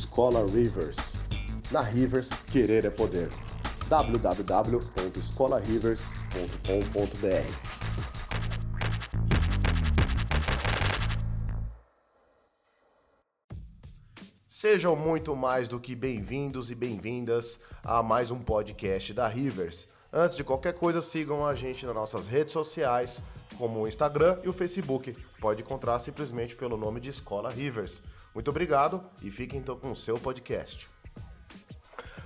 Escola Rivers. Na Rivers, querer é poder. www.escolarivers.com.br Sejam muito mais do que bem-vindos e bem-vindas a mais um podcast da Rivers. Antes de qualquer coisa, sigam a gente nas nossas redes sociais, como o Instagram e o Facebook. Pode encontrar simplesmente pelo nome de Escola Rivers. Muito obrigado e fiquem então com o seu podcast.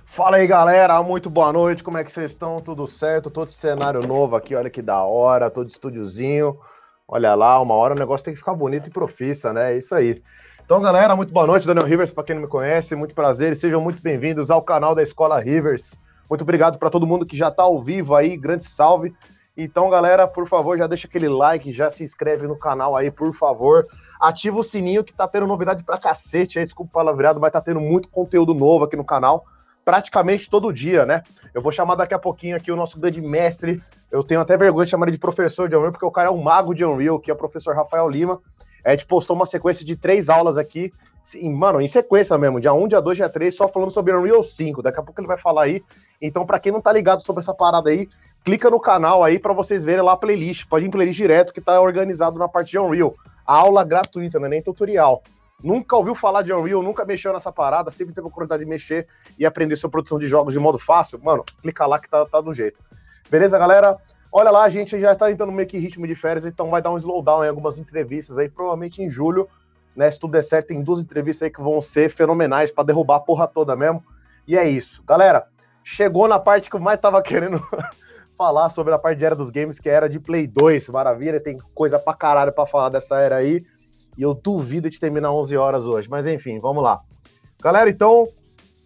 Fala aí, galera, muito boa noite. Como é que vocês estão? Tudo certo? Todo cenário novo aqui, olha que da hora, todo estúdiozinho. Olha lá, uma hora o negócio tem que ficar bonito e profissa, né? É isso aí. Então, galera, muito boa noite, Daniel Rivers, para quem não me conhece, muito prazer e sejam muito bem-vindos ao canal da Escola Rivers. Muito obrigado para todo mundo que já está ao vivo aí, grande salve. Então, galera, por favor, já deixa aquele like, já se inscreve no canal aí, por favor. Ativa o sininho que tá tendo novidade pra cacete aí, desculpa o palavreado, mas tá tendo muito conteúdo novo aqui no canal, praticamente todo dia, né? Eu vou chamar daqui a pouquinho aqui o nosso grande mestre, eu tenho até vergonha de chamar ele de professor de Unreal, porque o cara é um mago de Unreal, que é o professor Rafael Lima. A gente postou uma sequência de três aulas aqui, mano, em sequência mesmo, dia 1, dia 2, dia 3, só falando sobre Unreal 5. Daqui a pouco ele vai falar aí. Então, para quem não tá ligado sobre essa parada aí, clica no canal aí para vocês verem lá a playlist. Pode ir em playlist direto que tá organizado na parte de Unreal. A aula gratuita, não é nem tutorial. Nunca ouviu falar de Unreal, nunca mexeu nessa parada, sempre teve a oportunidade de mexer e aprender sua produção de jogos de modo fácil, mano, clica lá que tá, tá do jeito. Beleza, galera? Olha lá, a gente já tá entrando meio que ritmo de férias, então vai dar um slowdown em algumas entrevistas aí, provavelmente em julho, né? Se tudo der certo, tem duas entrevistas aí que vão ser fenomenais para derrubar a porra toda mesmo. E é isso. Galera, chegou na parte que eu mais tava querendo falar sobre a parte de era dos games, que era de Play 2. Maravilha, tem coisa pra caralho pra falar dessa era aí. E eu duvido de terminar 11 horas hoje. Mas enfim, vamos lá. Galera, então,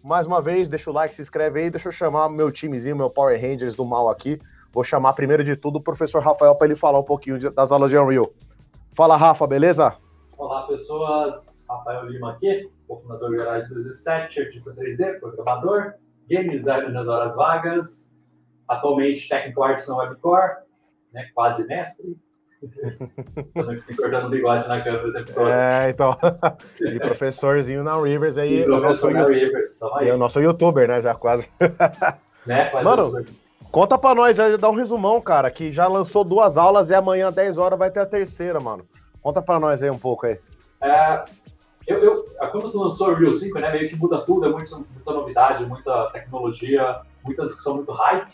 mais uma vez, deixa o like, se inscreve aí. Deixa eu chamar meu timezinho, meu Power Rangers do mal aqui. Vou chamar primeiro de tudo o professor Rafael para ele falar um pouquinho das aulas de Unreal. Fala, Rafa, beleza? Olá, pessoas. Rafael Lima aqui, cofundador do Garage 2007, artista 3D, programador, game designer nas horas vagas, atualmente técnico artes na Webcore, né, quase mestre. cortando bigode na câmera o tempo todo. É, então. e professorzinho na Rivers aí. E é o nosso, na Rivers, aí. é o nosso youtuber, né? Já quase. né, quase Mano, conta pra nós, dá um resumão, cara, que já lançou duas aulas e amanhã, 10 horas, vai ter a terceira, mano. Conta pra nós aí um pouco aí. É, eu, eu, quando você lançou o Real 5, né, meio que muda tudo, é muito, muita novidade, muita tecnologia, muita discussão, muito hype.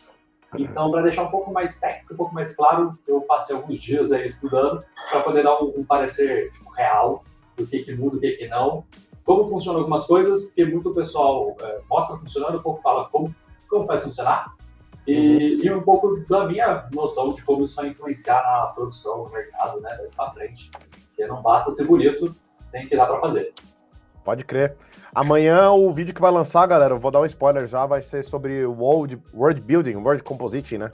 Então, para deixar um pouco mais técnico, um pouco mais claro, eu passei alguns dias aí estudando para poder dar um, um parecer tipo, real do que, que muda, o que, que não, como funcionam algumas coisas, porque muito pessoal é, mostra funcionando, um pouco fala como, como vai funcionar, e, e, um pouco da minha noção de como isso vai influenciar na produção, no mercado, né, daqui para frente. Porque não basta ser bonito, tem que dar para fazer. Pode crer. Amanhã o vídeo que vai lançar, galera, eu vou dar um spoiler já, vai ser sobre world, world building, world compositing, né?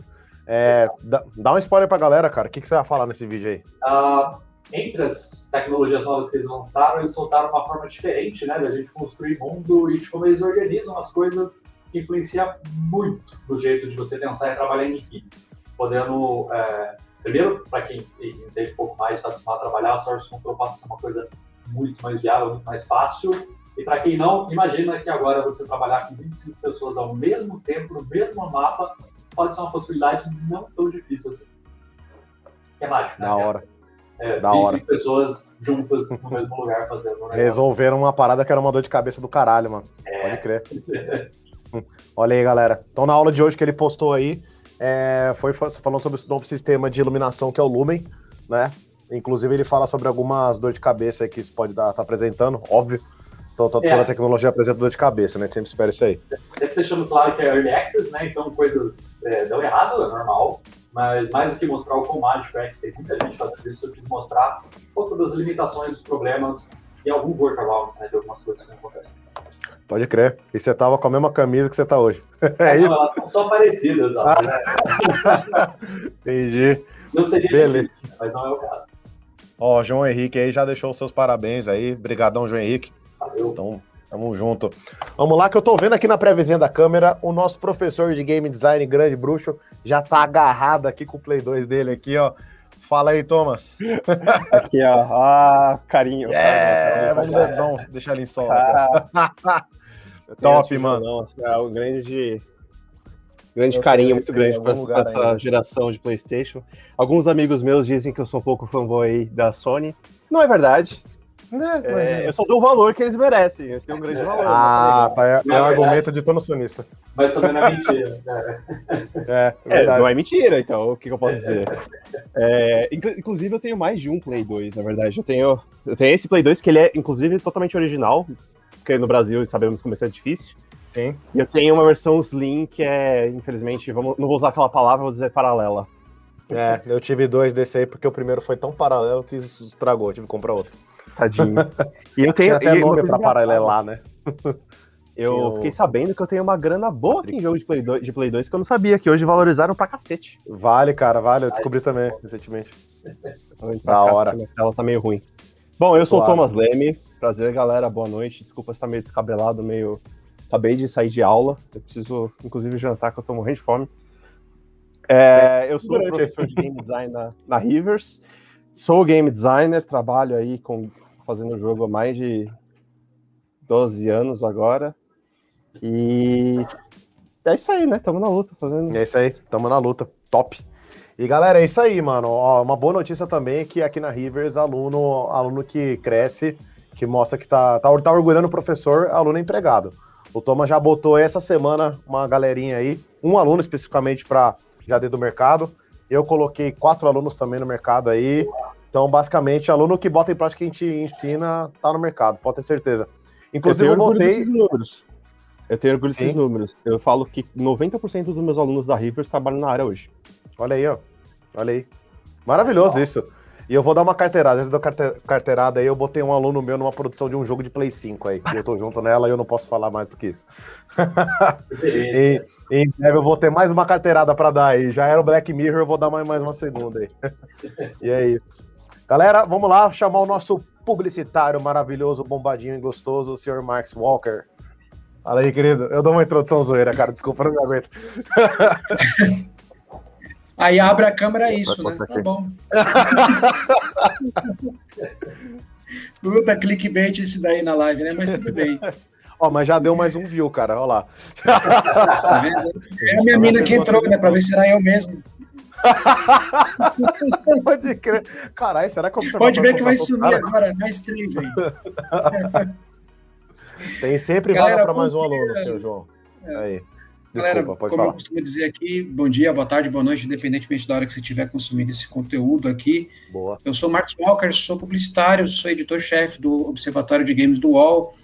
É, dá, dá, um spoiler pra galera, cara. O que, que você vai falar nesse vídeo aí? Uh, entre as tecnologias novas que eles lançaram, eles soltaram uma forma diferente, né, da gente construir mundo e de como eles organizam as coisas que influencia muito no jeito de você pensar e trabalhar em equipe. Podendo, é, primeiro, para quem entende um pouco mais, está acostumado a trabalhar, a Source Control passa uma coisa muito mais viável, muito mais fácil. E para quem não, imagina que agora você trabalhar com 25 pessoas ao mesmo tempo, no mesmo mapa, pode ser uma possibilidade não tão difícil assim. Que é mágico, né? Da hora. É, da 25 hora. pessoas juntas no mesmo lugar fazendo um. Resolveram uma parada que era uma dor de cabeça do caralho, mano. É. Pode crer. Olha aí, galera. Então, na aula de hoje que ele postou aí, é, foi falando sobre o novo sistema de iluminação que é o Lumen, né? Inclusive, ele fala sobre algumas dor de cabeça que isso pode estar tá apresentando, óbvio. Então, toda É. a tecnologia apresenta dor de cabeça, né? Sempre espera isso aí. Sempre deixando claro que é early access, né? Então coisas é, dão errado, é normal. Mas mais do que mostrar o quão mágico é, que tem muita gente fazendo isso, eu quis mostrar um pouco das limitações, dos problemas e algum workarounds, né? De algumas coisas que acontecem. Pode crer. E você tava com a mesma camisa que você tá hoje. É Não, isso? Elas são só parecidas, né? Entendi. Não seria Beleza. difícil, mas não é o caso. Ó, João Henrique aí já deixou os seus parabéns aí. Brigadão, João Henrique. Valeu. Então, tamo junto. Vamos lá, que eu tô vendo aqui na pré-vizinha da câmera, o nosso professor de game design, grande bruxo, já tá agarrado aqui com o Play 2 dele aqui, ó. Fala aí, Thomas. Aqui, ó. Ah, carinho. É, vamos dedão, deixar ele em sol. Ah, Top, mano. É um grande, grande eu carinho, muito grande para essa ainda. geração de PlayStation. Alguns amigos meus dizem que eu sou um pouco fanboy da Sony. Não é verdade. Né? É, eu só dou o valor que eles merecem. Eles têm um grande valor. Ah, tá. É, é o argumento de todo sonista. Mas também não é mentira. é, é, não é mentira, então. O que, que eu posso dizer? É, inclusive, eu tenho mais de um Play 2, na verdade. Eu tenho, eu tenho esse Play 2 que ele é, inclusive, totalmente original. Porque no Brasil sabemos como isso é difícil. Sim. E eu tenho uma versão Slim que é, infelizmente, vamos, não vou usar aquela palavra, vou dizer paralela. É, eu tive dois desse aí porque o primeiro foi tão paralelo que estragou, eu tive que comprar outro. Tadinho. E eu tenho até nome pra paralelar, né? Eu fiquei sabendo que eu tenho uma grana boa aqui em jogo de Play, 2, de Play 2 que eu não sabia, que hoje valorizaram pra cacete. Vale, cara, vale. Eu descobri Ai, também, recentemente. Da hora. Ela tá meio ruim. Bom, eu sou o Thomas Leme. Prazer, galera. Boa noite. Desculpa estar meio descabelado, meio. Acabei de sair de aula. Eu preciso, inclusive, jantar, que eu tô morrendo de fome. É, eu sou professor de game design na, na Rivers. Sou game designer, trabalho aí com fazendo jogo há mais de 12 anos agora. E é isso aí, né? Tamo na luta fazendo. É isso aí, tamo na luta. Top. E galera, é isso aí, mano. Ó, uma boa notícia também é que aqui na Rivers, aluno, aluno que cresce, que mostra que tá, tá, tá orgulhando o professor, aluno empregado. O Thomas já botou essa semana uma galerinha aí, um aluno especificamente para já dentro do mercado. Eu coloquei quatro alunos também no mercado aí. Então, basicamente, aluno que bota em prática que a gente ensina tá no mercado, pode ter certeza. Inclusive, eu, eu botei. Números. Eu tenho orgulho desses números. Eu falo que 90% dos meus alunos da Rivers trabalham na área hoje. Olha aí, ó. Olha aí. Maravilhoso isso. E eu vou dar uma carteirada. Antes da carteirada aí, eu botei um aluno meu numa produção de um jogo de Play 5 aí. eu tô junto nela e eu não posso falar mais do que isso. e, em breve eu vou ter mais uma carteirada para dar aí. Já era o Black Mirror, eu vou dar mais, mais uma segunda aí. e é isso. Galera, vamos lá chamar o nosso publicitário maravilhoso, bombadinho e gostoso, o senhor Marx Walker. Fala aí, querido. Eu dou uma introdução zoeira, cara. Desculpa, não me aguento. Aí abre a câmera, é isso, né? Tá bom. Puta clickbait esse daí na live, né? Mas tudo bem. Ó, mas já deu mais um view, cara. Olha lá. Tá vendo? É a minha mina que entrou, né? Pra ver se era eu mesmo. Pode crer. Caralho, será que eu Pode ver que vai sumir cara? agora, mais três aí. Tem sempre Galera, vaga para mais um aluno, seu João. É. Aí. Desculpa, Galera, como falar. eu costumo dizer aqui, bom dia, boa tarde, boa noite, independentemente da hora que você estiver consumindo esse conteúdo aqui. Boa. Eu sou Marcos Walker, sou publicitário, sou editor-chefe do Observatório de Games do UOL.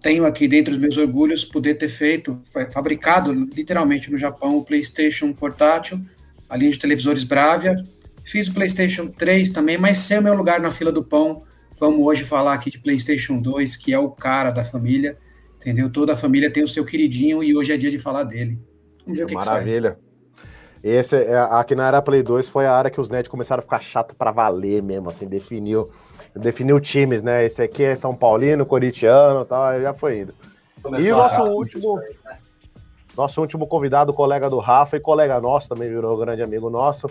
Tenho aqui dentro os meus orgulhos poder ter feito, fabricado literalmente no Japão o PlayStation portátil a linha de televisores Bravia. Fiz o PlayStation 3 também, mas sem o meu lugar na fila do pão. Vamos hoje falar aqui de PlayStation 2, que é o cara da família, entendeu? Toda a família tem o seu queridinho e hoje é dia de falar dele. Vamos ver o que Maravilha. Que Esse, é, aqui na área Play 2 foi a área que os nerds começaram a ficar chato para valer mesmo, assim, definiu, definiu times, né? Esse aqui é São Paulino, Coritiano e tal, já foi indo. Começou e o nosso último, nosso último convidado, colega do Rafa e colega nosso, também virou um grande amigo nosso,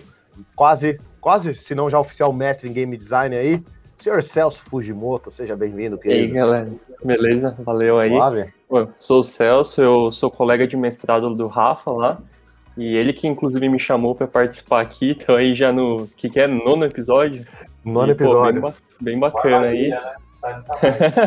quase, quase, se não já oficial mestre em game design aí, senhor Celso Fujimoto, seja bem-vindo, querido. E aí, galera, beleza? Valeu aí. Sou o Celso, eu sou colega de mestrado do Rafa lá, e ele que inclusive me chamou para participar aqui, então aí já no, que que é, nono episódio? Nono e, episódio. Pô, bem, bem, bacana aí. Né?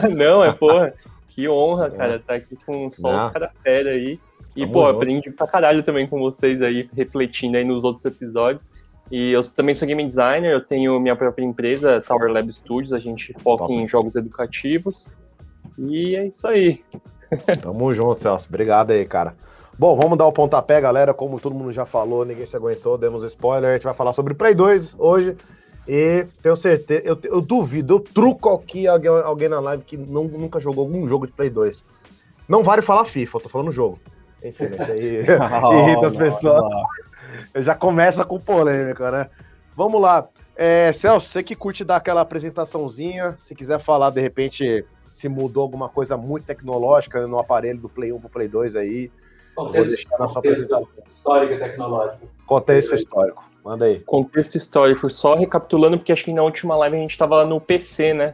não, é porra, que honra, cara, estar tá aqui com só os caras fera aí. E, Tamo pô, junto. aprendi pra caralho também com vocês aí, refletindo aí nos outros episódios. E eu também sou game designer, eu tenho minha própria empresa, Tower Lab Studios, a gente foca Top. em jogos educativos. E é isso aí. Tamo junto, Celso. Obrigado aí, cara. Bom, vamos dar o pontapé, galera. Como todo mundo já falou, ninguém se aguentou, demos spoiler. A gente vai falar sobre Play 2 hoje. E tenho certeza, eu, eu duvido, eu truco aqui alguém, alguém na live que não, nunca jogou algum jogo de Play 2. Não vale falar FIFA, eu tô falando jogo. Enfim, isso aí irrita as pessoas. Já começa com polêmica, né? Vamos lá. É, Celso, você que curte dar aquela apresentaçãozinha, se quiser falar, de repente, se mudou alguma coisa muito tecnológica no aparelho do Play 1 pro Play 2 aí. Contexto, deixar na sua apresentação. Histórico e tecnológico. Contexto histórico. Manda aí. Contexto histórico, só recapitulando, porque acho que na última live a gente estava no PC, né?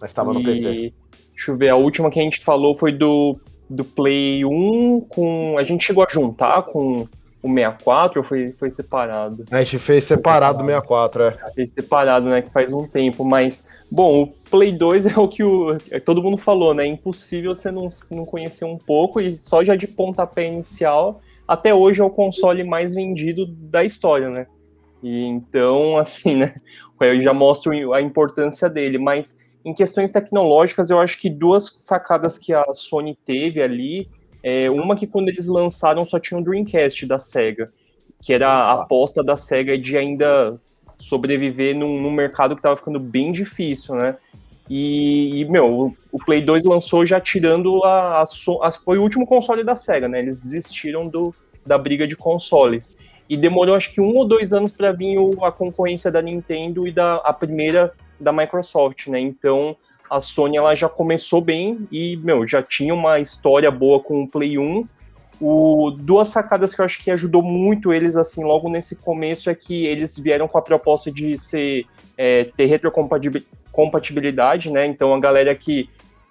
Nós estava no PC. Deixa eu ver, a última que a gente falou foi do, do Play 1 com. A gente chegou a juntar com o 64 ou foi, foi separado? A gente fez separado do 64, é. Fez separado, né? Que faz um tempo, mas. Bom, o Play 2 é o que o, é, todo mundo falou, né? É impossível você não, não conhecer um pouco, e só já de pontapé inicial, até hoje é o console mais vendido da história, né? E então, assim, né? Eu já mostro a importância dele, mas em questões tecnológicas, eu acho que duas sacadas que a Sony teve ali é, uma que quando eles lançaram só tinha um Dreamcast da SEGA, que era a aposta da SEGA de ainda sobreviver num, num mercado que estava ficando bem difícil, né? E, e, meu, o Play 2 lançou já tirando a, a, a, Foi o último console da SEGA, né? Eles desistiram do, da briga de consoles. E demorou acho que um ou dois anos para vir o, a concorrência da Nintendo e da a primeira da Microsoft, né? Então a Sony ela já começou bem e, meu, já tinha uma história boa com o Play 1. O, duas sacadas que eu acho que ajudou muito eles, assim, logo nesse começo, é que eles vieram com a proposta de ser, é, ter retrocompatibilidade, né? Então a galera que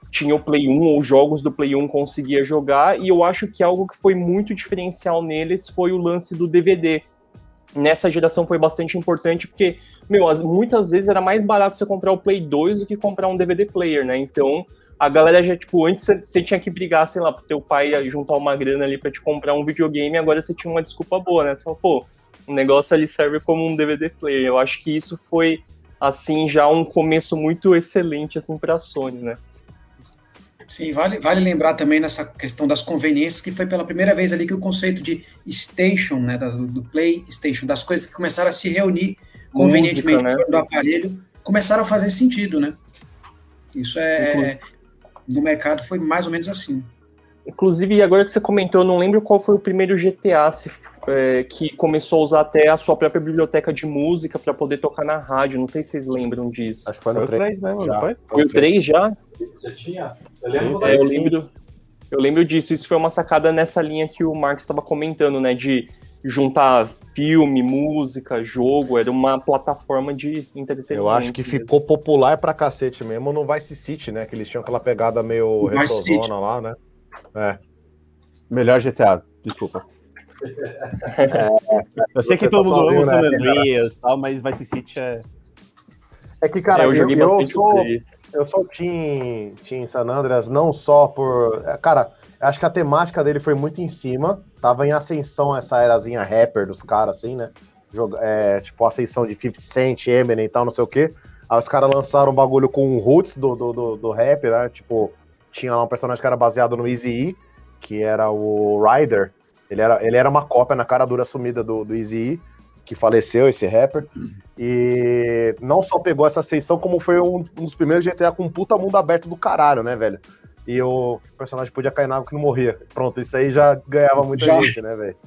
tinha o Play 1 ou jogos do Play 1 conseguia jogar, e eu acho que algo que foi muito diferencial neles foi o lance do DVD. Nessa geração foi bastante importante, porque meu, muitas vezes era mais barato você comprar o Play 2 do que comprar um DVD player, né? Então, a galera já, tipo, antes você tinha que brigar, sei lá, pro teu pai juntar uma grana ali para te comprar um videogame, agora você tinha uma desculpa boa, né? Você falou, pô, o negócio ali serve como um DVD player. Eu acho que isso foi, assim, já um começo muito excelente, assim, pra Sony, né? Sim, vale, vale lembrar também nessa questão das conveniências que foi pela primeira vez ali que o conceito de station, né, do, do PlayStation, das coisas que começaram a se reunir convenientemente Música, né? do aparelho, começaram a fazer sentido, né? Isso é, é, no mercado foi mais ou menos assim. Inclusive, agora que você comentou, eu não lembro qual foi o primeiro GTA se, é, que começou a usar até a sua própria biblioteca de música para poder tocar na rádio. Não sei se vocês lembram disso. Acho que foi no 3 mesmo, já. foi? Foi o 3 já? Isso já tinha? Eu lembro, é, eu lembro, eu lembro disso. Isso foi uma sacada nessa linha que o Marx estava comentando, né? De juntar filme, música, jogo, era uma plataforma de entretenimento. Eu acho que ficou popular pra cacete mesmo no Vice City, né? Que eles tinham aquela pegada meio retrozona lá, né? É. Melhor GTA, desculpa. É, eu sei que tá todo mundo ama San né, Andreas e tal, mas Vice City é. É que, cara, é, eu, eu, eu sou, eu sou Team, team San Andreas não só por. É, cara, acho que a temática dele foi muito em cima. Tava em ascensão essa erazinha rapper dos caras, assim, né? Joga, é, tipo, ascensão de 50 Cent, Eminem e tal, não sei o quê. Aí os caras lançaram um bagulho com o roots do, do, do, do rap, né? Tipo, tinha lá um personagem que era baseado no Easy E, que era o Ryder. Ele era, ele era uma cópia na cara dura sumida do, do Easy E que faleceu, esse rapper. E não só pegou essa ascensão, como foi um, um, dos primeiros GTA com um puta mundo aberto do caralho, né, velho? E o personagem podia cair na água que não morria. Pronto, isso aí já ganhava muita já. gente, né, velho?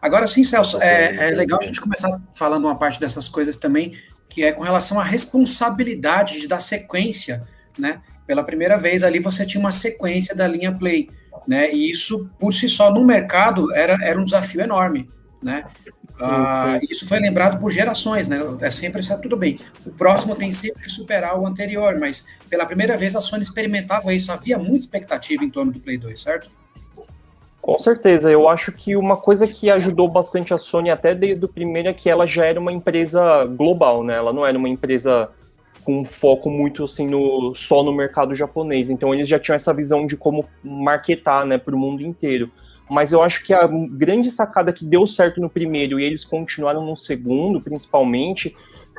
Agora sim, Celso, é, é legal a gente começar falando uma parte dessas coisas também, que é com relação à responsabilidade de dar sequência, né? Pela primeira vez ali você tinha uma sequência da linha Play né? E isso, por si só, no mercado, era, era um desafio enorme, né? Ah, isso foi lembrado por gerações, né? É sempre isso, tudo bem. O próximo tem sempre que superar o anterior, mas pela primeira vez a Sony experimentava isso. Havia muita expectativa em torno do Play 2, certo? Com certeza, eu acho que uma coisa que ajudou bastante a Sony até desde o primeiro é que ela já era uma empresa global, né? Ela não era uma empresa com um foco muito assim no só no mercado japonês. Então eles já tinham essa visão de como marketar, né, para o mundo inteiro. Mas eu acho que a grande sacada que deu certo no primeiro e eles continuaram no segundo, principalmente,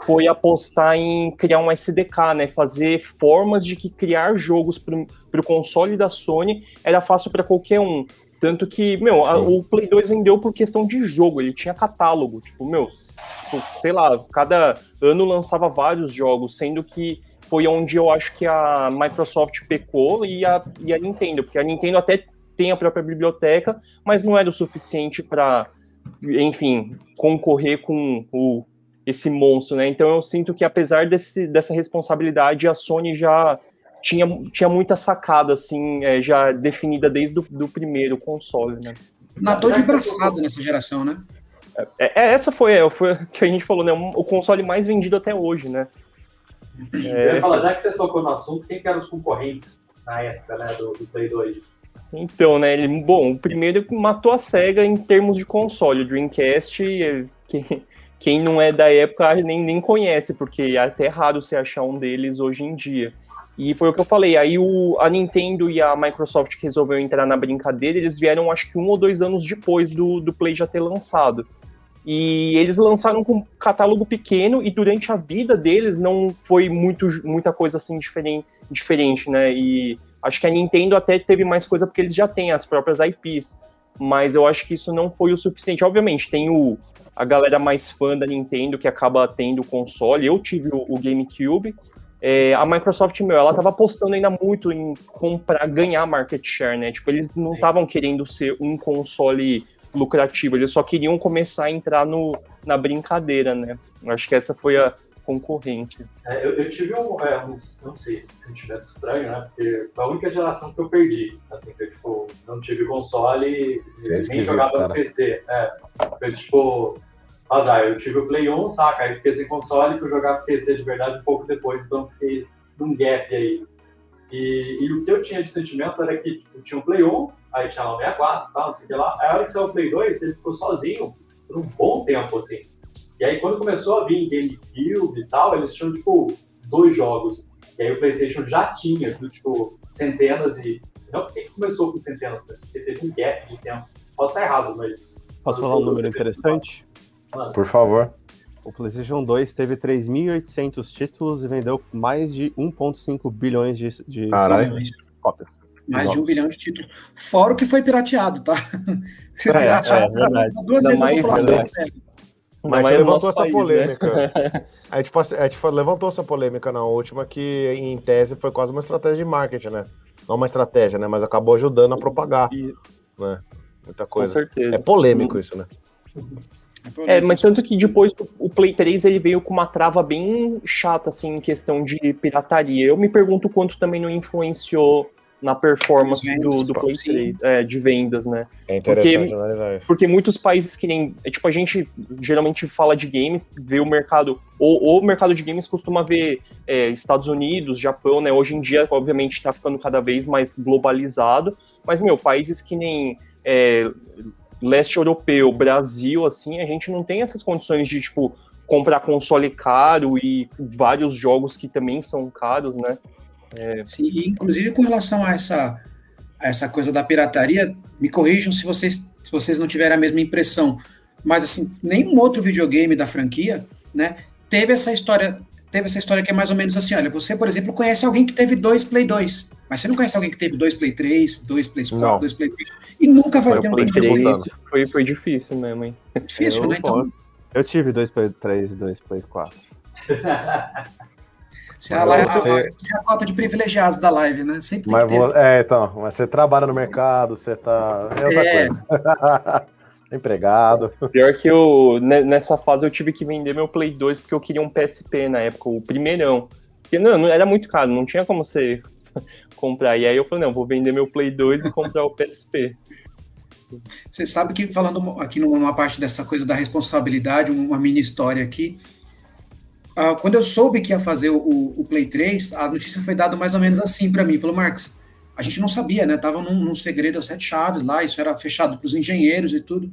foi apostar em criar um SDK, né? Fazer formas de que criar jogos para o console da Sony era fácil para qualquer um. Tanto que, meu, a, o Play 2 vendeu por questão de jogo, ele tinha catálogo. Tipo, meu, sei lá, cada ano lançava vários jogos, sendo que foi onde eu acho que a Microsoft pecou e a, e a Nintendo, porque a Nintendo até tem a própria biblioteca, mas não era o suficiente para, enfim, concorrer com o, esse monstro, né? Então eu sinto que apesar desse, dessa responsabilidade, a Sony já tinha, tinha muita sacada, assim, é, já definida desde o do primeiro console, né? Nadou de braçado nessa geração, né? É, é, essa foi, é, foi que a gente falou, né? O console mais vendido até hoje, né? É... Eu ia falar, já que você tocou no assunto, quem que eram os concorrentes na época, né, do, do Play 2? Então, né, ele, bom, o primeiro matou a SEGA em termos de console, o Dreamcast, quem, quem não é da época nem, nem conhece, porque é até raro você achar um deles hoje em dia. E foi o que eu falei, aí o, a Nintendo e a Microsoft resolveram entrar na brincadeira, eles vieram acho que um ou dois anos depois do, do Play já ter lançado. E eles lançaram com um catálogo pequeno e durante a vida deles não foi muito, muita coisa assim diferente, diferente, né? E acho que a Nintendo até teve mais coisa porque eles já têm as próprias IPs. Mas eu acho que isso não foi o suficiente. Obviamente, tem o, a galera mais fã da Nintendo que acaba tendo o console. Eu tive o, o GameCube. É, a Microsoft, meu, ela tava apostando ainda muito em comprar, ganhar market share, né? Tipo, eles não estavam querendo ser um console lucrativo, eles só queriam começar a entrar no, na brincadeira, né? Acho que essa foi a concorrência. É, eu, eu, tive um, é, um, não sei, sentimento estranho, né? Porque foi a única geração que eu perdi, assim, que eu, tipo, não tive console e nem jogava cara. no PC. É, eu, tipo, azar, eu tive o Play 1, saca? Aí fiquei sem console e fui jogar PC de verdade um pouco depois, então fiquei num gap aí. E, e, o que eu tinha de sentimento era que tipo, tinha um Play 1, aí tinha lá o 64 e tal, não sei o que lá. Aí a hora que saiu o Play 2, ele ficou sozinho por um bom tempo, assim. E aí quando começou a vir GameCube e tal, eles tinham, tipo, dois jogos. E aí o PlayStation já tinha, tipo, centenas e. Não porque começou com centenas, mas porque teve um gap de tempo. Posso estar errado, mas. Posso falar um número interessante? Por favor. O PlayStation 2 teve 3.800 títulos e vendeu mais de 1,5 bilhões de, de cópias. Mais de um bilhão de títulos. Fora o que foi pirateado, tá? É, é, verdade. Duas vezes mais, a população. Mas a gente levantou essa país, né? polêmica. Né? a, gente, a gente levantou essa polêmica na última, que em tese foi quase uma estratégia de marketing, né? Não uma estratégia, né? Mas acabou ajudando a propagar. E... Né? Muita coisa. Com certeza. É polêmico isso, né? É, mas tanto que depois o Play 3 ele veio com uma trava bem chata, assim, em questão de pirataria. Eu me pergunto quanto também não influenciou na performance do, do Play 3, é, de vendas, né? É interessante porque, isso. Porque muitos países que nem. É, tipo, a gente geralmente fala de games, vê o mercado. Ou o mercado de games costuma ver é, Estados Unidos, Japão, né? Hoje em dia, obviamente, tá ficando cada vez mais globalizado. Mas, meu, países que nem. É, leste europeu, Brasil, assim, a gente não tem essas condições de, tipo, comprar console caro e vários jogos que também são caros, né? É... Sim, inclusive com relação a essa, a essa coisa da pirataria, me corrijam se vocês, se vocês não tiverem a mesma impressão, mas assim, nenhum outro videogame da franquia, né, teve essa história, teve essa história que é mais ou menos assim, olha, você, por exemplo, conhece alguém que teve dois Play 2, mas você não conhece alguém que teve dois Play 3, dois Play 4, não. dois Play 3, e nunca vai foi ter um Play 3. Foi, foi difícil mesmo, hein? Difícil, eu, né? Então... Eu tive dois Play 3 e dois Play 4. Você é a, live, você... A, a, a cota de privilegiados da live, né? Sempre mas vou, É, então, mas você trabalha no mercado, você tá. É outra é. coisa. Empregado. Pior que eu, nessa fase, eu tive que vender meu Play 2 porque eu queria um PSP na época, o primeirão. Porque não, não era muito caro, não tinha como você comprar. E aí eu falei, não, vou vender meu Play 2 e comprar o PSP. Você sabe que, falando aqui numa parte dessa coisa da responsabilidade, uma mini história aqui, uh, quando eu soube que ia fazer o, o, Play 3, a notícia foi dada mais ou menos assim para mim. Falou, Marcos, a gente não sabia, né? Tava num, num segredo a sete chaves lá, isso era fechado para os engenheiros e tudo.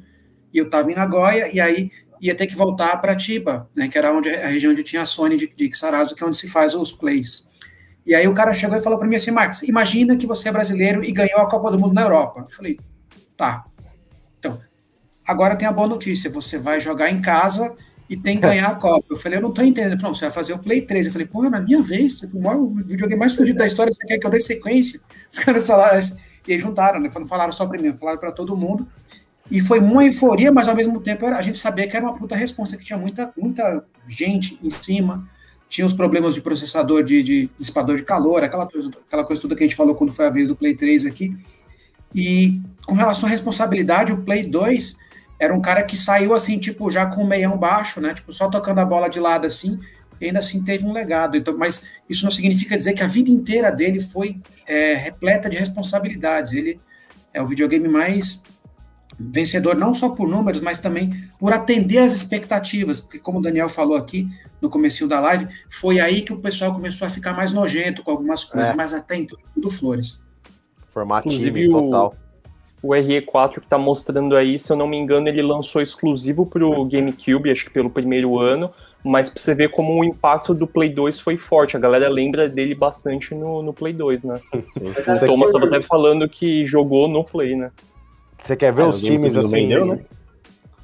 E eu tava em Nagoya, e aí ia ter que voltar para Tiba, né? Que era onde, a região onde tinha a Sony de, de Xarazo, que é onde se faz os plays. E aí o cara chegou e falou para mim assim, Marcos, imagina que você é brasileiro e ganhou a Copa do Mundo na Europa. Eu falei, tá. Então, agora tem a boa notícia, você vai jogar em casa e tem que ganhar a Copa. Eu falei, eu não tô entendendo. Falou, você vai fazer o Play 3. Eu falei, porra, na minha vez, o maior videogame mais fodido da história, você quer que eu dê sequência? Os caras falaram, e aí juntaram, né? Não falaram só para mim, falaram para todo mundo. E foi uma euforia, mas ao mesmo tempo a gente sabia que era uma puta resposta, que tinha muita, muita gente em cima, tinha os problemas de processador de, de dissipador de calor, aquela aquela coisa toda que a gente falou quando foi a vez do Play 3 aqui. E com relação à responsabilidade, o Play 2 era um cara que saiu assim, tipo, já com o meião baixo, né? Tipo, só tocando a bola de lado assim, e ainda assim teve um legado. Então, mas isso não significa dizer que a vida inteira dele foi é, repleta de responsabilidades. Ele é o videogame mais vencedor não só por números, mas também por atender às expectativas, porque como o Daniel falou aqui no começo da live, foi aí que o pessoal começou a ficar mais nojento com algumas coisas, é. mas atento, tudo flores. Formato total. O RE4 que está mostrando aí, se eu não me engano, ele lançou exclusivo para o GameCube, acho que pelo primeiro ano, mas pra você ver como o impacto do Play 2 foi forte. A galera lembra dele bastante no, no Play 2, né? o Thomas estava até falando que jogou no Play, né? Você quer ver é, os times assim. Deu, né?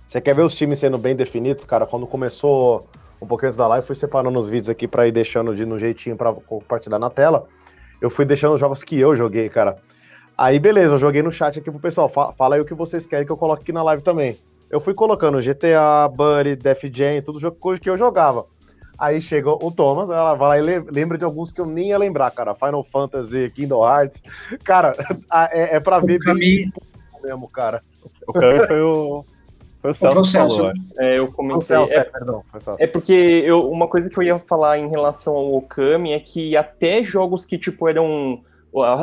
Você quer ver os times sendo bem definidos, cara? Quando começou um pouquinho antes da live, fui separando os vídeos aqui para ir deixando de no jeitinho para compartilhar na tela. Eu fui deixando os jogos que eu joguei, cara. Aí, beleza, eu joguei no chat aqui pro pessoal. Fala, fala aí o que vocês querem que eu coloque aqui na live também. Eu fui colocando GTA, Buddy, Def Jam, tudo coisa que eu jogava. Aí chegou o Thomas, ela vai lá e lembra de alguns que eu nem ia lembrar, cara. Final Fantasy, Kingdom Hearts. Cara, é, é pra ver bem mesmo, cara. O cara foi o. Foi o Celso, Celso. Falou, é, eu comentei. Celso, é, é, perdão, é porque eu, uma coisa que eu ia falar em relação ao Okami é que até jogos que, tipo, eram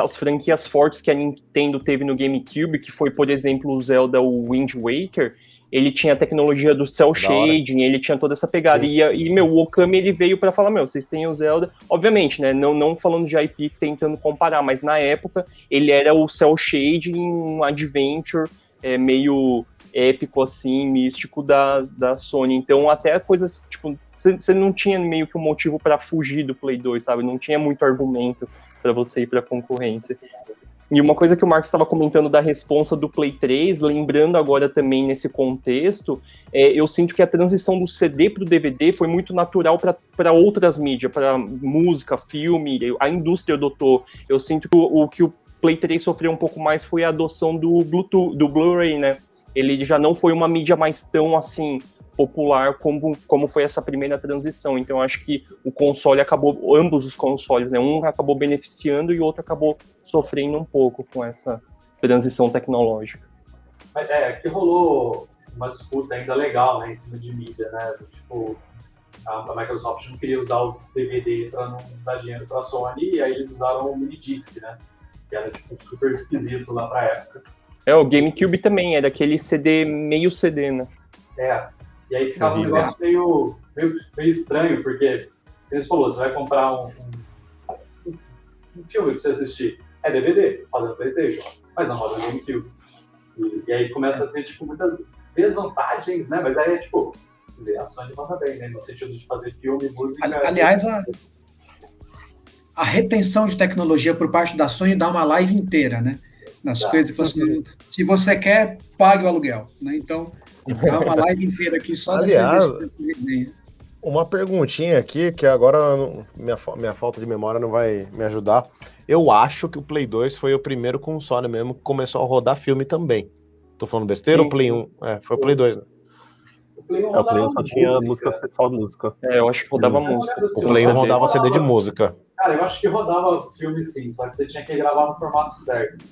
as franquias fortes que a Nintendo teve no GameCube, que foi, por exemplo, o Zelda o Wind Waker, ele tinha a tecnologia do cel shading, ele tinha toda essa pegada. E, e, meu, o Okami ele veio para falar, meu, vocês têm o Zelda, obviamente, né, não, não falando de IP tentando comparar, mas na época ele era o cel shading, um adventure é, meio épico, assim, místico da, da Sony. Então, até coisas, tipo, você não tinha meio que um motivo para fugir do Play 2, sabe? Não tinha muito argumento para você ir para concorrência. E uma coisa que o Marcos estava comentando da responsa do Play 3, lembrando agora também nesse contexto, é, eu sinto que a transição do CD para o DVD foi muito natural para outras mídias, para música, filme, a indústria adotou. Eu sinto que o, o, que o Play 3 sofreu um pouco mais foi a adoção do Bluetooth, do Blu-ray, né? Ele já não foi uma mídia mais tão assim popular como, como foi essa primeira transição. Então acho que o console acabou, ambos os consoles, né? Um acabou beneficiando e o outro acabou sofrendo um pouco com essa transição tecnológica. É, que rolou uma disputa ainda legal, né, em cima de mídia, né? Tipo, a Microsoft não queria usar o DVD para não dar dinheiro para a Sony, e aí eles usaram o mini disc, né? Que era tipo super esquisito lá para época. É, o GameCube também era aquele CD meio CD, né? É, e aí ficava um negócio meio, meio, meio estranho, porque eles falou, você vai comprar um, um, um filme pra você assistir. É DVD, roda no Playstation, mas não roda no GameCube. E, e, aí começa a ter, tipo, muitas desvantagens, né? Mas aí é, tipo, a Sony manda bem, né? No sentido de fazer filme, música... Aliás, a, a retenção de tecnologia por parte da Sony dá uma live inteira, né? Nas tá. coisas, assim, se você quer, pague o aluguel, né? Então Dá uma live inteira aqui só Aliás, dessa, dessa resenha. Uma perguntinha aqui, que agora minha, minha falta de memória não vai me ajudar. Eu acho que o Play 2 foi o primeiro console mesmo que começou a rodar filme também. Tô falando besteira ou Play 1? É, foi o Play 2, né? O Play 1, é, o Play 1 só tinha música, só música. É, eu acho que rodava hum. música. O Play 1 rodava CD de música. Cara, eu acho que rodava filme sim, só que você tinha que gravar no formato certo.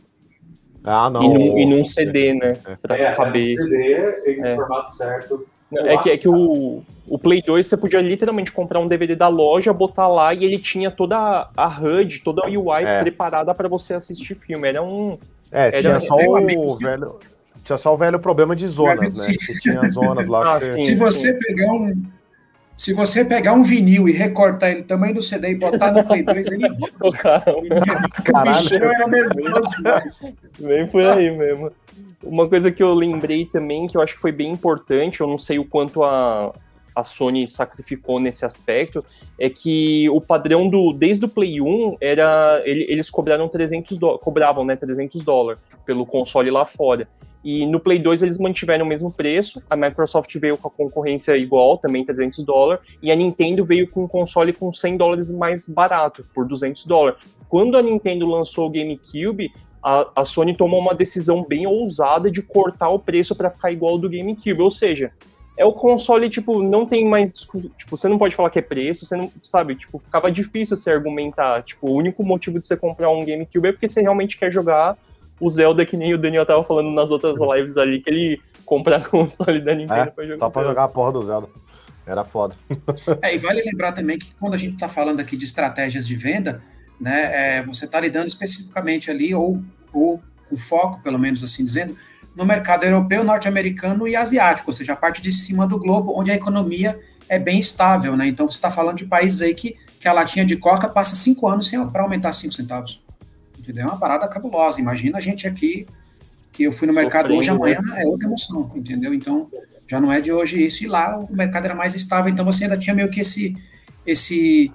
Ah, não. E num, e num CD, né? Pra é, caber. É, CD, em é. formato certo. É que, é que o, o Play 2 você podia literalmente comprar um DVD da loja, botar lá e ele tinha toda a HUD, toda a UI é. preparada para você assistir filme. Era um. É, era, tinha só o velho. Tinha só o velho problema de zonas, né? Que tinha zonas lá. Ah, você... Se você pegar um, se você pegar um vinil e recortar ele tamanho do CD e botar no Play 2, ele. Caralho, era nervoso demais. Vem por aí mesmo. Uma coisa que eu lembrei também, que eu acho que foi bem importante, eu não sei o quanto a, a Sony sacrificou nesse aspecto, é que o padrão do desde o Play 1 era ele, eles cobraram 300 do, cobravam, né, 300 dólares pelo console lá fora. E no Play 2 eles mantiveram o mesmo preço, a Microsoft veio com a concorrência igual, também 300 dólares, e a Nintendo veio com um console com 100 dólares mais barato, por 200 dólares. Quando a Nintendo lançou o GameCube, a, a Sony tomou uma decisão bem ousada de cortar o preço para ficar igual ao do GameCube, ou seja, é o console, tipo, não tem mais. Tipo, você não pode falar que é preço, você não. Sabe? Tipo, ficava difícil você argumentar. Tipo, o único motivo de você comprar um GameCube é porque você realmente quer jogar o Zelda, que nem o Daniel tava falando nas outras lives ali, que ele comprar console da Nintendo é, pra jogar. Só pra jogar a porra do Zelda. Era foda. É, e vale lembrar também que quando a gente tá falando aqui de estratégias de venda, né, é, você tá lidando especificamente ali, ou, ou com foco, pelo menos assim dizendo, no mercado europeu, norte-americano e asiático, ou seja, a parte de cima do globo, onde a economia é bem estável, né? Então você está falando de países aí que, que a latinha de coca passa cinco anos para aumentar cinco centavos. Entendeu? É uma parada cabulosa. Imagina a gente aqui, que eu fui no mercado hoje, amanhã é outra emoção, entendeu? Então, já não é de hoje isso, e lá o mercado era mais estável, então você ainda tinha meio que esse, esse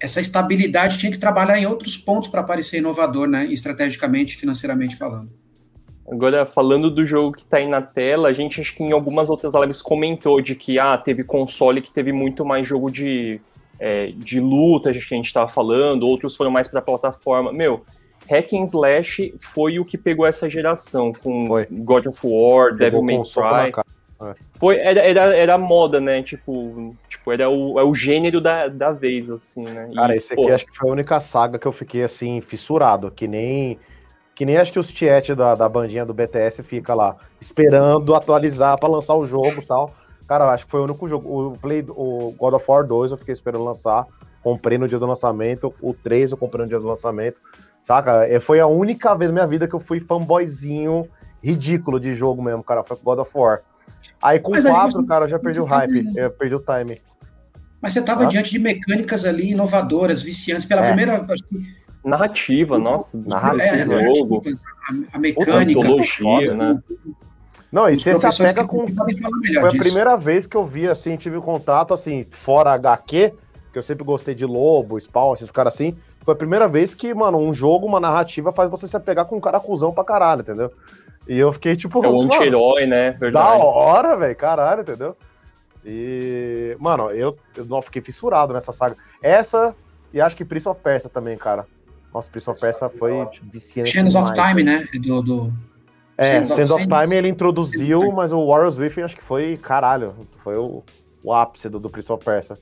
essa estabilidade tinha que trabalhar em outros pontos para parecer inovador, né? Estrategicamente, financeiramente falando. Agora, falando do jogo que está aí na tela, a gente acho que em algumas outras lives comentou de que ah, teve console que teve muito mais jogo de, é, de luta, que a gente estava falando, outros foram mais para plataforma. Meu, Hack and Slash foi o que pegou essa geração, com foi. God of War, Devil May Cry. É. Foi, era, era, era moda, né? Tipo, tipo era o, é o gênero da, da vez, assim, né? Cara, e, esse aqui acho que foi a única saga que eu fiquei, assim, fissurado, que nem... Que nem acho que os tiete da, da bandinha do BTS fica lá, esperando atualizar para lançar o jogo e tal. Cara, acho que foi o único jogo. O, Play, o God of War 2 eu fiquei esperando lançar. Comprei no dia do lançamento. O 3 eu comprei no dia do lançamento. Saca? É, foi a única vez na minha vida que eu fui fanboyzinho ridículo de jogo mesmo, cara. Foi God of War. Aí com Mas 4, cara, eu já perdi o hype, eu perdi o time. Mas você estava ah? diante de mecânicas ali inovadoras, viciantes. Pela é. primeira. Narrativa, nossa, narrativa, é, jogo. A, a mecânica. Ontologia, né? Não, e você se apega com. Foi a primeira vez que eu vi, assim, tive contato, assim, fora HQ, que eu sempre gostei de Lobo, Spawn, esses caras assim. Foi a primeira vez que, mano, um jogo, uma narrativa faz você se apegar com um cara cuzão pra caralho, entendeu? E eu fiquei tipo. É um anti-herói, né? Verdade. Da hora, velho, caralho, entendeu? E, mano, eu, eu não fiquei fissurado nessa saga. Essa, e acho que Prince of Persia também, cara. Nossa, Prince of Persia foi viciante. Chains of Time, né? Do, do... É, Chains of, of Time ele introduziu, mas o Warriors With acho que foi, caralho, foi o, o ápice do, do Prince of Persia.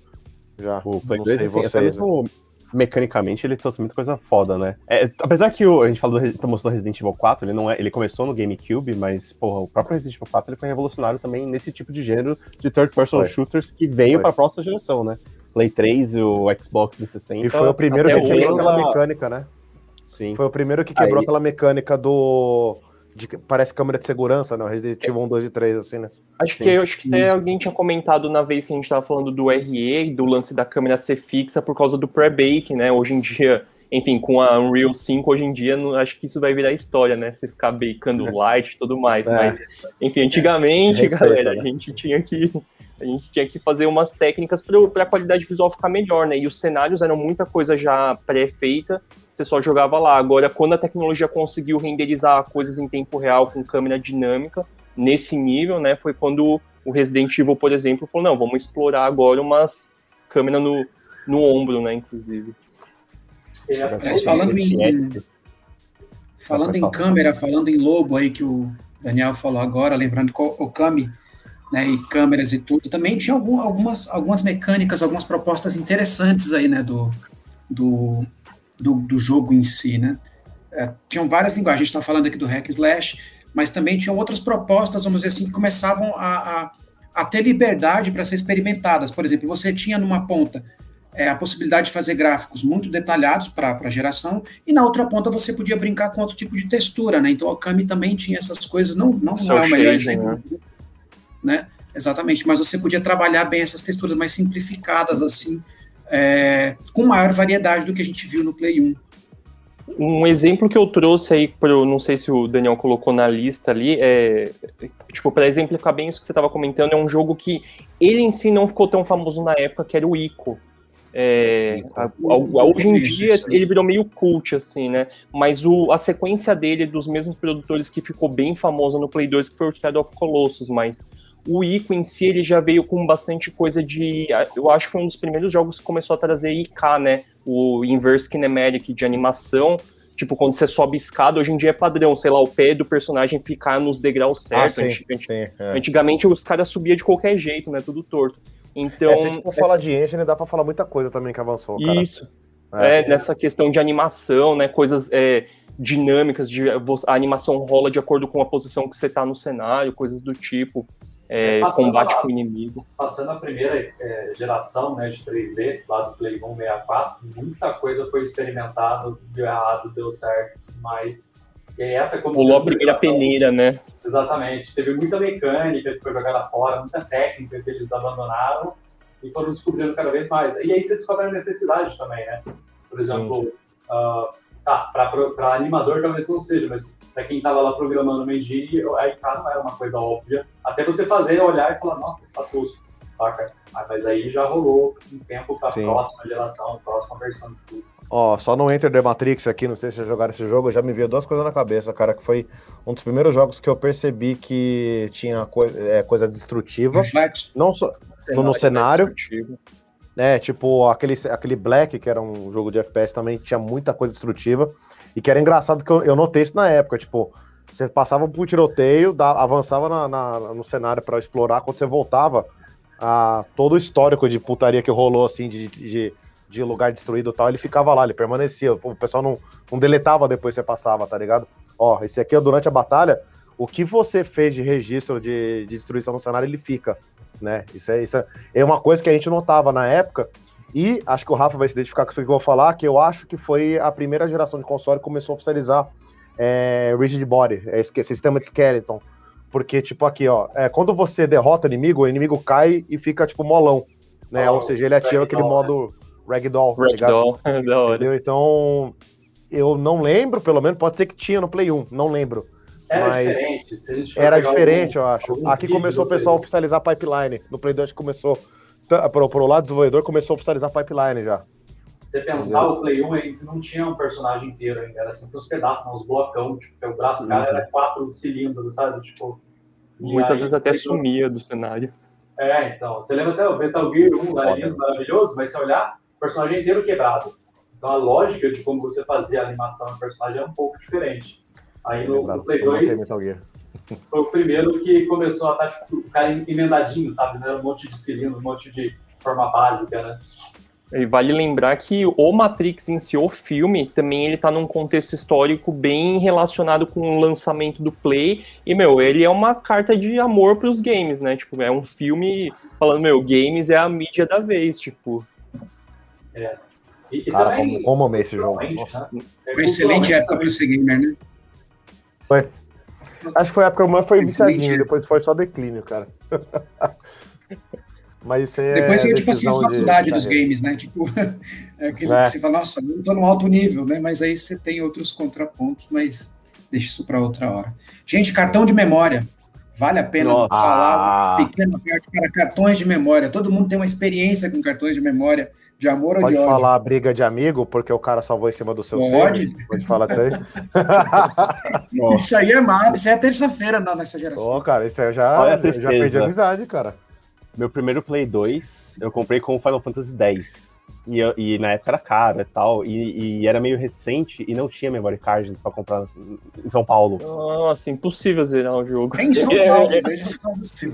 Já, o Play 2, assim, vocês. Até mesmo mecanicamente ele trouxe muita coisa foda, né? É, apesar que o, a gente falou do, mostrou Resident Evil 4, ele não é, ele começou no GameCube, mas porra, o próprio Resident Evil 4 ele foi revolucionário também nesse tipo de gênero de third person shooters que veio para a próxima geração, né? Play 3 e o Xbox 360. E foi o primeiro que quebrou aquela mecânica, né? Sim. Foi o primeiro que quebrou Aí... aquela mecânica do de, parece câmera de segurança, né? Resident Evil 1, 2 e 3, assim, né? Acho Sim. que, acho que até alguém tinha comentado na vez que a gente tava falando do RE, do lance da câmera ser fixa por causa do pre-bake, né? Hoje em dia, enfim, com a Unreal 5, hoje em dia, não, acho que isso vai virar história, né? Você ficar bakeando é. light e tudo mais. É. Mas, enfim, antigamente, é. galera, né? a gente tinha que a gente tinha que fazer umas técnicas para a qualidade visual ficar melhor, né? E os cenários eram muita coisa já pré-feita, você só jogava lá. Agora, quando a tecnologia conseguiu renderizar coisas em tempo real com câmera dinâmica, nesse nível, né? Foi quando o Resident Evil, por exemplo, falou: não, vamos explorar agora umas câmeras no, no ombro, né? Inclusive. É, Mas falando em. Falando em câmera, falando em lobo aí que o Daniel falou agora, lembrando que o Okami né, e câmeras e tudo, também tinha algum, algumas, algumas mecânicas, algumas propostas interessantes aí, né, do, do, do, do jogo em si, né. É, tinham várias linguagens, a gente está falando aqui do hack slash, mas também tinham outras propostas, vamos dizer assim, que começavam a, a, a ter liberdade para ser experimentadas. Por exemplo, você tinha numa ponta é, a possibilidade de fazer gráficos muito detalhados para a geração, e na outra ponta você podia brincar com outro tipo de textura, né? Então a Kami também tinha essas coisas, não, não, não é o melhor exemplo. Né? Né? Exatamente, mas você podia trabalhar bem essas texturas mais simplificadas, assim, é, com maior variedade do que a gente viu no Play 1. Um exemplo que eu trouxe aí, pro, não sei se o Daniel colocou na lista ali, é, tipo, para exemplificar bem isso que você estava comentando, é um jogo que ele em si não ficou tão famoso na época, que era o Ico. É, a, a, hoje em dia ele virou meio cult, assim, né? Mas o, a sequência dele, dos mesmos produtores que ficou bem famosa no Play 2, que foi o Shadow of Colossus, mas o Ico em si ele já veio com bastante coisa de. Eu acho que foi um dos primeiros jogos que começou a trazer IK, né? O Inverse Kinematic de animação. Tipo, quando você sobe escada, hoje em dia é padrão, sei lá, o pé do personagem ficar nos degraus ah, certos. Ah, Antigamente, sim, é. antigamente os caras subiam de qualquer jeito, né? Tudo torto. Então. É, se a gente for falar de engine, dá pra falar muita coisa também que avançou. Cara. Isso. É. é, nessa questão de animação, né? Coisas. É, dinâmicas, de, a animação rola de acordo com a posição que você tá no cenário, coisas do tipo é, combate a, com o inimigo. Passando a primeira é, geração né, de 3D, lá do Play 1 64, muita coisa foi experimentada, deu errado, deu certo, mas E essa Pulou a primeira peneira, né? Exatamente. Teve muita mecânica que foi jogada fora, muita técnica que eles abandonaram e foram descobrindo cada vez mais. E aí você descobre a necessidade também, né? Por exemplo, uh, tá, para animador talvez não seja, mas para quem estava lá programando o engine, a IK não era uma coisa óbvia. Até você fazer, olhar e falar, nossa, tá tosco, saca? Ah, mas aí já rolou um tempo para a próxima geração, próxima versão de tudo. Ó, só no Enter the Matrix aqui, não sei se vocês jogaram esse jogo, já me veio duas coisas na cabeça, cara, que foi um dos primeiros jogos que eu percebi que tinha coi é, coisa destrutiva. Reflect. Não só no, no cenário. É, tipo, aquele, aquele Black, que era um jogo de FPS, também tinha muita coisa destrutiva. E que era engraçado que eu, eu notei isso na época, tipo, você passava por tiroteio, da, avançava na, na, no cenário para explorar, quando você voltava, a, todo o histórico de putaria que rolou, assim, de, de de lugar destruído e tal, ele ficava lá, ele permanecia. O pessoal não, não deletava depois que você passava, tá ligado? Ó, esse aqui, durante a batalha, o que você fez de registro de, de destruição no cenário, ele fica, né? Isso é, isso é, é uma coisa que a gente notava na época, e acho que o Rafa vai se identificar com isso que eu vou falar, que eu acho que foi a primeira geração de console que começou a oficializar é, Rigid Body, é, esse sistema de skeleton. Porque, tipo, aqui, ó, é, quando você derrota o inimigo, o inimigo cai e fica, tipo, molão, né? Oh, Ou seja, ele ativa aquele modo Ragdoll. Tá Ragdoll, tá Entendeu? Então, eu não lembro, pelo menos, pode ser que tinha no Play 1, não lembro. Era mas diferente. era diferente, algum, eu acho. Aqui começou o pessoal a oficializar a pipeline. No Play 2 começou, pro, pro lado do desenvolvedor, começou a oficializar a pipeline já. Você pensar, o Play 1 ele não tinha um personagem inteiro ainda, era sempre uns pedaços, uns blocão, tipo, o braço do cara era quatro cilindros, sabe? Tipo, Muitas aí, vezes até sumia do cenário. É, então. Você lembra até o Metal Gear 1, era lindo, maravilhoso, mas se olhar, personagem inteiro quebrado. Então a lógica de como você fazia a animação do personagem é um pouco diferente. Aí no, no Play 2 foi o primeiro que começou a estar tá, tipo, ficar emendadinho, sabe? Né? Um monte de cilindro, um monte de forma básica, né? E vale lembrar que o Matrix em si, o filme, também ele tá num contexto histórico bem relacionado com o lançamento do Play. E, meu, ele é uma carta de amor pros games, né? Tipo, é um filme falando, meu, games é a mídia da vez, tipo. É. E, Cara, também, como, como amei esse jogo. Né? Foi uma excelente época para ser gamer, né? Foi. Acho que foi a época mais foi viciadinho, depois foi só declínio, cara. Mas isso é Depois eu, tipo assim, a faculdade de, dos games, né? Tipo, é aquele é. que você fala, nossa, eu tô no alto nível, né? Mas aí você tem outros contrapontos, mas deixa isso para outra hora. Gente, cartão de memória. Vale a pena nossa. falar ah. pequena parte para cartões de memória. Todo mundo tem uma experiência com cartões de memória. De amor Pode ou de ódio? Pode falar briga de amigo, porque o cara salvou em cima do seu Pode? Ser. Pode falar disso aí? isso aí é mal, isso é terça-feira nessa geração. Ô, oh, cara, isso aí eu já, já perdi amizade, cara. Meu primeiro Play 2, eu comprei com o Final Fantasy X. E, e, na época era caro e tal, e, e, era meio recente e não tinha memory card para comprar em São Paulo. Nossa, impossível zerar o jogo. em São Paulo,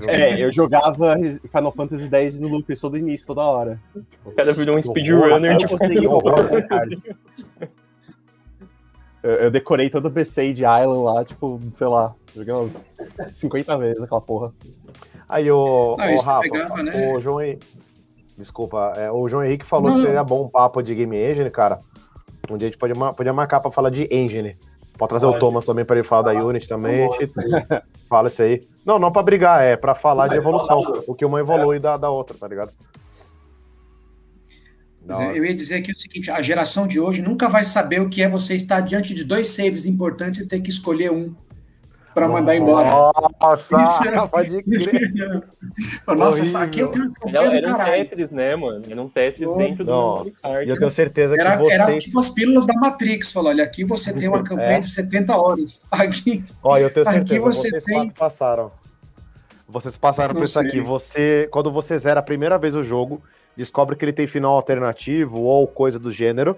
é, é, eu jogava Final Fantasy X no loop todo início, toda hora. O cara virou um speedrunner de Final eu, eu decorei todo o BC de Island lá, tipo, sei lá, joguei umas 50 vezes aquela porra. Aí, o, não, o Rafa, pegava, né? o João, Desculpa, é, o João Henrique falou não. que seria bom um papo de Game Engine, cara. Um dia a gente pode, podia marcar pra falar de Engine. Pode trazer pode. o Thomas também pra ele falar ah, da Unity também. A gente fala isso aí. Não, não pra brigar, é pra falar Mas de evolução. Falar, o que uma evolui é. da, da outra, tá ligado? É, eu ia dizer aqui o seguinte: a geração de hoje nunca vai saber o que é você estar diante de dois saves importantes e ter que escolher um para mandar embora. Nossa, isso era, pode crer. Nossa, essa aqui eu tenho um Era, era um Tetris, né, mano? Era um Tetris oh, dentro não. do card. E eu tenho certeza que era, vocês... Era tipo as pílulas da Matrix, falou, olha, aqui você tem uma campanha é. de 70 horas. Aqui, Olha, eu tenho certeza, você vocês tem... passaram. Vocês passaram por isso aqui. Você, quando você zera a primeira vez o jogo, descobre que ele tem final alternativo ou coisa do gênero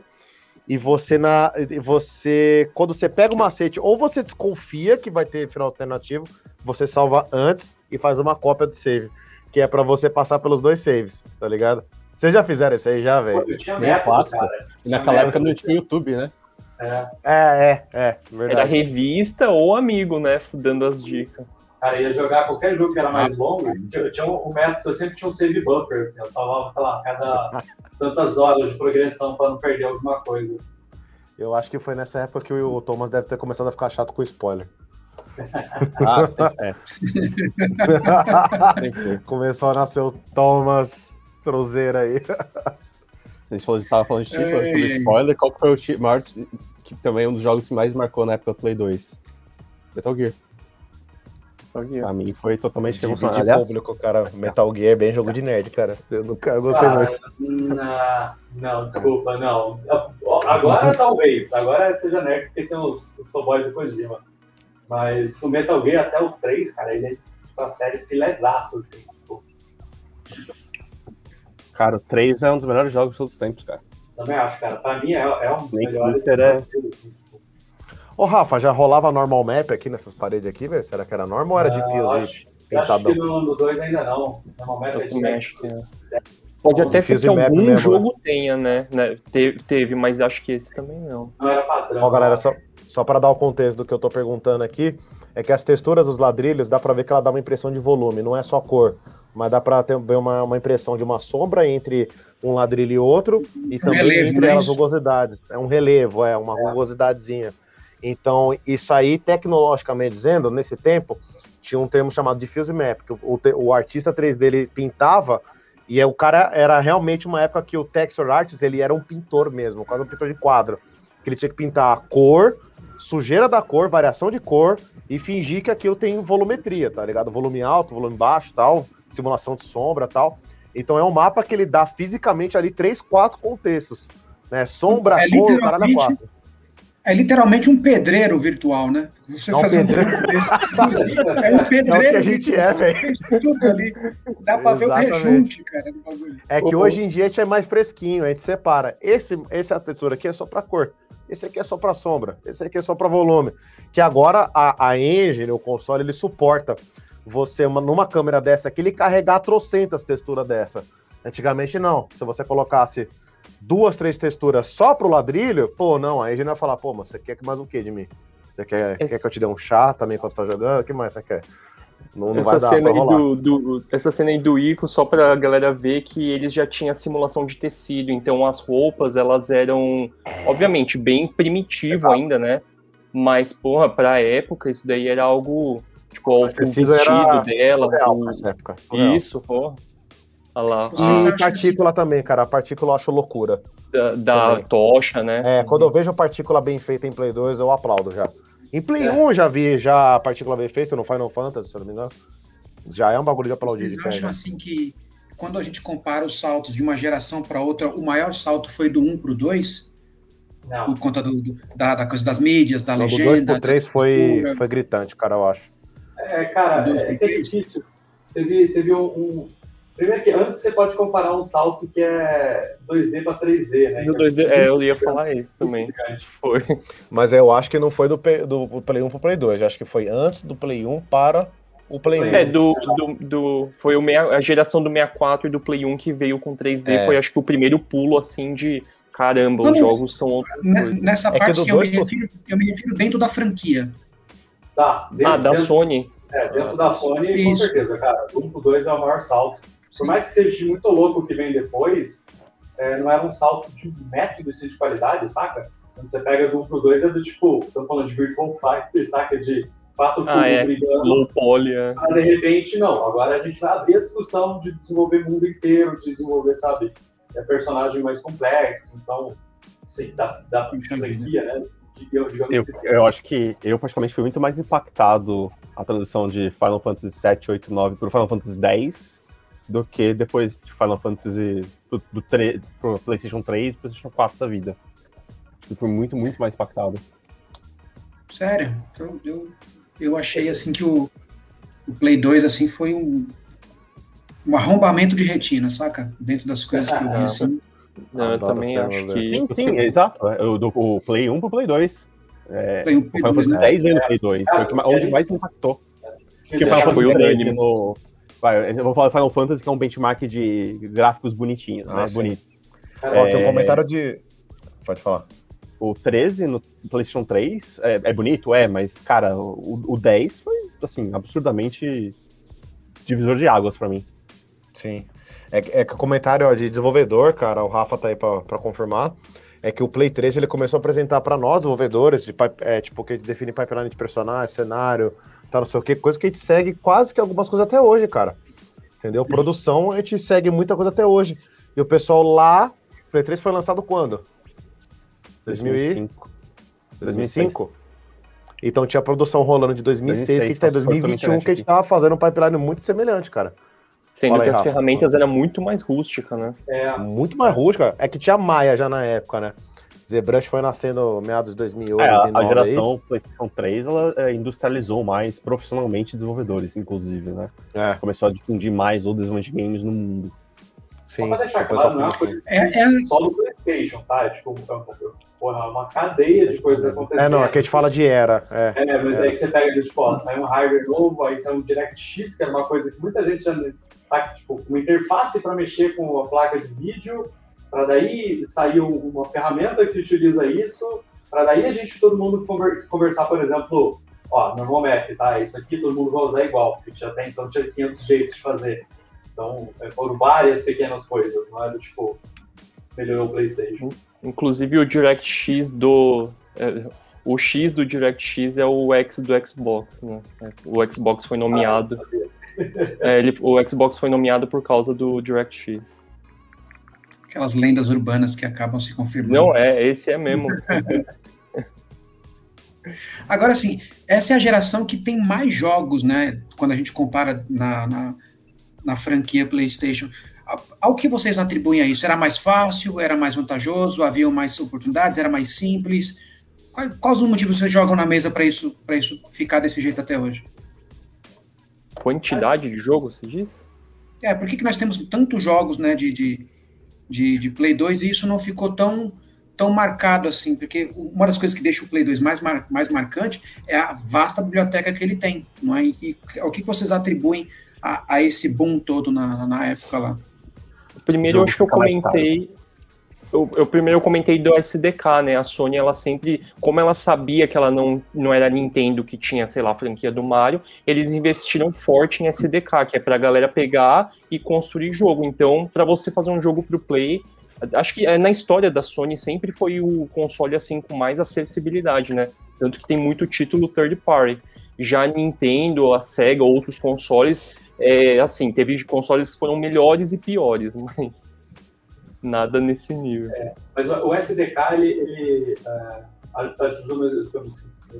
e você na você quando você pega o macete ou você desconfia que vai ter final alternativo, você salva antes e faz uma cópia do save, que é para você passar pelos dois saves, tá ligado? Vocês já fizeram isso aí já, velho? Eu tinha método, cara. E naquela época não tinha YouTube, né? É, é, é, é verdade. Era revista ou amigo, né, dando as dicas. Cara, ia jogar qualquer jogo que era mais longo, eu tinha um, um método, eu sempre tinha um save buffer, assim, eu salvava, sei lá, cada tantas horas de progressão para não perder alguma coisa. Eu acho que foi nessa época que o Thomas deve ter começado a ficar chato com spoiler. Ah, é. Começou a nascer o Thomas Trouzeira aí. Vocês estavam falando de tipo, sobre spoiler, qual foi o maior, que também é um dos jogos que mais marcou na época do Play 2? Metal Gear. Metal Gear. Pra mim foi totalmente emocionante. Aliás, público, cara. Metal Gear é bem jogo de nerd, cara. Eu nunca eu gostei ah, muito. Não, não, desculpa, não. Agora talvez. Agora seja nerd porque tem os, os fanboys do Kojima. Mas o Metal Gear até o 3, cara, ele é tipo, a série filezaço, assim. Tipo. Cara, o 3 é um dos melhores jogos de todos os tempos, cara. Também acho, cara. Pra mim é, é um dos melhores. É... Assim, tipo. Ô, Rafa, já rolava normal map aqui nessas paredes aqui, velho? Será que era normal ou era de pios acho, acho que no 2 ainda não. Normal map é de México. Pode até ser que algum mesmo, jogo né? tenha, né? né? Teve, mas acho que esse também não. Não era padrão. Ó, galera, só, só para dar o contexto do que eu tô perguntando aqui, é que as texturas dos ladrilhos dá para ver que ela dá uma impressão de volume, não é só cor, mas dá para ter uma, uma impressão de uma sombra entre um ladrilho e outro e também relevo, entre é as rugosidades. É um relevo, é uma é. rugosidadezinha. Então, isso aí, tecnologicamente dizendo, nesse tempo, tinha um termo chamado diffuse map, que o, o, o artista 3D ele pintava e o cara era realmente uma época que o texture artist ele era um pintor mesmo, quase um pintor de quadro, que ele tinha que pintar a cor, sujeira da cor, variação de cor e fingir que aquilo tem volumetria, tá ligado? Volume alto, volume baixo, tal, simulação de sombra, tal. Então é um mapa que ele dá fisicamente ali três, quatro contextos, né? Sombra, é cor, parada quatro. É literalmente um pedreiro virtual, né? Você não, fazer pedreiro. um É um pedreiro. Não, que a gente é, velho. Dá pra ver o rejunte, cara, do bagulho. É que hoje em dia a gente é mais fresquinho, a gente separa. Esse, essa textura aqui é só pra cor. Esse aqui é só para sombra, esse aqui é só para volume. Que agora a, a engine, o console, ele suporta você, uma, numa câmera dessa aqui, ele carregar trocentas texturas dessa. Antigamente não. Se você colocasse duas, três texturas só pro ladrilho, pô, não, aí a gente vai falar, pô, mas você quer mais o que de mim? Você quer, Esse... quer que eu te dê um chá também quando você tá jogando? O que mais você quer? Não, não essa, cena do, do, essa cena aí do Ico, só pra galera ver que eles já tinham simulação de tecido, então as roupas, elas eram, obviamente, bem primitivo é ainda, né? Mas, porra, pra época, isso daí era algo, tipo, o, vestido dela. Surreal, o... época, isso, porra. Olha lá. E a partícula também, cara. A partícula eu acho loucura. Da, da tocha, né? É, quando eu vejo partícula bem feita em Play 2, eu aplaudo já. Em Play é. 1 já vi já a partícula bem feita no Final Fantasy, se eu não me engano. Já é um bagulho de aplaudir. Vocês acham assim que quando a gente compara os saltos de uma geração para outra, o maior salto foi do 1 para o 2? Não. Por conta do, do, da, da, coisa das mídias, da não, legenda. Do 2 pro 3 foi, foi gritante, cara, eu acho. É, cara, é, é difícil. Teve, teve um, um, Primeiro que antes você pode comparar um salto que é 2D para 3D, né? Do 2D, é, eu ia falar isso também. Foi. Mas eu acho que não foi do, do Play 1 pro Play 2, eu acho que foi antes do Play 1 para o Play 1. É, do, do, do foi o meia, a geração do 64 e do Play 1 que veio com 3D, é. foi acho que o primeiro pulo assim de caramba, os jogos são outra coisa. Nessa é parte eu, me refiro, eu me refiro dentro da franquia. Tá, dentro, ah, da dentro, Sony. É, dentro da Sony, Isso. com certeza, cara. O grupo 2 é o maior salto. Por mais que seja muito louco o que vem depois, é, não era um salto de um método assim, de qualidade, saca? Quando você pega do 1 pro 2 é do tipo, estamos falando de Virtual Fighter, saca? De quatro ah, é. brigando. Low poly, é. Ah, de repente, não. Agora a gente vai abrir a discussão de desenvolver mundo inteiro, de desenvolver, sabe, é, personagem mais complexo. Então, sim, da, da franquia, né? Eu, eu, eu, acho que eu, particularmente, fui muito mais impactado a transição de Final Fantasy 7, 8, 9 para Final Fantasy 10 do que depois de Final Fantasy do, do 3, pro PlayStation 3 e PlayStation 4 da vida. Eu fui muito, muito mais impactado. Sério? Eu, eu, eu achei assim que o, o Play 2 assim foi um, um arrombamento de retina, saca? Dentro das coisas que eu vi assim. Não, eu também acho que. Sim, sim, exato. É, o, do, o Play 1 pro Play 2. É, Play 1 o Final Fantasy 10 veio no Play 2. Foi onde mais me impactou. Porque o Final Fantasy 13 no, Vai, eu vou falar Final Fantasy, que é um benchmark de gráficos bonitinhos, ah, né? Sim. Bonitos. É, tem um comentário de. Pode falar. O 13 no PlayStation 3 é, é bonito, é, mas, cara, o, o 10 foi, assim, absurdamente divisor de águas para mim. Sim. É, é que comentário ó, de desenvolvedor, cara, o Rafa tá aí pra, pra confirmar. é que o Play 3 ele começou a apresentar para nós, desenvolvedores, de, é, tipo, que define pipeline de personagem, cenário, tá, não sei o que, coisa que a gente segue quase que algumas coisas até hoje, cara. Entendeu? Produção, a gente segue muita coisa até hoje. E o pessoal lá, o Play 3 foi lançado quando? 2005. 2005? Então tinha produção rolando de 2006, 2006 que a gente tá em 2021, que a gente tava fazendo um pipeline muito semelhante, cara. Sendo Fala que aí, as Rafa. ferramentas eram muito mais rústicas, né? É. Muito mais rústica. É que tinha Maia já na época, né? ZBrush foi nascendo meados de 2008, é, 2009. A geração aí. PlayStation 3 ela é, industrializou mais profissionalmente desenvolvedores, inclusive, né? É. Começou a difundir mais o desenvolvimento de games no mundo. Sim, Só pra deixar claro, não é uma coisa é, é... só do PlayStation, tá? É tipo porra, uma cadeia de coisas acontecendo. É, não, aqui a gente fala de era. É, é mas é. aí que você pega, tipo, ó, sai um hardware novo, aí sai um DirectX, que é uma coisa que muita gente já sabe, tipo, uma interface para mexer com a placa de vídeo, para daí sair uma ferramenta que utiliza isso, para daí a gente, todo mundo conversar, por exemplo, ó, normal map, tá? Isso aqui todo mundo vai usar igual, porque já tem, então tinha 500 jeitos de fazer. Então, é, foram várias pequenas coisas, não é do tipo, melhorou o PlayStation. Inclusive o DirectX do. É, o X do DirectX é o X do Xbox, né? O Xbox foi nomeado. Ah, é, ele, o Xbox foi nomeado por causa do DirectX. Aquelas lendas urbanas que acabam se confirmando. Não, é, esse é mesmo. Agora, sim, essa é a geração que tem mais jogos, né? Quando a gente compara na, na, na franquia PlayStation. Ao que vocês atribuem a isso? Era mais fácil? Era mais vantajoso? Havia mais oportunidades? Era mais simples? Quais, quais os motivos vocês jogam na mesa para isso, isso ficar desse jeito até hoje? Quantidade de jogos, se diz? É, por que, que nós temos tantos jogos né, de, de, de, de, Play 2 e isso não ficou tão, tão marcado assim? Porque uma das coisas que deixa o Play 2 mais, mar, mais marcante é a vasta biblioteca que ele tem. Não é? E, e o que vocês atribuem a, a esse boom todo na, na época lá? Primeiro, eu acho que eu comentei eu, eu, primeiro eu comentei do SDK, né? A Sony, ela sempre, como ela sabia que ela não, não era Nintendo que tinha, sei lá, a franquia do Mario, eles investiram forte em SDK, que é pra galera pegar e construir jogo. Então, para você fazer um jogo pro Play, acho que é, na história da Sony sempre foi o console assim com mais acessibilidade, né? Tanto que tem muito título third party. Já a Nintendo, a Sega, outros consoles, é, assim, teve consoles que foram melhores e piores, mas nada nesse nível. É, mas o SDK, ele, ele uh,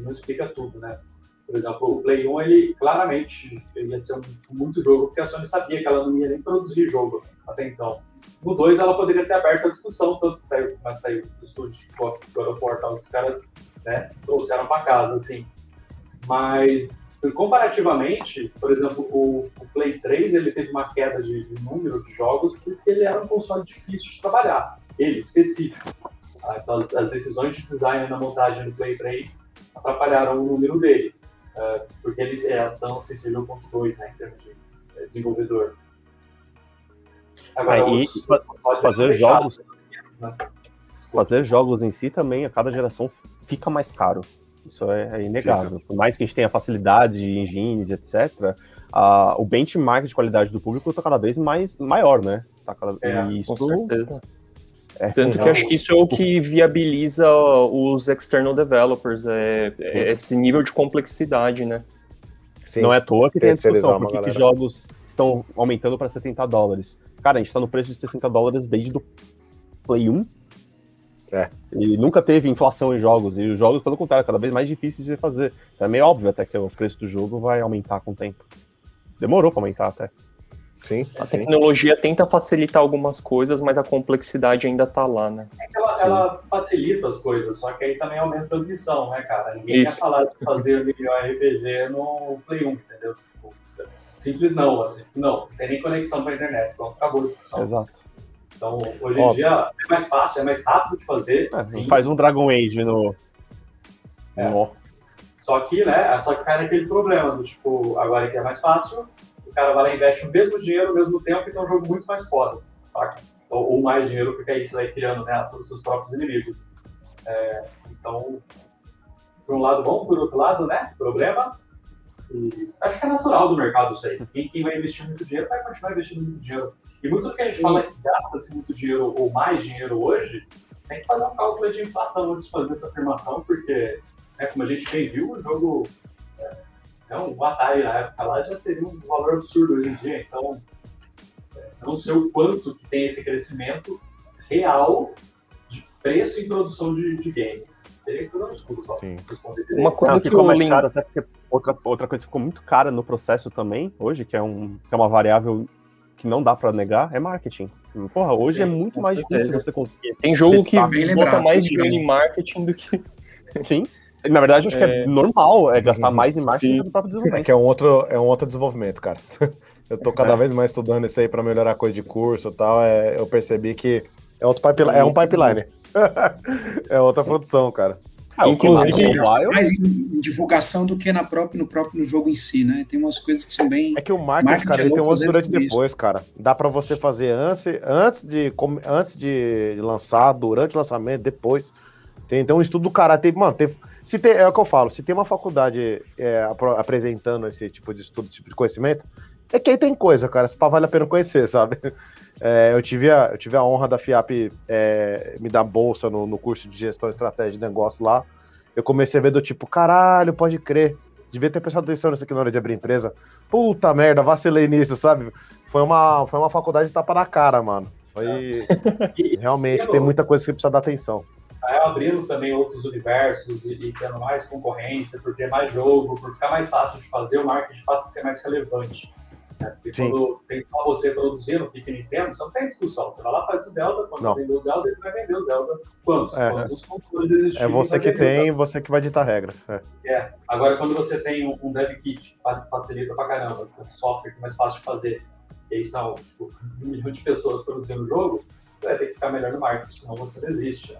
não explica tudo, né? Por exemplo, o Play 1, ele claramente ele ia ser um, muito jogo, porque a Sony sabia que ela não ia nem produzir jogo até então. No 2, ela poderia ter aberto a discussão, tanto que saiu, mas saiu do estúdio of War, tal, os caras né, trouxeram para casa, assim. Mas comparativamente, por exemplo, o, o, Play 3 ele teve uma queda de, de, número de jogos porque ele era um console difícil de trabalhar, ele específico. Ah, então, as decisões de design na montagem do Play 3 atrapalharam o número dele, uh, porque eles é, estão acessível ponto 2 né, em termos de é, desenvolvedor. Agora, Aí, fazer jogos, né? fazer jogos em si também a cada geração fica mais caro. Isso é, é inegável. Por mais que a gente tenha facilidade de engines, etc., a, o benchmark de qualidade do público está cada vez mais maior, né? Tá cada, é, isso, com certeza. É, Tanto que acho que isso é o que viabiliza os external developers, é, é esse nível de complexidade, né? Sim. Não é à toa que tem a discussão, porque que jogos estão aumentando para 70 dólares. Cara, a gente está no preço de 60 dólares desde o Play 1, é. E nunca teve inflação em jogos. E os jogos, pelo contrário, cada vez mais difíceis de fazer. Então é meio óbvio até que o preço do jogo vai aumentar com o tempo. Demorou para aumentar até. Sim, a sim. tecnologia tenta facilitar algumas coisas, mas a complexidade ainda tá lá, né? É ela, ela, facilita as coisas, só que aí também aumenta a ambição, né, cara? Ninguém Isso. quer falar de fazer melhor RPG no Play 1, entendeu? Tipo, simples não, assim. Não, não tem nem conexão pra internet. Pronto, acabou a discussão. Exato. Então, hoje em dia é mais fácil, é mais rápido de fazer. É, faz um Dragon Age no. É. no... Só que, né? Só que cai naquele problema do tipo, agora que é mais fácil, o cara vai lá e investe o mesmo dinheiro ao mesmo tempo e tem um jogo muito mais foda, saca? Ou, ou mais dinheiro, porque aí você vai criando né, os seus próprios inimigos. É, então, por um lado bom, por outro lado, né? Problema. E acho que é natural do mercado isso aí. Quem, quem vai investir muito dinheiro vai continuar investindo muito dinheiro e muito do que a gente fala que gasta-se muito dinheiro ou mais dinheiro hoje tem que fazer um cálculo de inflação antes de fazer essa afirmação, porque, né, como a gente bem viu, o jogo é, é um Atari na época lá já seria um valor absurdo hoje em dia, então é, não sei o quanto que tem esse crescimento real de preço e produção de, de games. Teria que fazer um estudo só. Uma coisa que ficou mais cara, até porque outra, outra coisa que ficou muito cara no processo também, hoje, que é, um, que é uma variável que não dá para negar, é marketing. Porra, hoje é Sim, é muito mais certeza. difícil você conseguir. Tem jogo que bota mais dinheiro em marketing do que. Sim. Na verdade, acho é... que é normal é gastar uhum. mais em marketing do que no próprio desenvolvimento. É que é um outro, é um outro desenvolvimento, cara. Eu tô cada é. vez mais estudando isso aí para melhorar a coisa de curso e tal. É, eu percebi que é, outro pipeline, é um pipeline. é outra produção, cara. Ah, Inclusive, mais em divulgação do que na própria, no próprio no jogo em si, né? Tem umas coisas que são bem. É que o marketing, marketing cara, é ele tem umas durante depois, cara. Dá para você fazer antes, antes, de, antes de lançar, durante o lançamento, depois. Tem, tem um estudo do cara. Tem, mano, tem, se tem, é o que eu falo, se tem uma faculdade é, apresentando esse tipo de estudo, esse tipo de conhecimento, é que aí tem coisa, cara. Se pá, vale a pena conhecer, sabe? É, eu, tive a, eu tive a honra da FIAP é, me dar bolsa no, no curso de gestão estratégia de negócio lá. Eu comecei a ver do tipo, caralho, pode crer. Devia ter prestado atenção nisso aqui na hora de abrir empresa. Puta merda, vacilei nisso, sabe? Foi uma, foi uma faculdade de tapa na cara, mano. Foi. Realmente, tem muita coisa que precisa dar atenção. Aí abrindo também outros universos e, e tendo mais concorrência, por ter mais jogo, por ficar mais fácil de fazer, o marketing passa a ser mais relevante. Né? Porque Sim. quando tem só você produzindo o Pique Nintendo, você não tem discussão. Você vai lá faz o Zelda, quando não. vender o Zelda, ele vai vender o Zelda. Quantos? É, Quantos controles existirem? É você que tem, você que vai ditar regras. É. é. Agora, quando você tem um, um dev kit, facilita pra caramba, você tem um software que é mais fácil de fazer, e aí estão tipo, um milhão de pessoas produzindo o jogo, você vai ter que ficar melhor no marketing, senão você não existe. Né?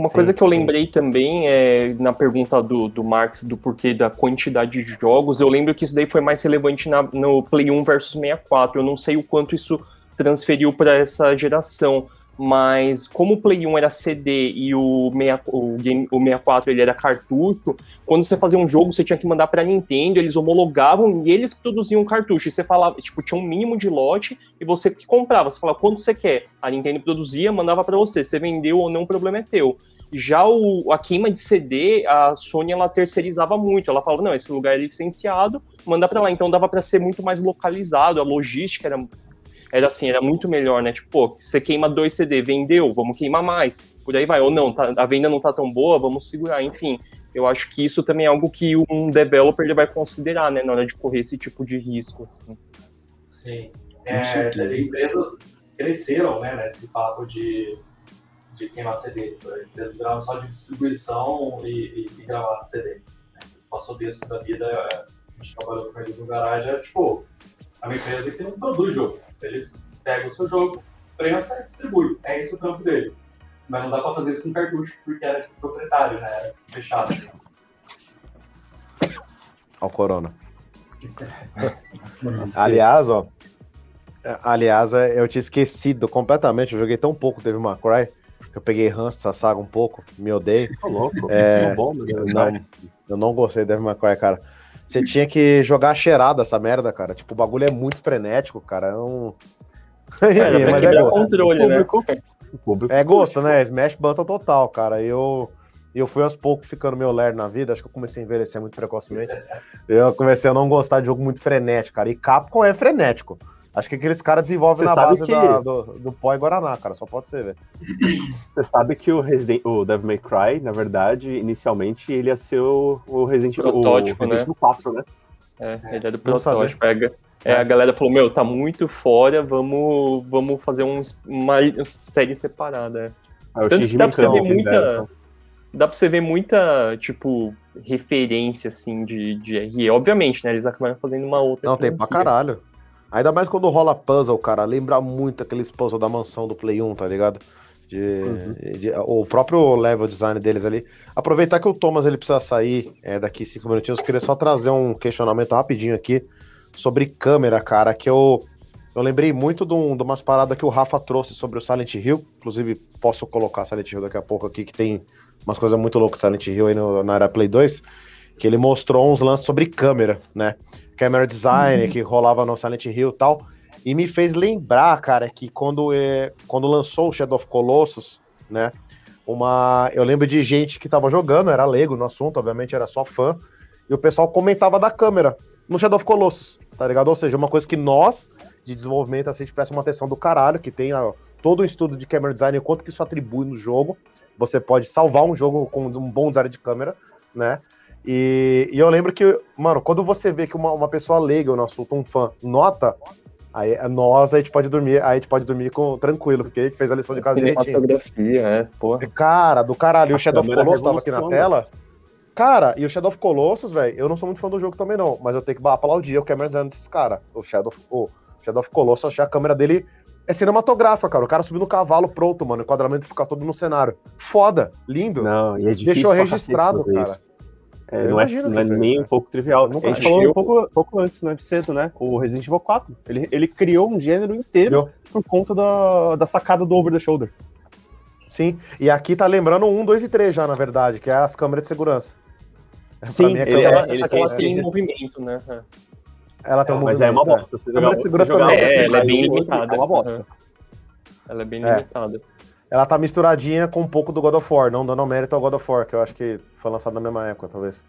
Uma sim, coisa que eu sim. lembrei também é na pergunta do, do Marx do porquê da quantidade de jogos, eu lembro que isso daí foi mais relevante na, no Play 1 versus 64. Eu não sei o quanto isso transferiu para essa geração, mas como o Play 1 era CD e o, 6, o, game, o 64 ele era cartucho, quando você fazia um jogo você tinha que mandar para Nintendo, eles homologavam e eles produziam cartucho. E você falava, tipo, tinha um mínimo de lote e você que comprava, você falava quanto você quer. A Nintendo produzia, mandava para você. Você vendeu ou não, o problema é teu. Já o, a queima de CD, a Sony ela terceirizava muito. Ela falava, não, esse lugar é licenciado, manda para lá. Então dava para ser muito mais localizado, a logística era era assim, era muito melhor, né? Tipo, pô, você queima dois CD, vendeu, vamos queimar mais. Por aí vai. Ou não, tá, a venda não tá tão boa, vamos segurar. Enfim, eu acho que isso também é algo que um developer ele vai considerar, né? Na hora de correr esse tipo de risco, assim. Sim. É, empresas cresceram, né? Nesse papo de, de queimar CD. Empresas viraram só de distribuição e, e, e gravar CD. Né? Passou dentro da vida, a gente trabalhou com eles no garagem, é tipo, a minha empresa que não produz jogo eles pegam o seu jogo, prensa e distribui. É esse o trampo deles. Mas não dá para fazer isso com cartucho, porque era tipo, proprietário, né? Era fechado. Ao Corona. aliás, ó. Aliás, é, eu tinha esquecido completamente. Eu joguei tão pouco Devil May Cry que eu peguei ranço dessa saga um pouco. Me odeio. louco. É, bom, não, eu não gostei de Devil May Cry, cara. Você tinha que jogar cheirada essa merda, cara. Tipo, o bagulho é muito frenético, cara. É um. É, mas é gosto. Controle, né? É gosto, né? Smash Button total, cara. Eu, eu fui aos poucos ficando meio lerdo na vida. Acho que eu comecei a envelhecer muito precocemente. Eu comecei a não gostar de jogo muito frenético, cara. E Capcom é frenético. Acho que aqueles caras desenvolvem na base que... da, do, do pó e Guaraná, cara. Só pode ser, velho. Você sabe que o, Resident, o Devil May Cry, na verdade, inicialmente, ele ia ser o, o Resident, protótipo, o Resident né? 4, né? É, ele é do protótipo. Pega, é, a galera falou, meu, tá muito fora, vamos, vamos fazer um, uma série separada. Ah, Tanto que dá pra você ver muita... Dá pra você ver muita, tipo, referência, assim, de, de RE. Obviamente, né? Eles acabaram fazendo uma outra. Não, tem pra caralho. Ainda mais quando rola puzzle, cara. Lembra muito aqueles puzzle da mansão do Play 1, tá ligado? De, uhum. de, o próprio level design deles ali. Aproveitar que o Thomas ele precisa sair é, daqui cinco minutinhos, eu queria só trazer um questionamento rapidinho aqui sobre câmera, cara, que eu, eu lembrei muito de, um, de umas paradas que o Rafa trouxe sobre o Silent Hill. Inclusive, posso colocar Silent Hill daqui a pouco aqui, que tem umas coisas muito loucas Silent Hill aí no, na era Play 2. Que ele mostrou uns lances sobre câmera, né? Camera design uhum. que rolava no Silent Hill e tal. E me fez lembrar, cara, que quando, é, quando lançou o Shadow of Colossus, né? uma. Eu lembro de gente que tava jogando, era leigo no assunto, obviamente era só fã, e o pessoal comentava da câmera no Shadow of Colossus, tá ligado? Ou seja, uma coisa que nós, de desenvolvimento, assim, a gente presta uma atenção do caralho, que tem a, todo o estudo de camera design, o quanto que isso atribui no jogo. Você pode salvar um jogo com um bom design de câmera, né? E, e eu lembro que, mano, quando você vê que uma, uma pessoa leiga no assunto, um fã, nota, Aí nós a gente pode dormir, aí a gente pode dormir com, tranquilo, porque a gente fez a lição de casa direitinho. Fotografia, é, porra. Cara, do caralho, e o Shadow of Colossus tava aqui na tela. Cara, e o Shadow of Colossus, velho, eu não sou muito fã do jogo também não, mas eu tenho que aplaudir o Cameron design desses caras. O Shadow, o Shadow of Colossus, achei a câmera dele é cinematográfica, cara. O cara subindo no cavalo pronto, mano. O enquadramento fica todo no cenário. Foda, lindo. Não, e é difícil Deixou registrado, cara. Isso. É, não, é, não é nem um pouco trivial. Nunca a gente falou um pouco, pouco antes, né, de cedo, né? O Resident Evil 4. Ele, ele criou um gênero inteiro por conta da, da sacada do over the shoulder. Sim, e aqui tá lembrando um, dois e três já, na verdade, que é as câmeras de segurança. Sim, é ele, ela, ele, tem, ela tem movimento, né? Ela tem um mas movimento. Mas é uma bosta. É. Câmera de segurança também. É, ela é bem limitada. É uma bosta. Ela é bem limitada ela tá misturadinha com um pouco do God of War, não dando mérito ao God of War, que eu acho que foi lançado na mesma época, talvez.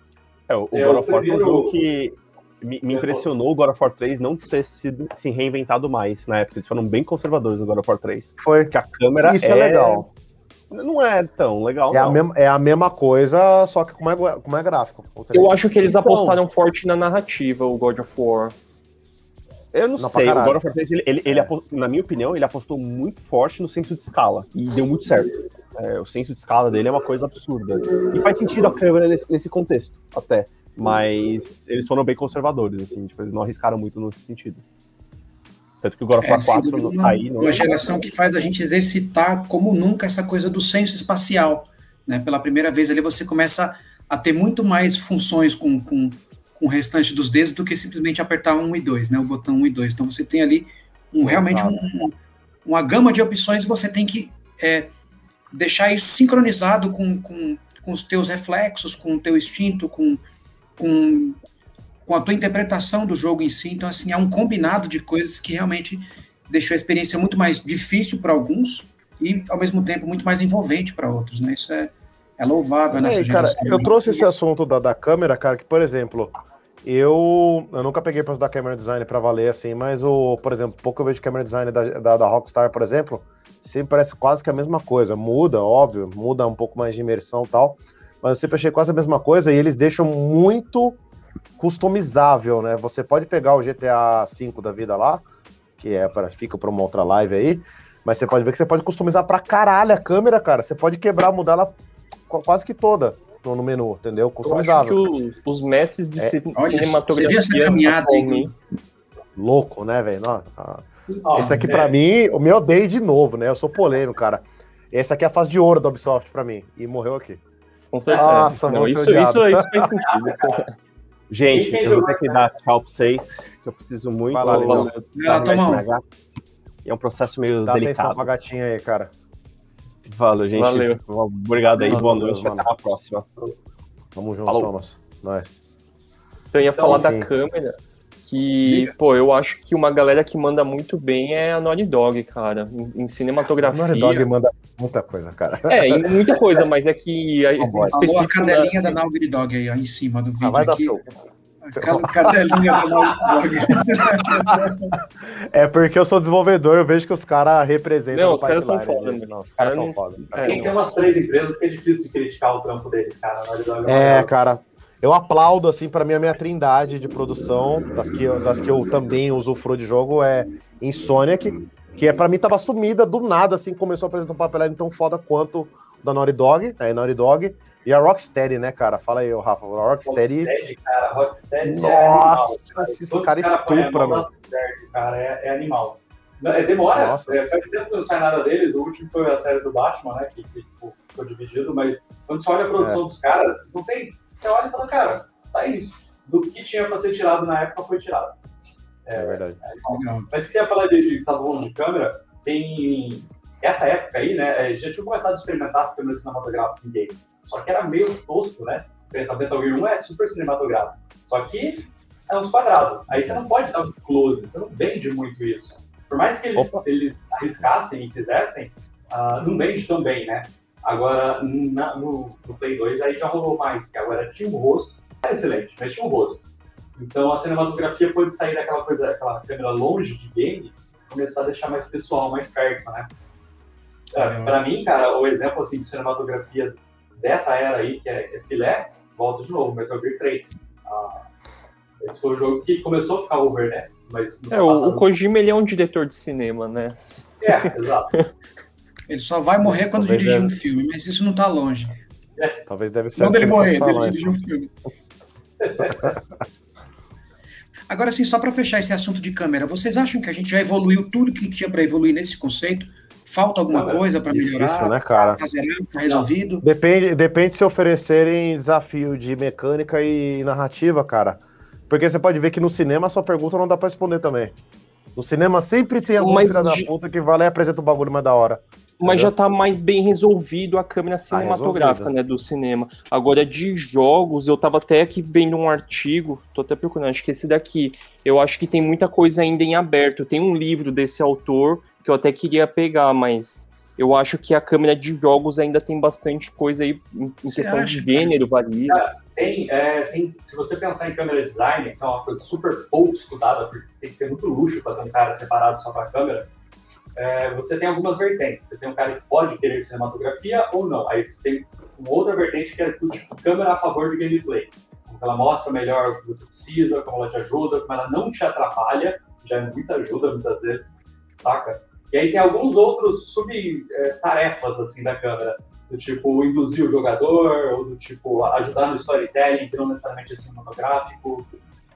É, o, God of War foi um jogo que me, me impressionou o God of War 3 não ter sido se reinventado mais na época. Eles foram bem conservadores no God of War 3. Foi. Que a câmera Isso é, é legal. Não é tão legal. É, A, mesma, é a mesma coisa, só que com mais, com mais gráfico. Eu acho que eles então, apostaram forte na narrativa, o God of War. Eu não, não sei, o God of War 3, ele, ele, ele é. na minha opinião, ele apostou muito forte no senso de escala, e deu muito certo. É, o senso de escala dele é uma coisa absurda. E faz sentido a câmera nesse, nesse contexto, até. Mas eles foram bem conservadores, assim, tipo, eles não arriscaram muito nesse sentido. Tanto que o God of War é, 4 uma, aí... Não... Uma geração que faz a gente exercitar como nunca essa coisa do senso espacial. Né? Pela primeira vez ali você começa a ter muito mais funções com, com com o restante dos dedos do que simplesmente apertar um e dois, né? O botão um e dois. Então você tem ali um, realmente um, uma gama de opções. Você tem que é, deixar isso sincronizado com, com, com os teus reflexos, com o teu instinto, com, com, com a tua interpretação do jogo em si. Então, assim, é um combinado de coisas que realmente deixou a experiência muito mais difícil para alguns e, ao mesmo tempo, muito mais envolvente para outros, né? Isso é, é louvável nessa geração. Cara, eu trouxe esse assunto da, da câmera, cara, que, por exemplo, eu, eu nunca peguei para estudar camera design para valer assim, mas o, por exemplo, pouco eu vejo camera design da, da, da, Rockstar, por exemplo, sempre parece quase que a mesma coisa. Muda, óbvio, muda um pouco mais de imersão e tal, mas eu sempre achei quase a mesma coisa e eles deixam muito customizável, né? Você pode pegar o GTA V da vida lá, que é para fica para uma outra live aí, mas você pode ver que você pode customizar pra caralho a câmera, cara. Você pode quebrar, mudar ela quase que toda no, no menu, entendeu? Customizável. Eu acho que os, os mestres de é, cinematografia. Essa caminhada aí, Louco, né, velho? Oh, esse aqui, é. pra mim, eu me odeio de novo, né? Eu sou polêmico, cara. Esse aqui é a fase de ouro da Ubisoft pra mim. E morreu aqui. Com certeza. Nossa, Não, isso, isso, isso faz sentido. Gente, eu vou ter que dar tchau pra vocês, que eu preciso muito. Vai lá, valeu. E é um processo meio Dá delicado. atenção pra gatinha aí, cara. Valeu, gente. Valeu. Obrigado aí, Valeu, boa noite. Mano. Até a próxima. Tamo junto, Falou. Thomas. Nice. Eu ia então, falar enfim. da câmera, que, Diga. pô, eu acho que uma galera que manda muito bem é a Naughty Dog, cara. Em, em cinematografia. A Naughty Dog manda muita coisa, cara. É, em muita coisa, mas é que. A, a, a cadelinha da Naughty Dog aí, ó, em cima do vídeo. Ah, vai aqui. Dar seu. Cadelinha É porque eu sou desenvolvedor, eu vejo que os caras representam. Não, os caras são foda, né? Os caras são foda. Tem umas três empresas que é difícil de criticar o trampo deles, cara. É, cara. Eu aplaudo, assim, para mim, a minha trindade de produção, das que, das que eu também usufruo de jogo, é Insomniac, que é, para mim tava sumida do nada, assim, começou a apresentar um papel tão foda quanto da Naughty Dog, é Naughty Dog, e a Rocksteady, né, cara? Fala aí, Rafa. A Rocksteady. Rocksteady, cara. Rocksteady Nossa, é animal, cara. esse cara estupra, mano. Certo, cara. É, é animal. É, demora, é, faz tempo que não sai nada deles. O último foi a série do Batman, né? Que, que tipo, ficou dividido, mas quando você olha a produção é. dos caras, não tem. Você olha e fala, cara, tá isso. Do que tinha pra ser tirado na época foi tirado. É, é verdade. mas se quiser falar de, de, de, de câmera, tem essa época aí, né, já tinha começado a experimentar as câmeras cinematográficas em games. Só que era meio tosco, né? Você pensa, Metal Gear 1 é super cinematográfico. Só que é uns quadrados. Aí você não pode dar um close, você não vende muito isso. Por mais que eles, eles arriscassem e fizessem, uh, não vende tão bem, né? Agora, na, no, no, Play 2, aí já rolou mais, porque agora tinha um rosto, é excelente, mas tinha um rosto. Então a cinematografia pode sair daquela coisa, aquela câmera longe de game, começar a deixar mais pessoal, mais perto, né? É, para mim, cara, o exemplo assim, de cinematografia dessa era aí, que é, é filé, volta de novo, Metal Gear 3. Ah, esse foi o jogo que começou a ficar over, né? Mas é, o, o Kojima ele é um diretor de cinema, né? É, exato. ele só vai morrer quando Talvez dirigir deve... um filme, mas isso não tá longe. É. Talvez deve ser. Quando ele morrer, ele dirigir um filme. Agora, assim, só para fechar esse assunto de câmera, vocês acham que a gente já evoluiu tudo que tinha para evoluir nesse conceito? Falta alguma coisa para melhorar? né, cara? Tá zerado, tá resolvido? Depende, depende se oferecerem desafio de mecânica e narrativa, cara. Porque você pode ver que no cinema a sua pergunta não dá para responder também. No cinema sempre tem alguma filha da puta que vai lá e apresenta o bagulho mais da hora. Mas já tá mais bem resolvido a câmera tá cinematográfica, né, do cinema. Agora, de jogos, eu tava até aqui vendo um artigo, tô até procurando, acho que esse daqui, eu acho que tem muita coisa ainda em aberto. Tem um livro desse autor que eu até queria pegar, mas eu acho que a câmera de jogos ainda tem bastante coisa aí em questão acha, de gênero, varia. tem, é, tem, se você pensar em câmera design, que é uma coisa super pouco estudada, porque você tem que ter muito luxo para ter um cara separado só para câmera, é, você tem algumas vertentes. Você tem um cara que pode querer cinematografia ou não. Aí você tem uma outra vertente que é do tipo câmera a favor do gameplay. Como ela mostra melhor o que você precisa, como ela te ajuda, como ela não te atrapalha, já é muita ajuda muitas vezes, saca? E aí tem alguns outros sub-tarefas, assim, da câmera, do tipo induzir o jogador, ou do tipo ajudar no storytelling, que não necessariamente é cinematográfico.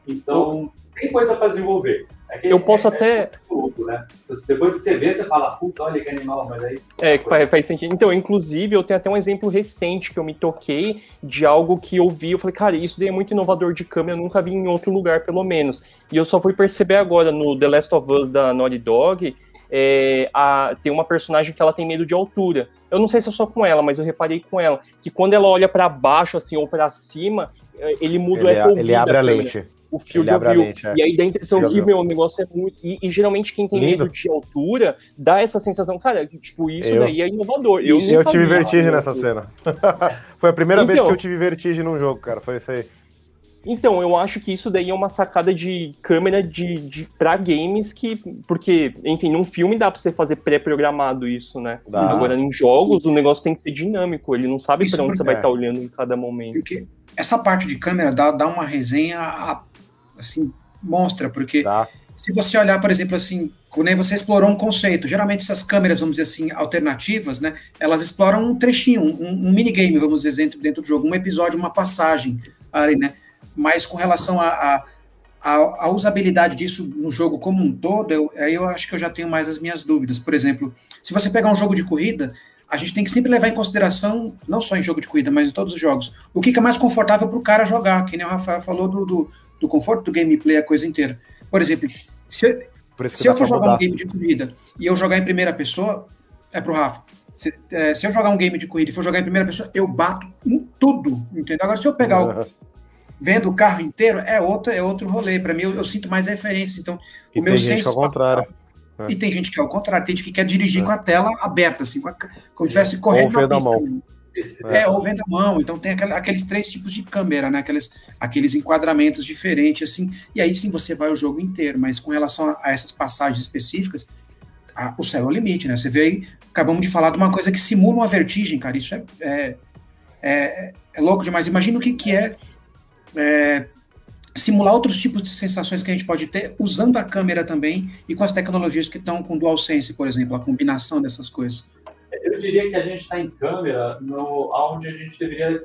Então, tem coisa para desenvolver. É eu posso é, até. É tudo, né? Depois que você vê, você fala, puta, olha que animal, mas aí. É, faz, faz sentido. Então, inclusive, eu tenho até um exemplo recente que eu me toquei de algo que eu vi. Eu falei, cara, isso daí é muito inovador de câmera, eu nunca vi em outro lugar, pelo menos. E eu só fui perceber agora no The Last of Us da Naughty Dog é, a, tem uma personagem que ela tem medo de altura. Eu não sei se é só com ela, mas eu reparei com ela que quando ela olha para baixo assim ou para cima, é, ele muda ele, o Ele abre a lente. O of view. Lente, é. E aí dá a impressão que, meu, o negócio é muito. E, e, geralmente quem tem Lindo. medo de altura dá essa sensação, cara, tipo, isso eu, daí é inovador. Eu, eu tive vertigem nessa cena. Foi a primeira então, vez que eu tive vertigem num jogo, cara. Foi isso aí. Então, eu acho que isso daí é uma sacada de câmera de, de para games que. Porque, enfim, num filme dá pra você fazer pré-programado isso, né? Dá. Agora, em jogos, Sim. o negócio tem que ser dinâmico, ele não sabe para onde você vai estar tá olhando em cada momento. Porque essa parte de câmera dá, dá uma resenha assim, monstra, porque dá. se você olhar, por exemplo, assim, quando você explorou um conceito, geralmente essas câmeras, vamos dizer assim, alternativas, né? Elas exploram um trechinho, um, um minigame, vamos dizer, dentro, dentro do jogo, um episódio, uma passagem ali, né? Mas com relação à usabilidade disso no jogo como um todo, eu, aí eu acho que eu já tenho mais as minhas dúvidas. Por exemplo, se você pegar um jogo de corrida, a gente tem que sempre levar em consideração, não só em jogo de corrida, mas em todos os jogos, o que, é mais confortável para o cara jogar, que nem o Rafael falou do, do, do, conforto do gameplay, a coisa inteira. Por exemplo, se, eu, se eu for jogar mudar. um game de corrida e eu jogar em primeira pessoa, é pro Rafa. Se, é, se, eu jogar um game de corrida e for jogar em primeira pessoa, eu bato em tudo, entendeu? Agora, se eu pegar o, vendo o carro inteiro, é outro, é outro rolê. Para mim, eu, eu, sinto mais referência. Então, e o meu senso. Que é o contrário. É. E tem gente que é o contrário, tem gente que quer dirigir é. com a tela aberta, assim, com a, como tivesse correndo ou na pista. Mão. É, é, ou vendo a mão. Então tem aquel, aqueles três tipos de câmera, né? Aqueles, aqueles enquadramentos diferentes, assim. E aí sim você vai o jogo inteiro. Mas com relação a, a essas passagens específicas, a, o céu é o limite, né? Você vê aí, acabamos de falar de uma coisa que simula uma vertigem, cara. Isso é, é, é, é louco demais. Imagina o que, que é é, simular outros tipos de sensações que a gente pode ter usando a câmera também e com as tecnologias que estão com DualSense, por exemplo, a combinação dessas coisas. Eu diria que a gente está em câmera no, onde a gente deveria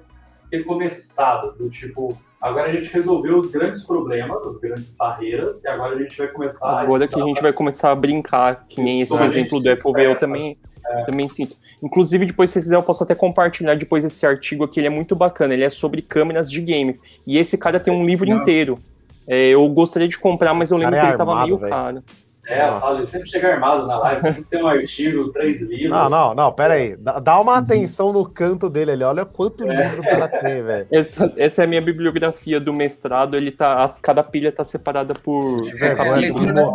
ter começado, do tipo, agora a gente resolveu os grandes problemas, as grandes barreiras, e agora a gente vai começar Agora a que a gente vai começar a brincar, que nem esse exemplo do Apple eu também, é. também sinto. Inclusive, depois, se vocês quiserem, eu posso até compartilhar depois esse artigo aqui, ele é muito bacana, ele é sobre câmeras de games. E esse cara tem um livro Não. inteiro. É, eu gostaria de comprar, mas eu lembro que ele estava é meio véio. caro. É, eu falo, ele sempre chega armado na live, sempre tem um artigo, três livros. Não, não, não, pera aí. Dá uma atenção no canto dele ali, olha quanto é. livro o cara tem, velho. Essa, essa, é a minha bibliografia do mestrado, ele tá. As, cada pilha tá separada por. É, é, leitura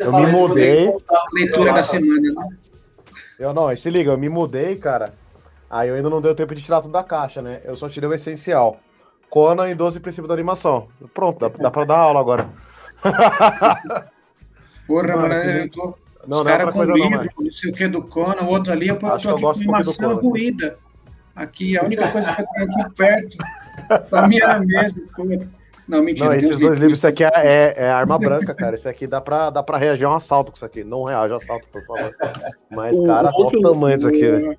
eu me mudei. Leitura da semana, né? Eu não, se liga, eu me mudei, cara. Aí eu ainda não deu tempo de tirar tudo da caixa, né? Eu só tirei o essencial. Conan e 12 princípios da animação. Pronto, dá, dá pra dar aula agora. Porra, mano, eu tô... Não, Os caras com livro, não, não sei o que do Conan, o outro ali, eu, tô aqui com maçã ruída. Aqui, a única coisa que eu tenho aqui perto, da minha mesa. Não, mentira. Não, esses dois livros, isso aqui é, é, é, arma branca, cara. Isso aqui dá pra, dá pra reagir a um assalto com isso aqui. Não reage a assalto, por favor. Mas, cara, olha o tamanho disso aqui, velho.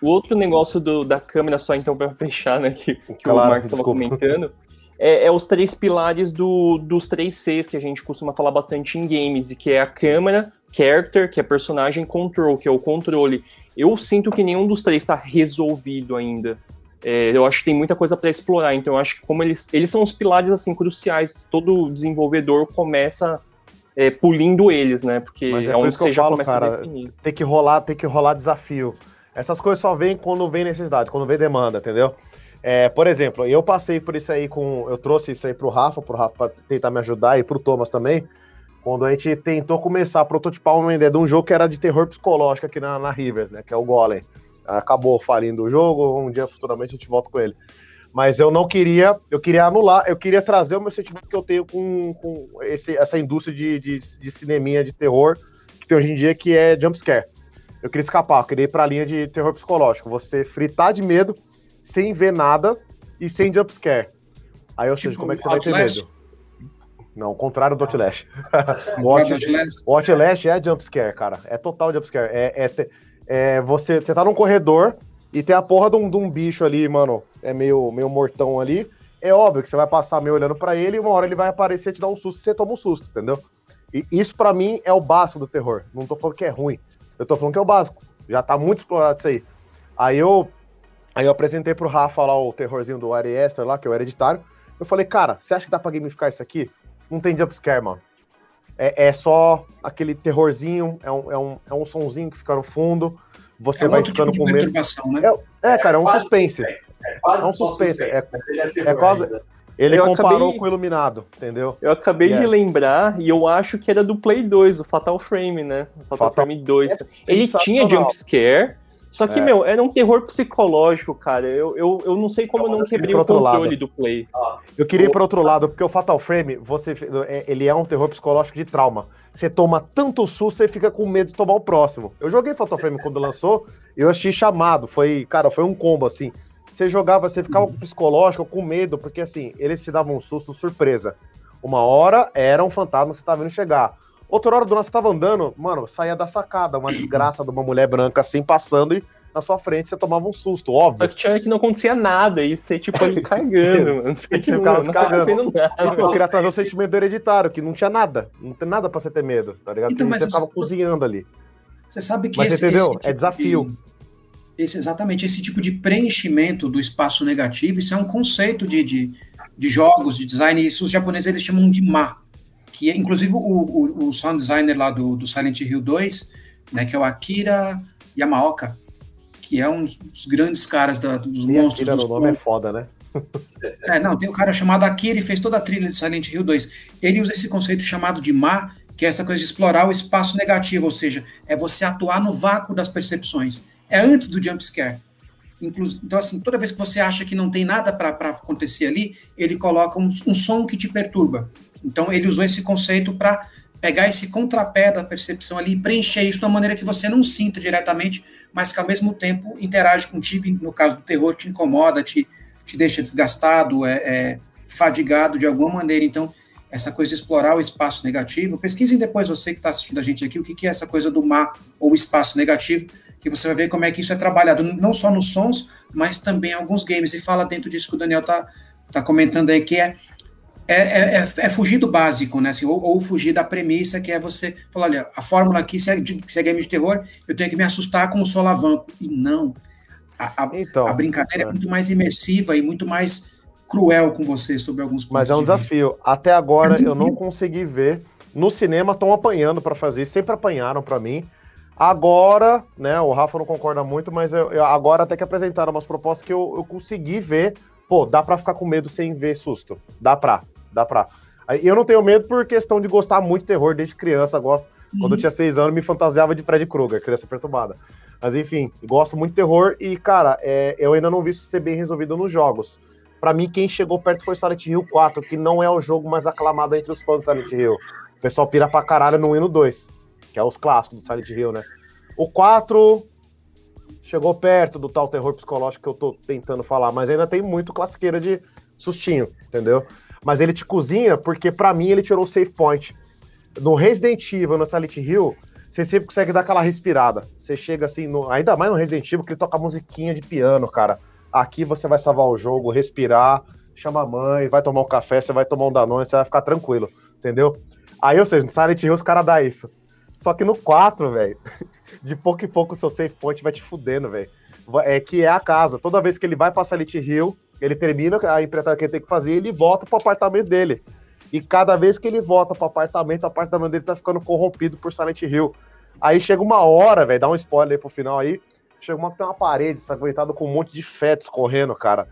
O outro negócio do, da câmera, só então para fechar, né, que, que claro, o Marcos estava comentando, é, é, os três pilares do, dos três Cs que a gente costuma falar bastante em games, e que é a câmera, character, que é personagem, control, que é o controle. Eu sinto que nenhum dos três está resolvido ainda. É, eu acho que tem muita coisa para explorar, então eu acho que como eles, eles são os pilares assim cruciais, todo desenvolvedor começa é, pulindo eles, né? Porque Mas é, é onde você já falo, começa cara, a definir. Tem que rolar, tem que rolar desafio. Essas coisas só vêm quando vem necessidade, quando vem demanda, entendeu? É, por exemplo, eu passei por isso aí com. Eu trouxe isso aí pro Rafa, pro Rafa pra tentar me ajudar e pro Thomas também. Quando a gente tentou começar a prototipar uma ideia de um jogo que era de terror psicológico aqui na, na Rivers, né? Que é o Golem. Acabou falindo o jogo, um dia futuramente a gente volta com ele. Mas eu não queria, eu queria anular, eu queria trazer o meu sentimento que eu tenho com, com esse, essa indústria de, de, de cineminha de terror que tem hoje em dia, que é jumpscare eu queria escapar, eu queria ir pra linha de terror psicológico. Você fritar de medo, sem ver nada e sem jumpscare. Aí, ou tipo, seja, como é que você vai ter medo? Não, o contrário do Outlast. o Outlast é jumpscare, cara. É total jumpscare. É, é, é, você, você tá num corredor e tem a porra de um, de um bicho ali, mano, é meio, meio mortão ali. É óbvio que você vai passar meio olhando para ele e uma hora ele vai aparecer te dar um susto você toma um susto, entendeu? E isso para mim é o básico do terror. Não tô falando que é ruim. Eu tô falando que é o básico. Já tá muito explorado isso aí. Aí eu, aí eu apresentei pro Rafa lá o terrorzinho do Ari Esther lá, que é o hereditário. Eu falei, cara, você acha que dá pra gamificar isso aqui? Não tem jumpscare, mano. É, é só aquele terrorzinho, é um, é, um, é um sonzinho que fica no fundo. Você é vai ficando tipo com medo. Né? É, é, cara, é um suspense. É, é um suspense. É, é quase. Ele eu comparou acabei... com o Iluminado, entendeu? Eu acabei yeah. de lembrar, e eu acho que era do Play 2, o Fatal Frame, né? O Fatal, Fatal... Frame 2. É ele tinha jumpscare, só que, é. meu, era um terror psicológico, cara. Eu, eu, eu não sei como eu não quebrei o controle lado. do Play. Ah, eu queria ir para outro lado, porque o Fatal Frame, você, é, ele é um terror psicológico de trauma. Você toma tanto susto, você fica com medo de tomar o próximo. Eu joguei Fatal Frame quando lançou, eu achei chamado. Foi, cara, foi um combo, assim. Você jogava, você ficava com psicológico, com medo, porque assim, eles te davam um susto surpresa. Uma hora era um fantasma que você tava vendo chegar. Outra hora do você tava andando, mano, saía da sacada, uma desgraça de uma mulher branca assim passando e na sua frente você tomava um susto, óbvio. Só que tinha que não acontecia nada, e você, tipo, ali cagando, mano. Você, tipo, ficava se cagando. Nada, então, eu queria trazer o sentimento hereditário, que não tinha nada. Não tem nada pra você ter medo, tá ligado? Então, você, você ficava cozinhando ali. Você sabe que mas esse, entendeu? Esse tipo é desafio. De esse, exatamente esse tipo de preenchimento do espaço negativo, isso é um conceito de, de, de jogos, de design, isso os japoneses eles chamam de ma, que é, inclusive o, o, o sound designer lá do, do Silent Hill 2, né, que é o Akira Yamaoka, que é um dos grandes caras da, dos e monstros. Akira, dos o nome é foda, né? é, não, tem um cara chamado Akira e fez toda a trilha de Silent Hill 2. Ele usa esse conceito chamado de ma, que é essa coisa de explorar o espaço negativo, ou seja, é você atuar no vácuo das percepções é antes do jump scare. Então, assim, toda vez que você acha que não tem nada para acontecer ali, ele coloca um, um, som que te perturba. Então, ele usou esse conceito para pegar esse contrapé da percepção ali e preencher isso de uma maneira que você não sinta diretamente, mas que ao mesmo tempo interage contigo. No caso do terror, te incomoda, te, te deixa desgastado, é, é fadigado de alguma maneira. Então, essa coisa de explorar o espaço negativo. Pesquisem depois, você que está assistindo a gente aqui, o que, que é essa coisa do mar ou espaço negativo que você vai ver como é que isso é trabalhado, não só nos sons, mas também em alguns games. E fala dentro disso que o Daniel tá, tá comentando aí, que é, é, é, é, é fugir do básico, né? Assim, ou, ou, fugir da premissa, que é você falar, olha, a fórmula aqui, se é, se é game de terror, eu tenho que me assustar com o solavanco. E não. A, a, então, a brincadeira é. é muito mais imersiva e muito mais cruel com você sobre alguns pontos. Mas é um de desafio. Vista. Até agora um eu não consegui ver. No cinema estão apanhando para fazer, sempre apanharam para mim. Agora, né, o Rafa não concorda muito, mas eu, eu, agora até que apresentaram umas propostas que eu, eu consegui ver, pô, dá pra ficar com medo sem ver susto. Dá pra, dá pra. Eu não tenho medo por questão de gostar muito de terror desde criança. Gosto. Uhum. Quando eu tinha seis anos, me fantasiava de Fred Krueger, criança perturbada. Mas enfim, gosto muito de terror e, cara, é, eu ainda não vi isso ser bem resolvido nos jogos. Para mim, quem chegou perto foi Silent Hill 4, que não é o jogo mais aclamado entre os fãs de Silent Hill. O pessoal pira pra caralho no 1 e no 2, que é os clássicos do Silent Hill, né? O 4 chegou perto do tal terror psicológico que eu tô tentando falar, mas ainda tem muito classiqueira de sustinho, entendeu? Mas ele te cozinha porque, para mim, ele tirou o save point. No Resident Evil, no Silent Hill, você sempre consegue dar aquela respirada. Você chega assim, no, ainda mais no Resident Evil, que ele toca musiquinha de piano, cara. Aqui você vai salvar o jogo, respirar, chama a mãe, vai tomar um café, você vai tomar um Danone, você vai ficar tranquilo, entendeu? Aí, ou seja, no Silent Hill os caras dão isso. Só que no 4, velho, de pouco em pouco o seu save point vai te fudendo, velho. É que é a casa. Toda vez que ele vai pra Silent Hill, ele termina a empreitada que ele tem que fazer ele volta pro apartamento dele. E cada vez que ele volta pro apartamento, o apartamento dele tá ficando corrompido por Silent Hill. Aí chega uma hora, velho, dá um spoiler aí pro final aí. Chega uma que tem uma parede sanguentada com um monte de fetos correndo, cara.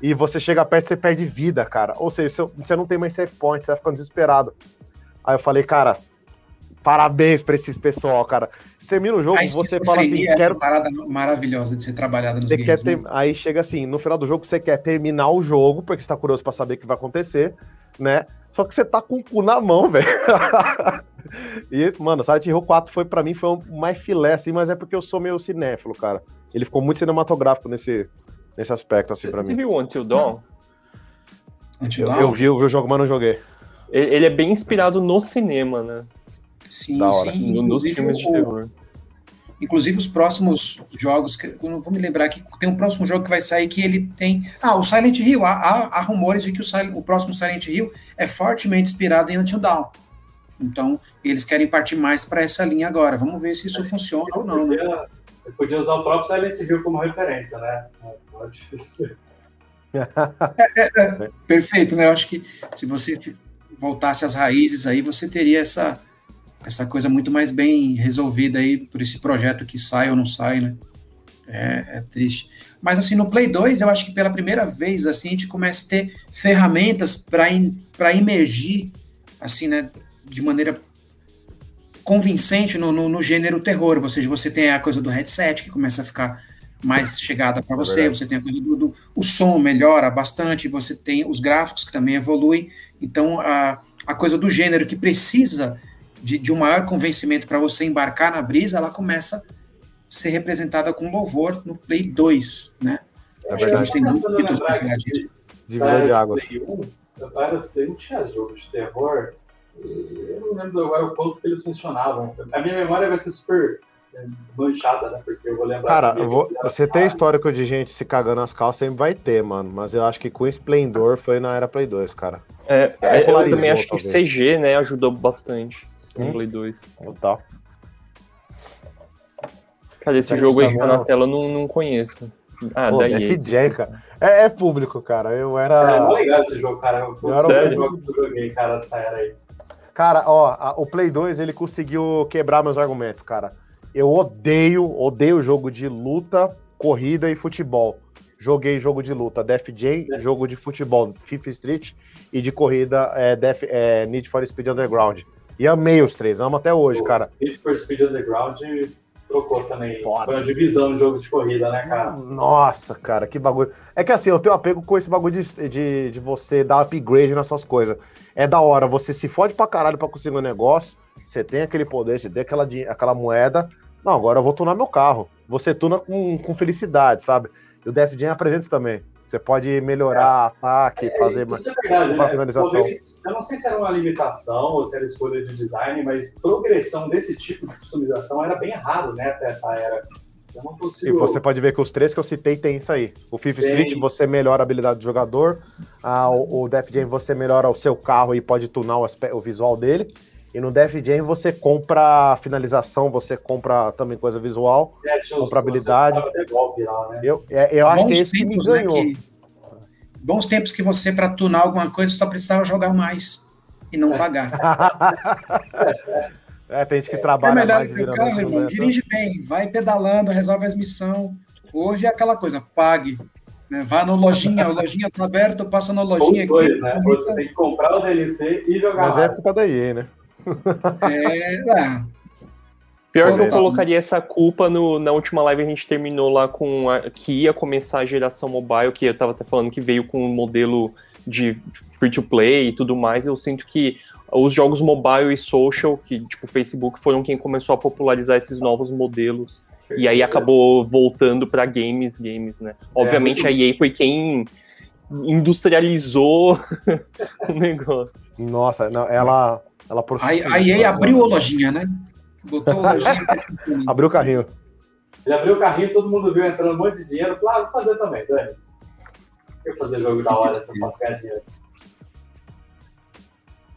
E você chega perto, você perde vida, cara. Ou seja, você não tem mais save point, você vai ficando desesperado. Aí eu falei, cara, Parabéns pra esses pessoal, cara. Você termina o jogo, você fala assim, é quero... parada maravilhosa de ser trabalhada nos você games, quer ter... né? Aí chega assim, no final do jogo você quer terminar o jogo, porque você tá curioso pra saber o que vai acontecer, né? Só que você tá com o cu na mão, velho. e, mano, Silent Hill 4 foi, pra mim, foi um mais filé, assim, mas é porque eu sou meio cinéfilo, cara. Ele ficou muito cinematográfico nesse, nesse aspecto, assim, pra você mim. Você viu Until Dawn? Until Dawn? Eu, eu, vi, eu vi o jogo, mas não joguei. Ele é bem inspirado no cinema, né? Sim, sim. Nos filmes de terror. Inclusive os próximos jogos, que, eu não vou me lembrar que tem um próximo jogo que vai sair que ele tem. Ah, o Silent Hill. Há, há, há rumores de que o, o, próximo Silent Hill é fortemente inspirado em Until Dawn. Então, eles querem partir mais para essa linha agora. Vamos ver se isso é, funciona ou não. Podia, né? Eu podia usar o próprio Silent Hill como referência, né? Pode ser. É, é, é, perfeito, né? Eu acho que se você voltasse às raízes aí, você teria essa essa coisa muito mais bem resolvida aí por esse projeto que sai ou não sai, né? É, é, triste. Mas assim, no Play 2, eu acho que pela primeira vez, assim, a gente começa a ter ferramentas para emergir, assim, né, de maneira convincente no, no, no, gênero terror. Ou seja, você tem a coisa do headset que começa a ficar mais chegada para você, é você tem a coisa do, do, o som melhora bastante, você tem os gráficos que também evoluem. Então, a, a coisa do gênero que precisa de, de um maior convencimento para você embarcar na brisa, ela começa a ser representada com louvor no Play 2, né? É verdade. A gente tem muitos títulos para falar disso. Divisor de águas. Para Play 1 tinha jogos de terror, eu não lembro agora o quanto que eles funcionavam. A minha memória vai ser super é, manchada, né? Porque eu vou lembrar. Cara, vou, você tem histórico de gente se cagando nas calças, sempre vai ter, mano. Mas eu acho que com Esplendor foi na era Play 2, cara. É, é eu também acho que talvez. CG, né, ajudou bastante no Play 2. Total. Cadê esse jogo aí que tá na tela? Eu não, não conheço. Ah, Pô, daí. Def cara. É, é, público, cara. Eu era. É, não legal esse jogo, cara. Eu, eu era o jogo que eu joguei, cara, essa era aí. Cara, ó, a, o Play 2 ele conseguiu quebrar meus argumentos, cara. Eu odeio, odeio jogo de luta, corrida e futebol. Joguei jogo de luta Def Jam, é. jogo de futebol Fifth Street e de corrida é, Def, é, Need for Speed Underground. E amei os três, amo até hoje, o cara. Need for Speed Underground trocou também. Foda. Foi uma divisão de jogo de corrida, né, cara? Nossa, cara, que bagulho. É que assim, eu tenho apego com esse bagulho de, de, de você dar upgrade nas suas coisas. É da hora, você se fode pra caralho pra conseguir um negócio, você tem aquele poder, você tem aquela, aquela moeda. Não, agora eu vou tunar meu carro. Você tuna com, com felicidade, sabe? E o Def Jam apresenta isso também. Você pode melhorar é. ataque, é, fazer mais é verdade, né? finalização. eu não sei se era uma limitação ou se era escolha de design, mas progressão desse tipo de customização era bem raro, né, até essa era. Consigo... E você pode ver que os três que eu citei tem isso aí. O Fifth Street você melhora a habilidade do jogador, ah, o, o Def Jam você melhora o seu carro e pode tunar o, o visual dele. E no Def Jam você compra finalização, você compra também coisa visual, é, compra habilidade. Lá, né? Eu, é, eu acho que é isso que me né, ganhou. Né, que, bons tempos que você, para tunar alguma coisa, só precisava jogar mais e não pagar. é, tem gente que trabalha é mais. Virando carro, irmão, dirige bem, vai pedalando, resolve as missões. Hoje é aquela coisa, pague. É, vá no lojinha, a lojinha tá aberta, passa na lojinha Ou dois, Né? Você tem que comprar o DLC e jogar. Mas é culpa da EA, né? É, é. Pior que eu colocaria essa culpa no, na última live a gente terminou lá com a, que ia começar a geração mobile, que eu tava até falando que veio com um modelo de free to play e tudo mais. Eu sinto que os jogos mobile e social, que tipo Facebook, foram quem começou a popularizar esses novos modelos. E aí acabou voltando para games, games, né? Obviamente é, a EA foi quem industrializou o negócio. Nossa, não, ela ela a, a EA abriu a lojinha, né? Botou a lojinha. abriu o carrinho. Ele abriu o carrinho, todo mundo viu entrando um monte de dinheiro. Falei, ah, vou fazer também, dane-se. Vou fazer jogo da hora se eu posso ganhar dinheiro.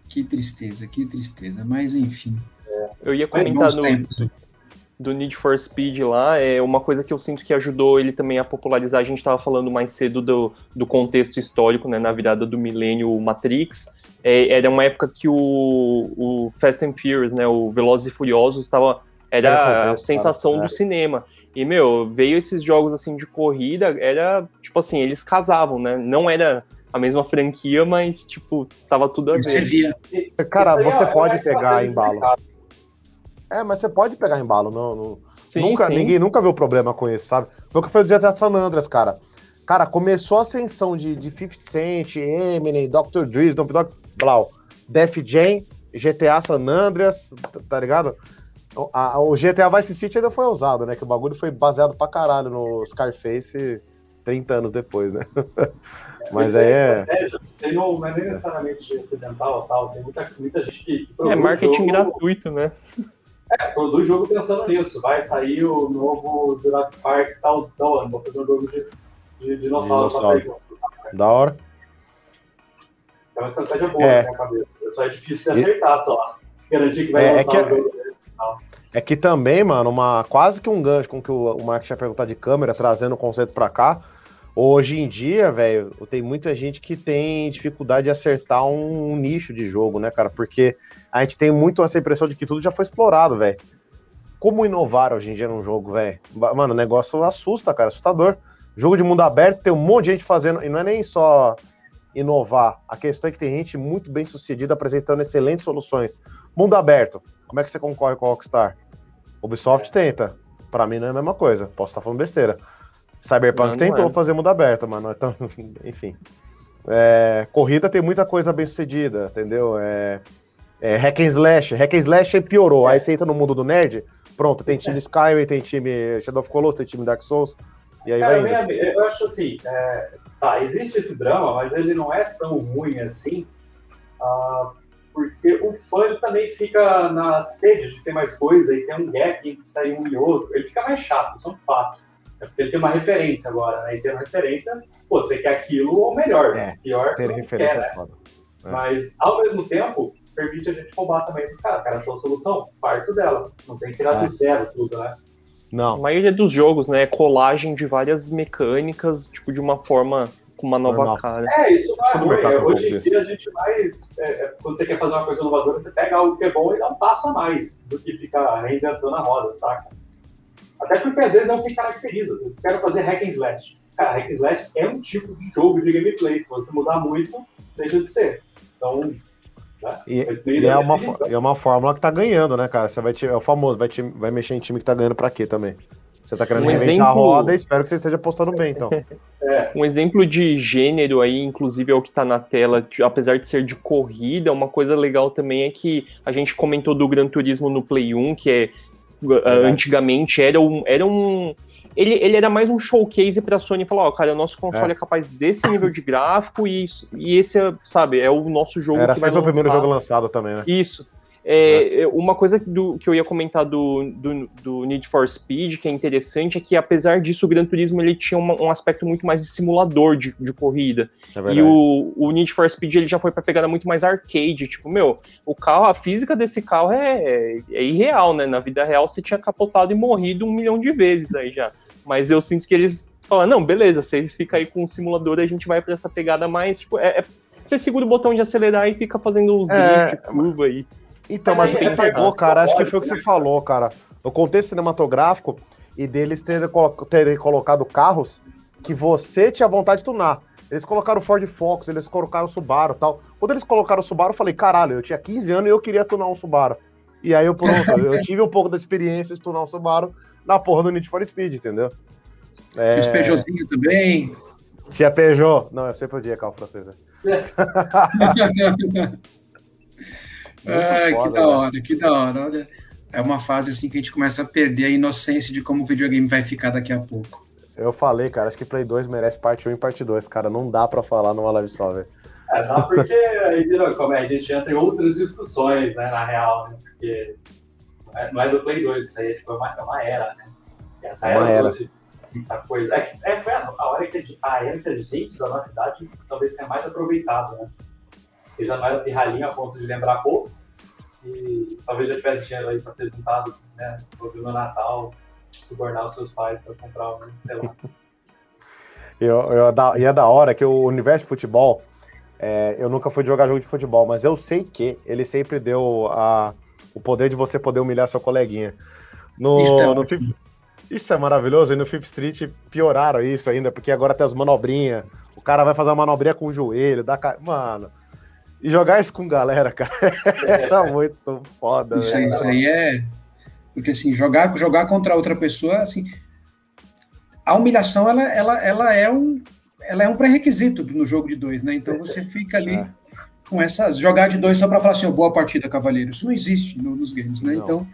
Que tristeza, que tristeza. Mas enfim. É. Eu ia comentar no, do Need for Speed lá, é uma coisa que eu sinto que ajudou ele também a popularizar. A gente estava falando mais cedo do, do contexto histórico, né, na virada do milênio Matrix. É, era uma época que o, o Fast and Furious, né, o Velozes e Furiosos, estava era, era a sensação cara. do cinema. E, meu, veio esses jogos, assim, de corrida, era, tipo assim, eles casavam, né? Não era a mesma franquia, mas, tipo, tava tudo a ver. Cara, você pode pegar embalo. É, mas você pode pegar embalo, não. não... Sim, nunca, sim. Ninguém nunca viu problema com isso, sabe? Foi o que foi o GTA San Andreas, cara. Cara, começou a ascensão de, de 50 Cent, Eminem, Dr. Dre, Snoop Dogg, Blau, Def Jam, GTA San Andreas, tá, tá ligado? O, a, o GTA Vice City ainda foi usado, né? Que o bagulho foi baseado pra caralho no Scarface 30 anos depois, né? Mas aí é. Tem não, é nem necessariamente acidental tal, tem muita, muita gente que. É marketing jogo, gratuito, né? É, produz jogo pensando nisso. Vai sair o novo Jurassic Park tal, tal ano. Vou fazer um jogo de, de dinossauro pra sair. Da hora. É uma estratégia boa é. na minha cabeça. Só é difícil de acertar, só. Garantir que vai é, lançar é que, o jogo. É que também, mano, uma, quase que um gancho com que o, o Mark tinha perguntado de câmera, trazendo o conceito pra cá. Hoje em dia, velho, tem muita gente que tem dificuldade de acertar um, um, nicho de jogo, né, cara? Porque a gente tem muito essa impressão de que tudo já foi explorado, velho. Como inovar hoje em dia num jogo, velho? Mano, o negócio assusta, cara, assustador. Jogo de mundo aberto, tem um monte de gente fazendo, e não é nem só inovar. A questão é que tem gente muito bem sucedida apresentando excelentes soluções. Mundo aberto, como é que você concorre com a Rockstar? Ubisoft tenta. Para mim não é a mesma coisa. Posso estar falando besteira. Cyberpunk não, tentou não é. fazer mundo aberto, mano. Então, enfim. É, corrida tem muita coisa bem sucedida, entendeu? É, é, hack and slash. Hack and slash piorou. Aí você entra no mundo do nerd, pronto, tem time é. Skyrim, tem time Shadow of Colossus, tem time Dark Souls. E aí Cara, vai. Eu acho assim, é, tá, existe esse drama, mas ele não é tão ruim assim. Uh, porque o fã também fica na sede de ter mais coisa e tem um gap entre sair um e outro. Ele fica mais chato, isso é um fato. É porque ele tem uma referência agora, né? E tem uma referência, pô, você quer aquilo ou melhor. É, pior ter referência quer, é né? foda. É. Mas, ao mesmo tempo, permite a gente roubar também dos caras. O cara achou a solução, parto dela. Não tem que tirar é. do zero tudo, né? Não. A maioria dos jogos, né, é colagem de várias mecânicas, tipo, de uma forma com uma nova Normal. cara. É, isso não é ruim. É, hoje em dia a gente mais. É, é, quando você quer fazer uma coisa inovadora, você pega algo que é bom e dá um passo a mais do que ficar reinventando a roda, saca? Até porque às vezes é o que caracteriza. Eu quero fazer hack and slash. Cara, hack and slash é um tipo de jogo de gameplay. Se você mudar muito, deixa de ser. Então. Né? E, e é, uma, é uma fórmula que tá ganhando, né, cara? Você vai é o famoso, vai, vai mexer em time que tá ganhando pra quê também? Você tá querendo um reinventar exemplo... a roda espero que você esteja apostando bem, então. É. Um exemplo de gênero aí, inclusive é o que tá na tela, apesar de ser de corrida, uma coisa legal também é que a gente comentou do Gran Turismo no Play 1, que é é. antigamente era um, era um ele, ele era mais um showcase para a Sony falar, ó, oh, cara, o nosso console é. é. capaz desse nível de gráfico e, e esse, é, sabe, é o nosso jogo era que vai lançar. o primeiro jogo lançado também, né? Isso. É, é, uma coisa do, que eu ia comentar do, do, do, Need for Speed, que é interessante, é que apesar disso, o Gran Turismo ele tinha uma, um aspecto muito mais de simulador de, de corrida. É e o, o, Need for Speed ele já foi pra pegada muito mais arcade. Tipo, meu, o carro, a física desse carro é, é, é irreal, né? Na vida real você tinha capotado e morrido um milhão de vezes aí já. Mas eu sinto que eles falam, não, beleza, vocês ficam aí com o simulador, a gente vai pra essa pegada mais, tipo, é, é você segura o botão de acelerar e fica fazendo os é, drift, curva aí. Então, mas o que pegou, cara, acho que foi o que você falou, cara. O contexto cinematográfico e deles terem, terem colocado carros que você tinha vontade de tunar. Eles colocaram o Ford Focus, eles colocaram o Subaru tal. Quando eles colocaram o Subaru, eu falei, caralho, eu tinha 15 anos e eu queria tunar um Subaru. E aí eu, pronto, eu tive um pouco da experiência de tunar um Subaru na porra do Need for Speed, entendeu? É... Tinha os Peugeotzinho também. Tinha Peugeot. Não, eu sempre odiei carro francês. É. ah, foda, que da hora, né? que da hora. Olha, é uma fase assim que a gente começa a perder a inocência de como o videogame vai ficar daqui a pouco. Eu falei, cara, acho que Play 2 merece parte 1 e parte 2, cara. Não dá pra falar numa live só, velho. É, dá porque aí virou, como é, a gente já tem outras discussões, né, na real, né? Porque não é do Play 2, isso aí é, tipo, é uma, é uma era, né? Essa era, era. trouxe muita coisa. É, é, foi a, a, hora que a, era que a gente da nossa idade talvez tenha mais aproveitado, né? Porque já não era pirralhinho a ponto de lembrar pouco. E talvez já tivesse dinheiro aí para ter juntado, né? No Natal, subornar os seus pais para comprar um, sei lá. eu, eu, e é da hora que o universo de futebol, é, eu nunca fui jogar jogo de futebol, mas eu sei que ele sempre deu a, o poder de você poder humilhar seu coleguinha. No, isso, é no isso é maravilhoso, e no Fifth Street pioraram isso ainda, porque agora tem as manobrinhas, o cara vai fazer uma manobrinha com o joelho, dá ca... Mano, e jogar isso com galera, cara, era muito foda. Isso, isso aí é porque, assim, jogar, jogar contra outra pessoa, assim, a humilhação, ela, ela, ela é um, ela é um pré-requisito no jogo de dois, né? Então você fica ali é. Com essas, jogar de dois só para falar assim, oh, boa partida, cavaleiro. Isso não existe no, nos games, né? Não. Então,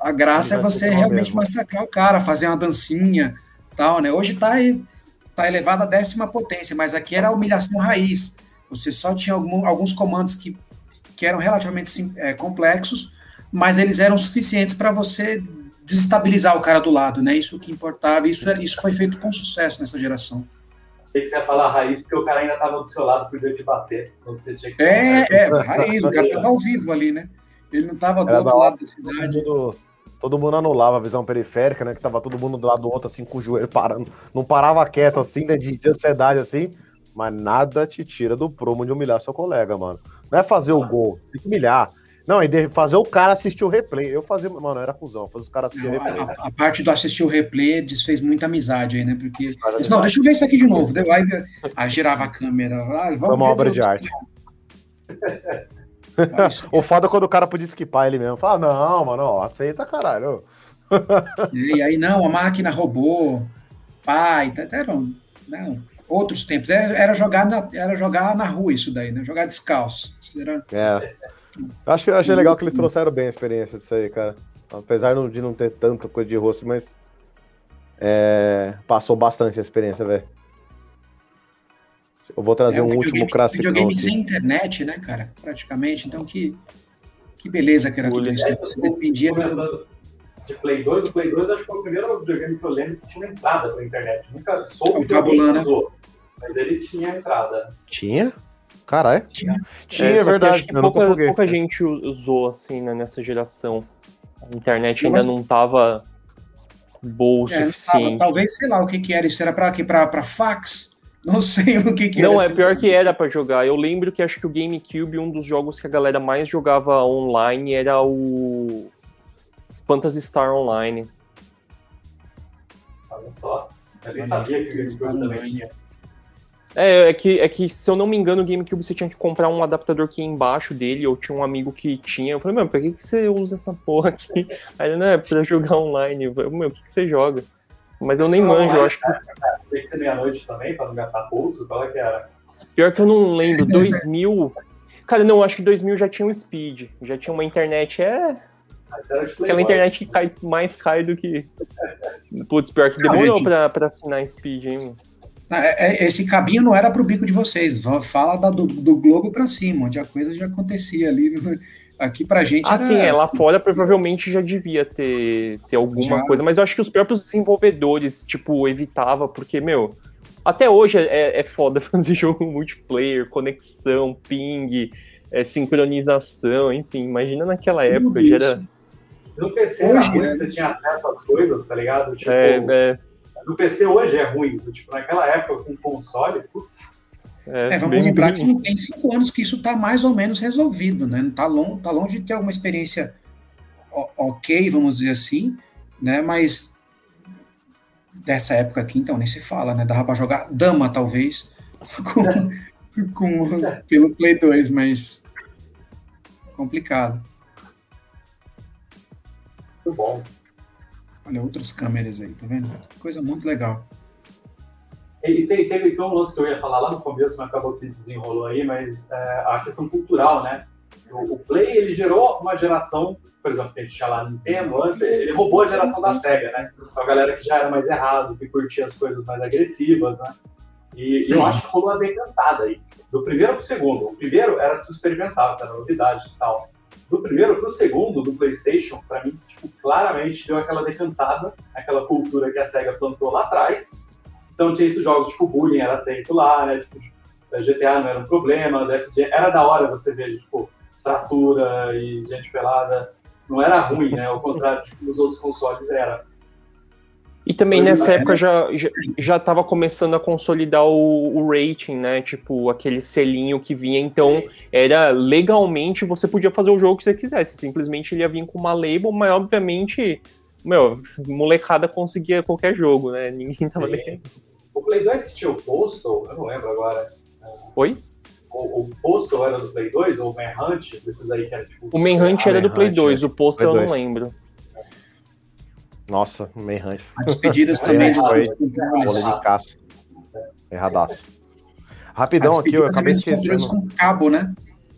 a graça é você realmente mesmo. massacrar o cara, fazer uma dancinha, tal, né? Hoje tá, tá elevada a décima potência, mas aqui era a humilhação raiz. Você só tinha algum, alguns comandos que, que eram relativamente é, complexos, mas eles eram suficientes para você desestabilizar o cara do lado, né? Isso que importava, isso, isso foi feito com sucesso nessa geração. Tem que você ia falar raiz, porque o cara ainda estava do seu lado, podia te bater. Quando você tinha que é, é, raiz, o cara estava ao vivo ali, né? Ele não estava do outro lado da cidade. Todo, todo mundo anulava a visão periférica, né? Que tava todo mundo do lado do outro, assim, com o joelho parando. Não parava quieto, assim, né? De, de ansiedade, assim. Mas nada te tira do promo de humilhar seu colega, mano. Não é fazer o gol, tem que humilhar. Não, e fazer o cara assistir o replay. Eu fazia, mano, era cuzão, fazer os caras assistir não, o replay. A, a, parte do assistir o replay desfez muita amizade aí, né? Porque. Disse, não, deixa eu ver isso aqui de novo. Aí, aí girava a câmera. Ah, vamos Foi uma obra de arte. o foda é quando o cara podia esquipar ele mesmo. Fala, não, mano, ó, aceita, caralho. e aí, não, a máquina roubou. Pai, tá, tá, eram não, outros tempos. Era, era, jogar na, era jogar na rua isso daí, né? Jogar descalço. Era... É. Acho, achei legal que eles trouxeram bem a experiência disso aí, cara. Apesar de não ter tanta coisa de rosto, mas é, passou bastante a experiência, velho. Eu vou trazer é, um último clássico. Videogame aqui. sem internet, né, cara? Praticamente. Então, que, que beleza que era tudo isso. É, Você dependia do... De Play 2, o Play 2 acho que foi o primeiro videogame que eu lembro que tinha entrada pra internet. Nunca soube que alguém né? usou. Mas ele tinha entrada. Tinha? Caralho. Tinha, Tinha é, é verdade. pouca, pouca gente usou assim né, nessa geração. A internet ainda não tava boa o é, suficiente. Tava, talvez, sei lá, o que que era. Isso era pra quê? Pra, pra fax? Não sei o que que Não, era. é pior que era para jogar. Eu lembro que acho que o GameCube, um dos jogos que a galera mais jogava online era o Phantasy Star Online. Olha só. Eu nem sabia que o GameCube também tinha. É, é que, é que, se eu não me engano, o GameCube você tinha que comprar um adaptador que ia embaixo dele, ou tinha um amigo que tinha. Eu falei, mano, por que, que você usa essa porra aqui? Aí ele, não, é pra jogar online. Eu falei, meu, o que, que você joga? Mas eu nem manjo, eu acho que. Tem que ser meia-noite também, pra não gastar pulso? Qual é que era? Pior que eu não lembro, 2000. Cara, não, acho que 2000 já tinha um speed, já tinha uma internet, é. Aquela internet que cai, mais cai do que. Putz, pior que demorou pra, pra assinar speed, hein, mano. É, é, esse cabinho não era para o bico de vocês. Fala da, do, do, globo para cima, onde a coisa já acontecia ali. Aqui pra gente. Ah, era... sim, é, lá fora provavelmente já devia ter, ter alguma já. coisa, mas eu acho que os próprios desenvolvedores, tipo, evitava, porque, meu, até hoje é, é foda fazer jogo multiplayer, conexão, ping, é, sincronização, enfim, imagina naquela Tudo época, já era. No PC hoje, era né? você tinha acesso às coisas, tá ligado? Tipo, é, é no PC hoje é ruim. Tipo, naquela época com console, putz. É, é, vamos lembrar que tem cinco anos que isso está mais ou menos resolvido, né? Está longe, tá longe de ter alguma experiência ok, vamos dizer assim, né? Mas dessa época aqui, então nem se fala, né? Dava para jogar dama, talvez, com, com, pelo Play 2, mas complicado. Muito bom. Olha, outras câmeras aí, tá vendo? Coisa muito legal. E tem, teve um lance que eu ia falar lá no começo, mas acabou que desenrolou aí, mas é, a questão cultural, né? O, o, Play, ele gerou uma geração, por exemplo, que a gente tinha lá Nintendo antes, ele roubou a geração da SEGA, né? A galera que já era mais errado, que curtia as coisas mais agressivas, né? E, e eu acho que rolou uma decantada aí. Do primeiro pro segundo. O primeiro era tudo experimental, era novidade e tal. Do primeiro pro segundo, do PlayStation, para mim, tipo, claramente deu aquela decantada, aquela cultura que a SEGA plantou lá atrás. Então tinha esses jogos, tipo, bullying era aceito lá, né? Tipo, GTA não era um problema, era da hora você ver, tipo, fratura e gente pelada. Não era ruim, né? Ao contrário de que os outros consoles era. E também nessa época já, já, estava começando a consolidar o, o, rating, né? Tipo, aquele selinho que vinha. Então, era legalmente você podia fazer o jogo que você quisesse. Simplesmente ele ia vir com uma label, mas obviamente, meu, molecada conseguia qualquer jogo, né? Ninguém tava defendendo. O Play 2 tinha o Postal, eu não lembro agora. Oi? O, o Postal era do Play 2 ou o Manhunt? Desses aí que era tipo. O Manhunt era do Play 2, o Postal eu não lembro. Nossa, meio rancho. Despedidas também foi de caça. Erradaço. Rapidão aqui, eu acabei esquecendo. com cabo, né?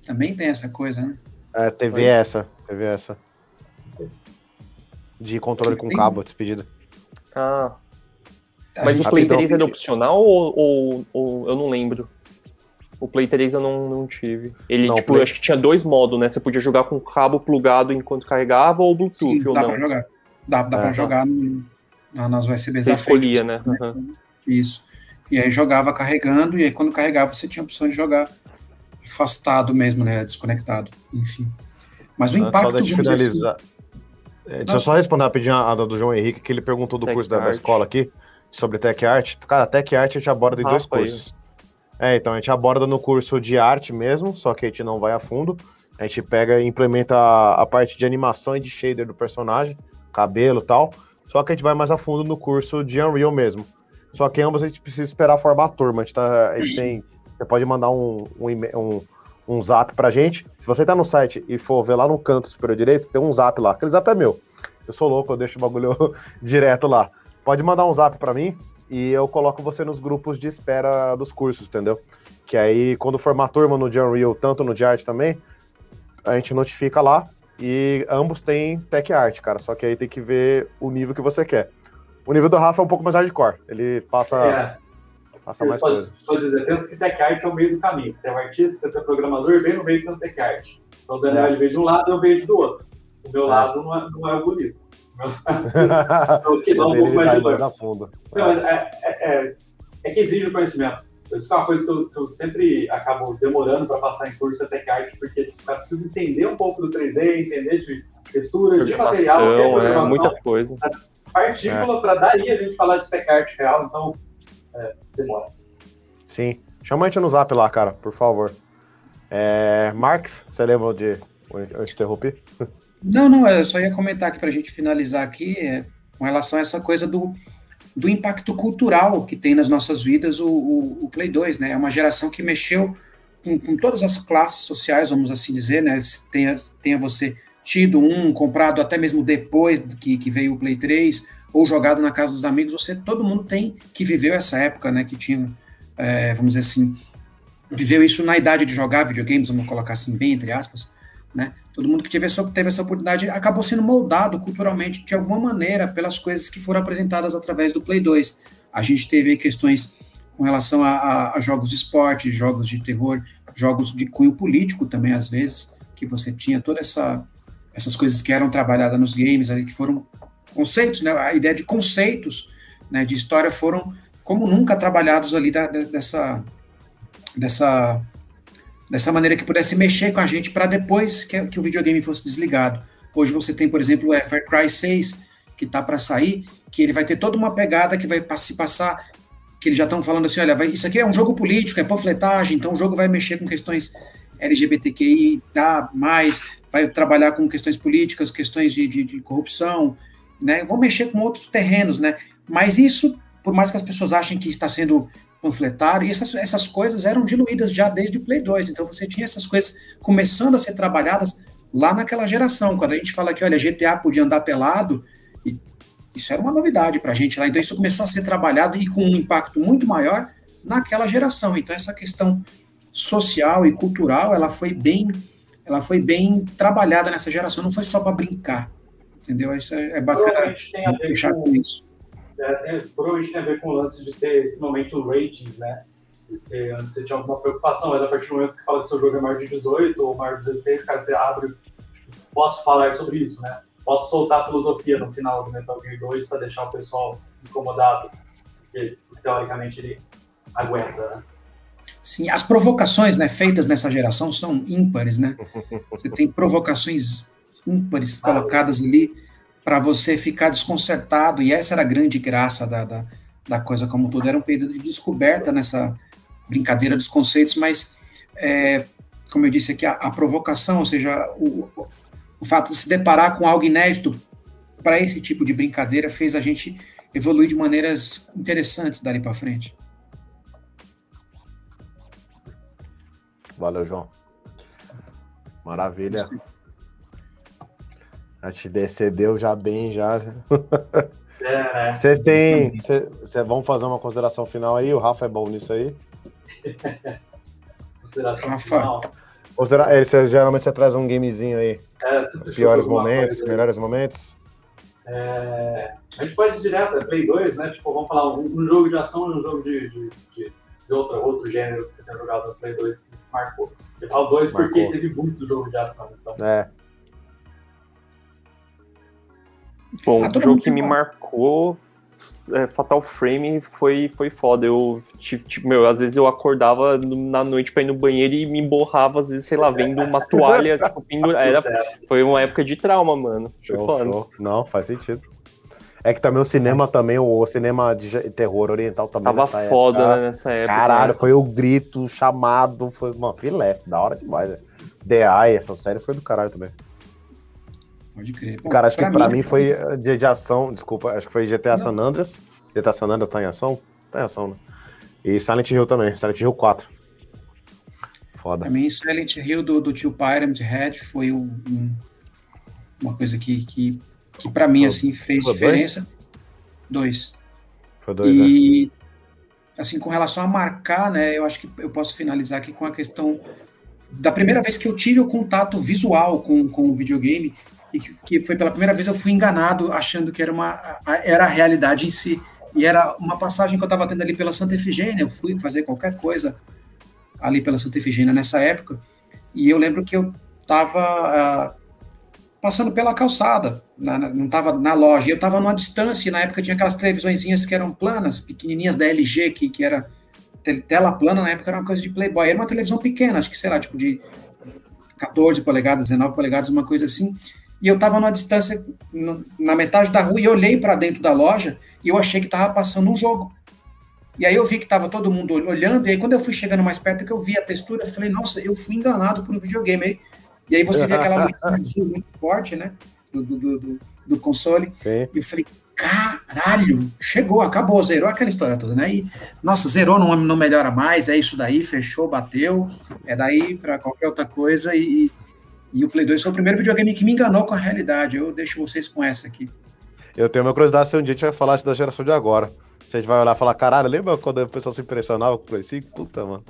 Também tem essa coisa, né? É, teve essa, teve essa. De controle com cabo, despedida. Ah. Mas o Play 3 era opcional ou, ou, ou, eu não lembro? O Play 3 eu não, não tive. Ele, não, tipo, Play... acho que tinha dois modos, né? Você podia jogar com cabo plugado enquanto carregava ou Bluetooth Sim, ou dá não. Pra jogar. Dá, dá é, pra jogar no, nas USBs você da escolhia, frente, né? Uhum. Isso. E aí jogava carregando, e aí quando carregava você tinha a opção de jogar afastado mesmo, né? Desconectado, enfim. Mas o impacto... Só de finalizar. Assim, é, deixa eu só responder rapidinho a, a do João Henrique, que ele perguntou do Tech curso da, da, escola aqui, sobre Tech Art. Cara, Tech Art a gente aborda em ah, dois cursos. É, então a gente aborda no curso de arte mesmo, só que a gente não vai a fundo. A gente pega e implementa a, a parte de animação e de shader do personagem cabelo tal. Só que a gente vai mais a fundo no curso de Unreal mesmo. Só que ambos a gente precisa esperar formar a turma. A gente, tá, a gente tem. Você pode mandar um, um, um, um zap pra gente. Se você tá no site e for ver lá no canto superior direito, tem um zap lá. Aquele zap é meu. Eu sou louco, eu deixo o bagulho direto lá. Pode mandar um zap para mim e eu coloco você nos grupos de espera dos cursos, entendeu? Que aí, quando formar turma no Unreal, tanto no de também, a gente notifica lá e ambos têm tech art, cara. Só que aí tem que ver o nível que você quer. O nível do Rafa é um pouco mais hardcore. Ele passa, é. passa mais pode, coisa. Pode dizer, pensa que tech art é o meio do caminho. Você tem um artista, você tem um programador, bem no meio tem um tech art. Então o Daniel é. ele veio de um lado, eu vejo do outro. O meu é. lado não é, não é o bonito. então, que dá um pouco mais, mais a fundo. É, é, é, é que exige o conhecimento. Isso é uma coisa que eu, que eu sempre acabo demorando para passar em curso até Art, porque tipo, o cara precisa entender um pouco do 3D, entender de textura, de material, é, muita coisa. Partícula, é. para daí a gente falar de Tech Art real, então é, demora. Sim. Chama a gente no zap lá, cara, por favor. É, Marx, você lembra de. Eu interrompi? Não, não, eu só ia comentar aqui para a gente finalizar aqui, é, com relação a essa coisa do, do impacto cultural que tem nas nossas vidas o, o, o Play 2, né? É uma geração que mexeu com, com, todas as classes sociais, vamos assim dizer, né? Tenha, tenha você tido um, comprado até mesmo depois que, que veio o Play 3, ou jogado na casa dos amigos, você, todo mundo tem que viveu essa época, né? Que tinha, é, vamos dizer assim, viveu isso na idade de jogar videogames, vamos colocar assim, bem entre aspas, né? Todo mundo que teve essa, teve essa oportunidade acabou sendo moldado culturalmente de alguma maneira pelas coisas que foram apresentadas através do Play 2. A gente teve questões com relação a, a, a jogos de esporte, jogos de terror, jogos de cunho político também, às vezes, que você tinha toda essa essas coisas que eram trabalhadas nos games ali, que foram conceitos, né, a ideia de conceitos né, de história foram como nunca trabalhados ali da, dessa, dessa dessa maneira que pudesse mexer com a gente para depois que, que, o videogame fosse desligado. Hoje você tem, por exemplo, o Far Cry 6, que está para sair, que ele vai ter toda uma pegada que vai se passar, que eles já estão falando assim, olha, vai, isso aqui é um jogo político, é panfletagem, então o jogo vai mexer com questões LGBTQI, tá, mais, vai trabalhar com questões políticas, questões de, de, de corrupção, né, vão mexer com outros terrenos, né, Mas isso, por mais que as pessoas achem que está sendo panfletário, e essas, essas coisas eram diluídas já desde o Play 2. Então você tinha essas coisas começando a ser trabalhadas lá naquela geração. Quando a gente fala que, olha, GTA podia andar pelado, isso era uma novidade para a gente lá. Então isso começou a ser trabalhado e com um impacto muito maior naquela geração. Então essa questão social e cultural, ela foi bem, ela foi bem trabalhada nessa geração. Não foi só para brincar, entendeu? Isso é, é bacana puxar com, com isso. É, é, provavelmente tem a ver com o lance de ter finalmente o ratings, né? Porque antes você tinha alguma preocupação, mas a partir do momento que fala que seu jogo é maior de 18 ou maior de 16, cara, você abre. Tipo, posso falar sobre isso, né? Posso soltar a filosofia no final do Metal Gear 2 para deixar o pessoal incomodado, porque teoricamente ele aguenta, né? Sim, as provocações né, feitas nessa geração são ímpares, né? Você tem provocações ímpares colocadas ali para você ficar desconcertado, e essa era a grande graça da, da, da coisa como tudo. Era um período de descoberta nessa brincadeira dos conceitos, mas, é, como eu disse aqui, a, a provocação, ou seja, o, o fato de se deparar com algo inédito para esse tipo de brincadeira fez a gente evoluir de maneiras interessantes dali para frente. Valeu, João. Maravilha. A te decedeu já bem, já. É, Vocês têm. Vocês vão fazer uma consideração final aí? O Rafa é bom nisso aí? consideração Rafa. final. Considera... É, você, geralmente você traz um gamezinho aí. É, Piores momentos, melhores momentos. É... A gente pode ir direto, é Play 2, né? Tipo, vamos falar um, um jogo de ação e um jogo de, de, de, de outro, outro gênero que você tenha jogado no Play 2 que você marcou. Eu falo dois marcou. porque teve muito jogo de ação. Então. É. Bom, ah, o jogo que me marcou é, Fatal Frame foi, foi foda. Eu, tipo, meu, às vezes eu acordava na noite pra ir no banheiro e me emborrava, às vezes, sei lá, vendo uma toalha, tipo. Era, foi uma época de trauma, mano. Show, show. Não, faz sentido. É que também o cinema também, o cinema de terror oriental também Tava nessa foda época. Né, nessa época. Caralho, foi o grito, o chamado, foi uma filé, da hora demais. Né? The Eye, essa série foi do caralho também. Pode crer. Bom, Cara, acho pra que pra mim, mim foi de, de, ação, desculpa, acho que foi GTA Não. San Andreas. GTA San Andreas tá em ação? Tá em ação, né? E Silent Hill também, Silent Hill 4. Foda. Pra mim, Silent Hill do, do tio Pyramid Head foi um, um, uma coisa que, que, que pra mim, assim, fez foi diferença. Dois. Foi dois, E, é. assim, com relação a marcar, né, eu acho que eu posso finalizar aqui com a questão da primeira vez que eu tive o contato visual com, com o videogame, e que, que, foi pela primeira vez eu fui enganado achando que era uma era a realidade em si. E era uma passagem que eu estava tendo ali pela Santa Efigênia eu fui fazer qualquer coisa ali pela Santa Efigênia nessa época. E eu lembro que eu estava uh, ah, passando pela calçada na, na, não estava na loja. Eu estava numa distância e na época tinha aquelas televisõezinhas que eram planas pequenininhas da LG que, que era tela plana na época era uma coisa de Playboy. Era uma televisão pequena acho que sei lá tipo de 14 polegadas 19 polegadas uma coisa assim e eu estava numa distância, na metade da rua, e olhei para dentro da loja e eu achei que estava passando um jogo. E aí eu vi que estava todo mundo olhando, e aí quando eu fui chegando mais perto, que eu vi a textura, eu falei, nossa, eu fui enganado por um videogame. E aí você vê aquela luz azul muito forte, né, do, do, do, do console. Sim. E eu falei, caralho, chegou, acabou, zerou aquela história toda, né? E, nossa, zerou, não, não melhora mais, é isso daí, fechou, bateu, é daí para qualquer outra coisa e, e o Play 2 foi o primeiro videogame que me enganou com a realidade. Eu deixo vocês com essa aqui. Eu tenho uma curiosidade se um dia a gente vai falar isso da geração de agora. A gente vai olhar e falar, caralho, lembra quando o pessoal se impressionava com o Play 5? Puta, mano.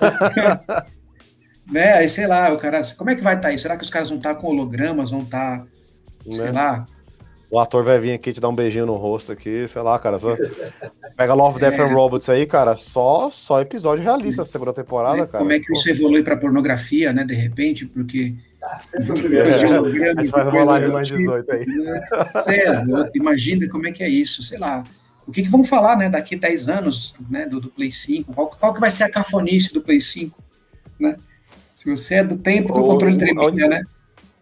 né, aí sei lá, o cara, como é que vai estar tá isso? Será que os caras vão estar tá com hologramas, vão estar, tá, sei né? lá, o ator vai vir aqui te dar um beijinho no rosto aqui, sei lá, cara. Só... Pega Love, Death and Robots aí, cara. Só, só episódio realista da segunda temporada, é, cara. Como é que isso evolui pra pornografia, né, de repente, porque. É, a gente vai rolar de mais 18 aí. Sério, imagina como é que é isso, sei lá. O que, que vão falar, né, daqui a 10 anos, né, do, do Play 5? Qual, qual que vai ser a cafonice do Play 5, né? Se você é do tempo que o controle tremia, né?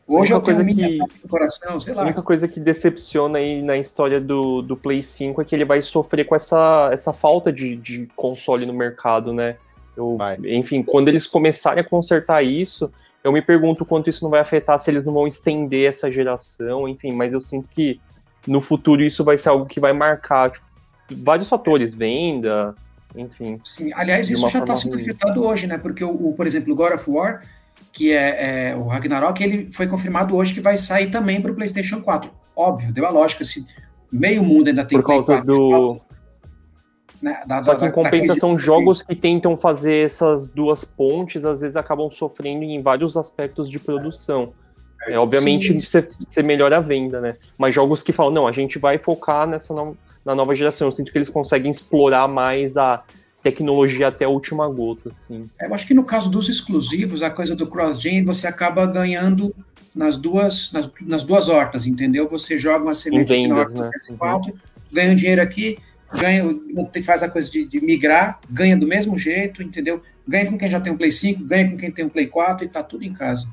Hoje eu coisa que coração, sei lá. A única coisa que decepciona aí na história do, do Play 5 é que ele vai sofrer com essa, essa falta de, de console no mercado, né? Eu, enfim, quando eles começarem a consertar isso, eu me pergunto quanto isso não vai afetar, se eles não vão estender essa geração, enfim, mas eu sinto que no futuro isso vai ser algo que vai marcar. Tipo, vários fatores, venda, enfim. Sim, aliás, isso já está sendo afetado hoje, né? Porque, o, o, por exemplo, o God of War, que é, é, o Ragnarok, ele foi confirmado hoje que vai sair também para o PlayStation 4. Óbvio, deu a lógica. Se meio mundo ainda tem Por causa 4, do. Né, da, Só que em compensação, jogos que tentam fazer essas duas pontes às vezes acabam sofrendo em vários aspectos de produção. É, obviamente você, você melhora a venda, né? Mas jogos que falam, não, a gente vai focar nessa no, na nova geração. Eu sinto que eles conseguem explorar mais a tecnologia até a última gota, assim. É, eu acho que no caso dos exclusivos, a coisa do cross-gen, você acaba ganhando nas duas, nas, nas duas hortas, entendeu? Você joga uma semente aqui na horta né? do PS4, uhum. ganha um dinheiro aqui, ganha, faz a coisa de, de, migrar, ganha do mesmo jeito, entendeu? Ganha com quem já tem um Play 5, ganha com quem tem um Play 4 e tá tudo em casa.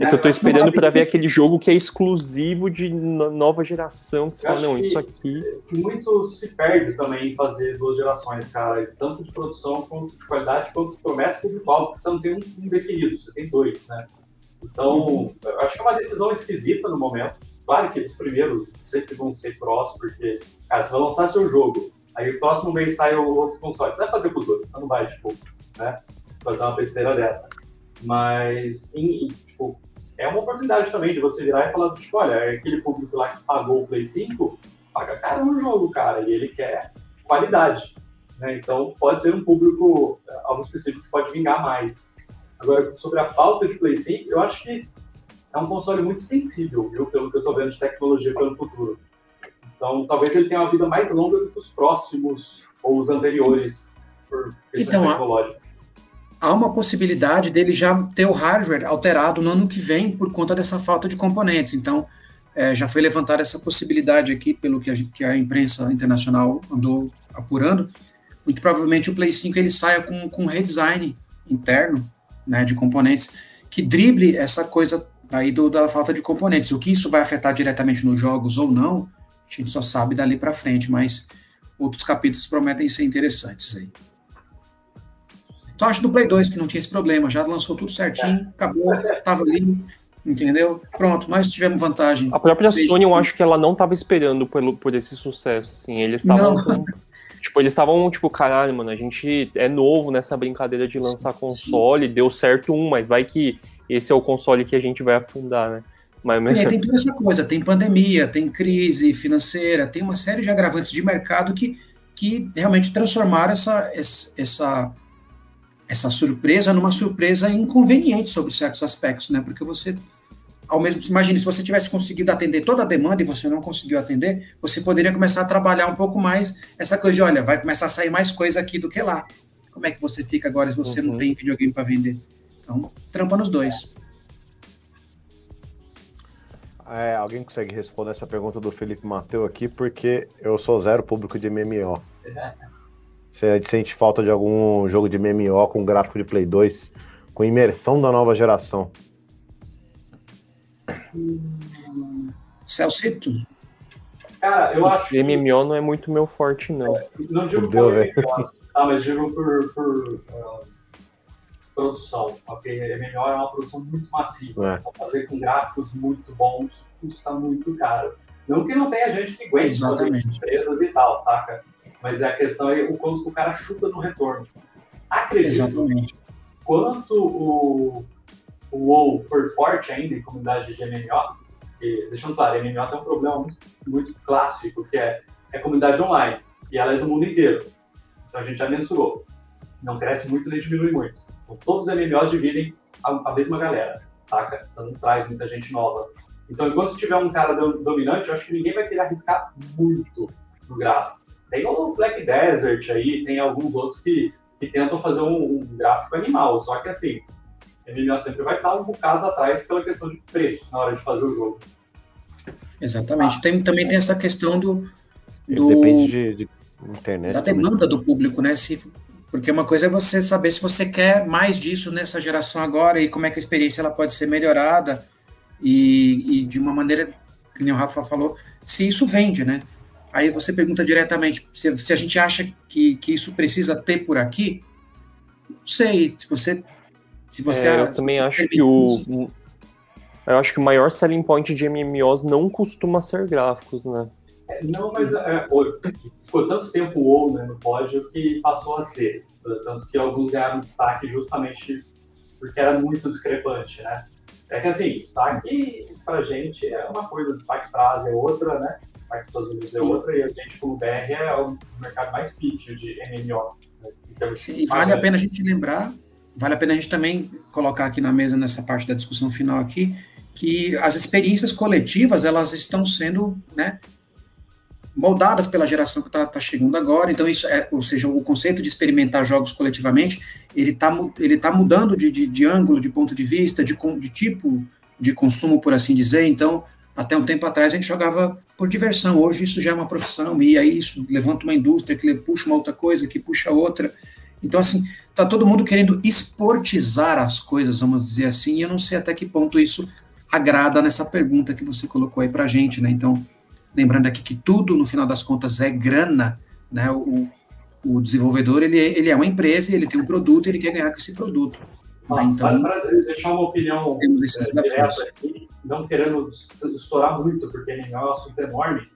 É que eu tô esperando para ver aquele jogo que é exclusivo de nova geração. Que você fala, não, isso aqui. Muito se perde também em fazer duas gerações, cara. Tanto de produção quanto de qualidade, quanto de promessa de qual, porque você não tem um, definido, você tem dois, né? Então, eu acho que é uma decisão esquisita no momento. Claro que os primeiros sempre vão ser prós, porque, cara, você vai lançar seu jogo, aí o próximo mês sai o outro console. Você vai fazer o futuro, você não vai, tipo, né, fazer uma besteira dessa. Mas, em, tipo, é uma oportunidade também de você virar e falar, tipo, olha, é aquele público lá que pagou o Play 5, paga caro no jogo, cara, e ele quer qualidade. Né? Então, pode ser um público, é, algo específico que pode vingar mais. Agora, sobre a falta de Play 5, eu acho que é um console muito sensível, viu, pelo que eu estou vendo de tecnologia para o futuro. Então, talvez ele tenha uma vida mais longa do que os próximos ou os anteriores, por questões então, tecnológicas há uma possibilidade dele já ter o hardware alterado no ano que vem por conta dessa falta de componentes. Então, é, já foi levantada essa possibilidade aqui, pelo que a, que a, imprensa internacional andou apurando. Muito provavelmente o Play 5 ele saia com, com um redesign interno né, de componentes que drible essa coisa aí do, da falta de componentes. O que isso vai afetar diretamente nos jogos ou não, a gente só sabe dali para frente, mas outros capítulos prometem ser interessantes aí. Só acho do Play 2 que não tinha esse problema, já lançou tudo certinho, acabou, tava ali, entendeu? Pronto, nós tivemos vantagem. A própria Sony, eu acho que ela não tava esperando por, por esse sucesso, assim, eles estavam... Tipo, eles estavam, tipo, caralho, mano, a gente é novo nessa brincadeira de lançar sim, console, sim. deu certo um, mas vai que esse é o console que a gente vai afundar, né? Mas. É, tem toda essa coisa, tem pandemia, tem crise financeira, tem uma série de agravantes de mercado que, que realmente transformaram essa, essa, essa surpresa numa surpresa inconveniente sobre certos aspectos, né? Porque você, ao mesmo imagine, se você tivesse conseguido atender toda a demanda e você não conseguiu atender, você poderia começar a trabalhar um pouco mais essa coisa de, olha, vai começar a sair mais coisa aqui do que lá. Como é que você fica agora se você uhum. não tem videogame para vender? Então, trampa nos dois. É, alguém consegue responder essa pergunta do Felipe Mateu aqui, porque eu sou zero público de MMO. Você sente falta de algum jogo de MMO com gráfico de Play 2, com imersão da nova geração? Celcito? Cara, eu acho que... MMO não é muito meu forte, não. Não digo Fudeu, por MMO, tá, mas digo por, por uh, produção, porque MMO é uma produção muito massiva. É. Fazer com gráficos muito bons custa muito caro. Não que não tenha gente que aguente fazer empresas e tal, saca? Mas a questão é o quanto o cara chuta no retorno. Acredito. Exatamente. Quanto o, o WoW for forte ainda em comunidade de MMO, e, deixando claro, MMO tem um problema muito, muito clássico, que é, é comunidade online, e ela é do mundo inteiro. Então a gente já mensurou. Não cresce muito nem diminui muito. Então todos os MMOs dividem a, a mesma galera, saca? Você não traz muita gente nova. Então, enquanto tiver um cara dominante, eu acho que ninguém vai querer arriscar muito no gráfico. Tem o Black Desert aí, tem alguns outros que, que tentam fazer um, um gráfico animal, só que assim, MMO sempre vai estar um bocado atrás pela questão de preço na hora de fazer o jogo. Exatamente. Ah. Tem, também tem essa questão do. do Depende de, de, internet. Da demanda também. do público, né? Se, porque uma coisa é você saber se você quer mais disso nessa geração agora e como é que a experiência ela pode ser melhorada e, e de uma maneira, que nem o Rafa falou, se isso vende, né? Aí você pergunta diretamente se, se a gente acha que, que isso precisa ter por aqui. Não sei, se você. Se você é, eu também acho que o. Eu acho que o maior selling point de MMOs não costuma ser gráficos, né? É, não, mas é, ficou tanto tempo o WoW né, no pódio que passou a ser. Tanto que alguns ganharam destaque justamente porque era muito discrepante, né? É que assim, destaque pra gente é uma coisa, destaque pra Ásia é outra, né? Destaque para os Unidos é outra, e a gente, como BR, é o mercado mais pitch de MMO. Né? Então, Sim, e vale a pena a gente lembrar, vale a pena a gente também colocar aqui na mesa, nessa parte da discussão final aqui, que as experiências coletivas, elas estão sendo, né, moldadas pela geração que está tá chegando agora. Então, isso é, ou seja, o conceito de experimentar jogos coletivamente, ele está ele tá mudando de, de, de, ângulo, de ponto de vista, de, de tipo de consumo, por assim dizer. Então, até um tempo atrás a gente jogava por diversão. Hoje isso já é uma profissão e aí isso levanta uma indústria que puxa uma outra coisa, que puxa outra. Então, assim, tá todo mundo querendo esportizar as coisas, vamos dizer assim, e eu não sei até que ponto isso agrada nessa pergunta que você colocou aí pra gente, né? Então, Lembrando aqui que tudo, no final das contas, é grana, né? O, o desenvolvedor, ele, é, ele é uma empresa, ele tem um produto, ele quer ganhar com esse produto. Ah, né? Então, para deixar uma opinião é, direta aqui, não querendo estourar muito, porque é um assunto enorme,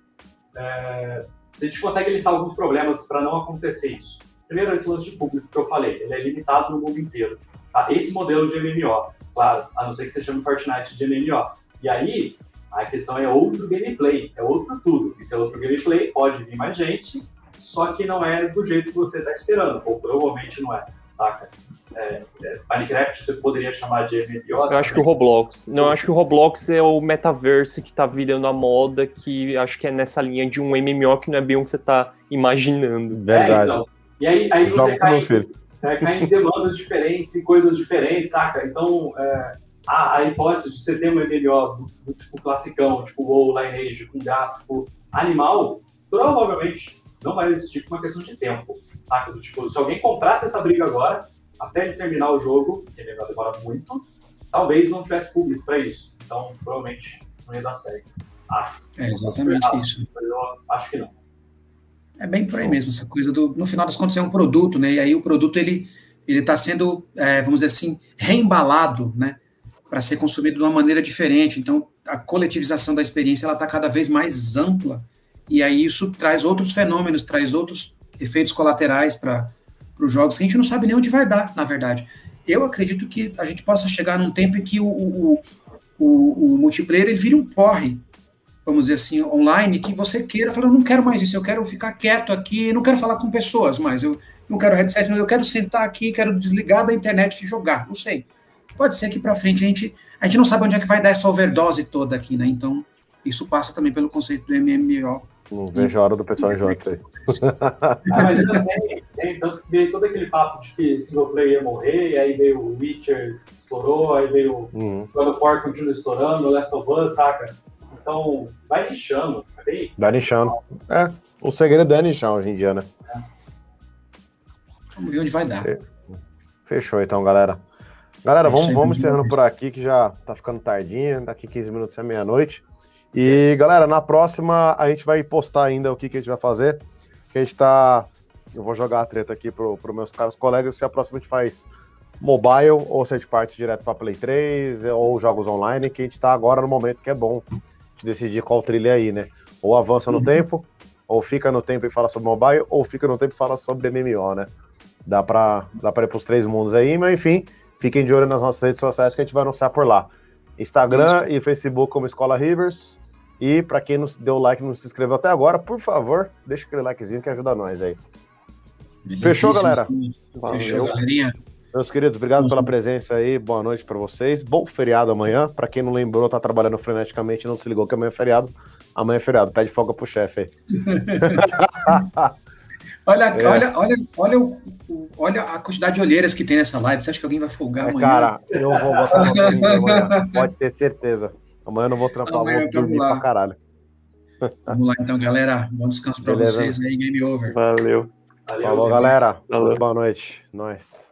é, a gente consegue listar alguns problemas para não acontecer isso. Primeiro, esse lance de público que eu falei, ele é limitado no mundo inteiro. Tá? Esse modelo de MMO, claro, a não ser que você chame Fortnite de MMO. E aí, a questão é outro gameplay, é outro tudo. E se é outro gameplay, pode vir mais gente, só que não é do jeito que você está esperando, ou provavelmente não é, saca? É, é, Minecraft você poderia chamar de MMO? Eu acho que o Roblox. Não, eu acho que o Roblox é o metaverse que está virando a moda, que acho que é nessa linha de um MMO que não é bem o que você está imaginando. Verdade. É, então. E aí, aí você cai, é, cai em demandas diferentes e coisas diferentes, saca? Então, é, a, a hipótese de você ter um MMO do, do tipo classicão, tipo WoW, Lineage, com gráfico animal, provavelmente não vai existir por uma questão de tempo. Tá? Tipo, se alguém comprasse essa briga agora, até ele terminar o jogo, que ele vai demorar muito, talvez não tivesse público para isso. Então, provavelmente não ia dar certo. Acho. É exatamente errado, isso. Acho que não. É bem por aí mesmo, essa coisa do. No final das contas, é um produto, né? E aí o produto ele ele está sendo, é, vamos dizer assim, reembalado, né? Para ser consumido de uma maneira diferente. Então, a coletivização da experiência está cada vez mais ampla e aí isso traz outros fenômenos, traz outros efeitos colaterais para os jogos que a gente não sabe nem onde vai dar, na verdade. Eu acredito que a gente possa chegar num tempo em que o, o, o, o multiplayer ele vire um porre, vamos dizer assim, online, que você queira falar, não quero mais isso, eu quero ficar quieto aqui, não quero falar com pessoas mais, eu não quero headset, eu quero sentar aqui, quero desligar da internet e jogar, não sei pode ser que para frente a gente, a gente não sabe onde é que vai dar essa overdose toda aqui, né? Então, isso passa também pelo conceito do MMO. Não vejo a hora do pessoal enjoar isso aí. ah, mas também tem, tanto que veio todo aquele papo de que single player ia morrer, aí veio o Witcher, estourou, aí veio o uhum. God of War continua estourando, o Last of Us, saca? Então, vai nichando. Vai, vai nichando. É, o segredo é nichar hoje em dia, né? É. Vamos ver onde vai dar. Fechou então, galera. Galera, vamos, vamos encerrando por aqui, que já tá ficando tardinho, daqui 15 minutos é meia-noite. E, galera, na próxima a gente vai postar ainda o que, que a gente vai fazer. Que a gente tá. Eu vou jogar a treta aqui pro, pro meus caros colegas, se a próxima a gente faz mobile, ou se a gente parte direto para Play 3, ou jogos online, que a gente tá agora no momento que é bom de decidir qual trilha aí, né? Ou avança no uhum. tempo, ou fica no tempo e fala sobre mobile, ou fica no tempo e fala sobre MMO, né? Dá pra, dá pra ir pros três mundos aí, mas enfim, Fiquem de olho nas nossas redes sociais que a gente vai anunciar por lá. Instagram e Facebook como Escola Rivers. E para quem não deu like e não se inscreveu até agora, por favor, deixa aquele likezinho que ajuda nós aí. Fechou, galera? Fechou, galerinha. Meus queridos, obrigado pela presença aí. Boa noite para vocês. Bom feriado amanhã. Para quem não lembrou, tá trabalhando freneticamente, não se ligou que amanhã é feriado. Amanhã é feriado. Pede folga pro chefe aí. Olha, é. olha, olha, olha, o, olha a quantidade de olheiras que tem nessa live. Você acha que alguém vai folgar é, amanhã? Cara, eu vou botar amanhã. Pode ter certeza. Amanhã eu não vou trampar, amanhã vou dormir lá. pra caralho. Vamos lá então, galera. Bom descanso pra Beleza. vocês aí. Game over. Valeu. Valeu Falou, galera. Valeu. Boa noite. Nós.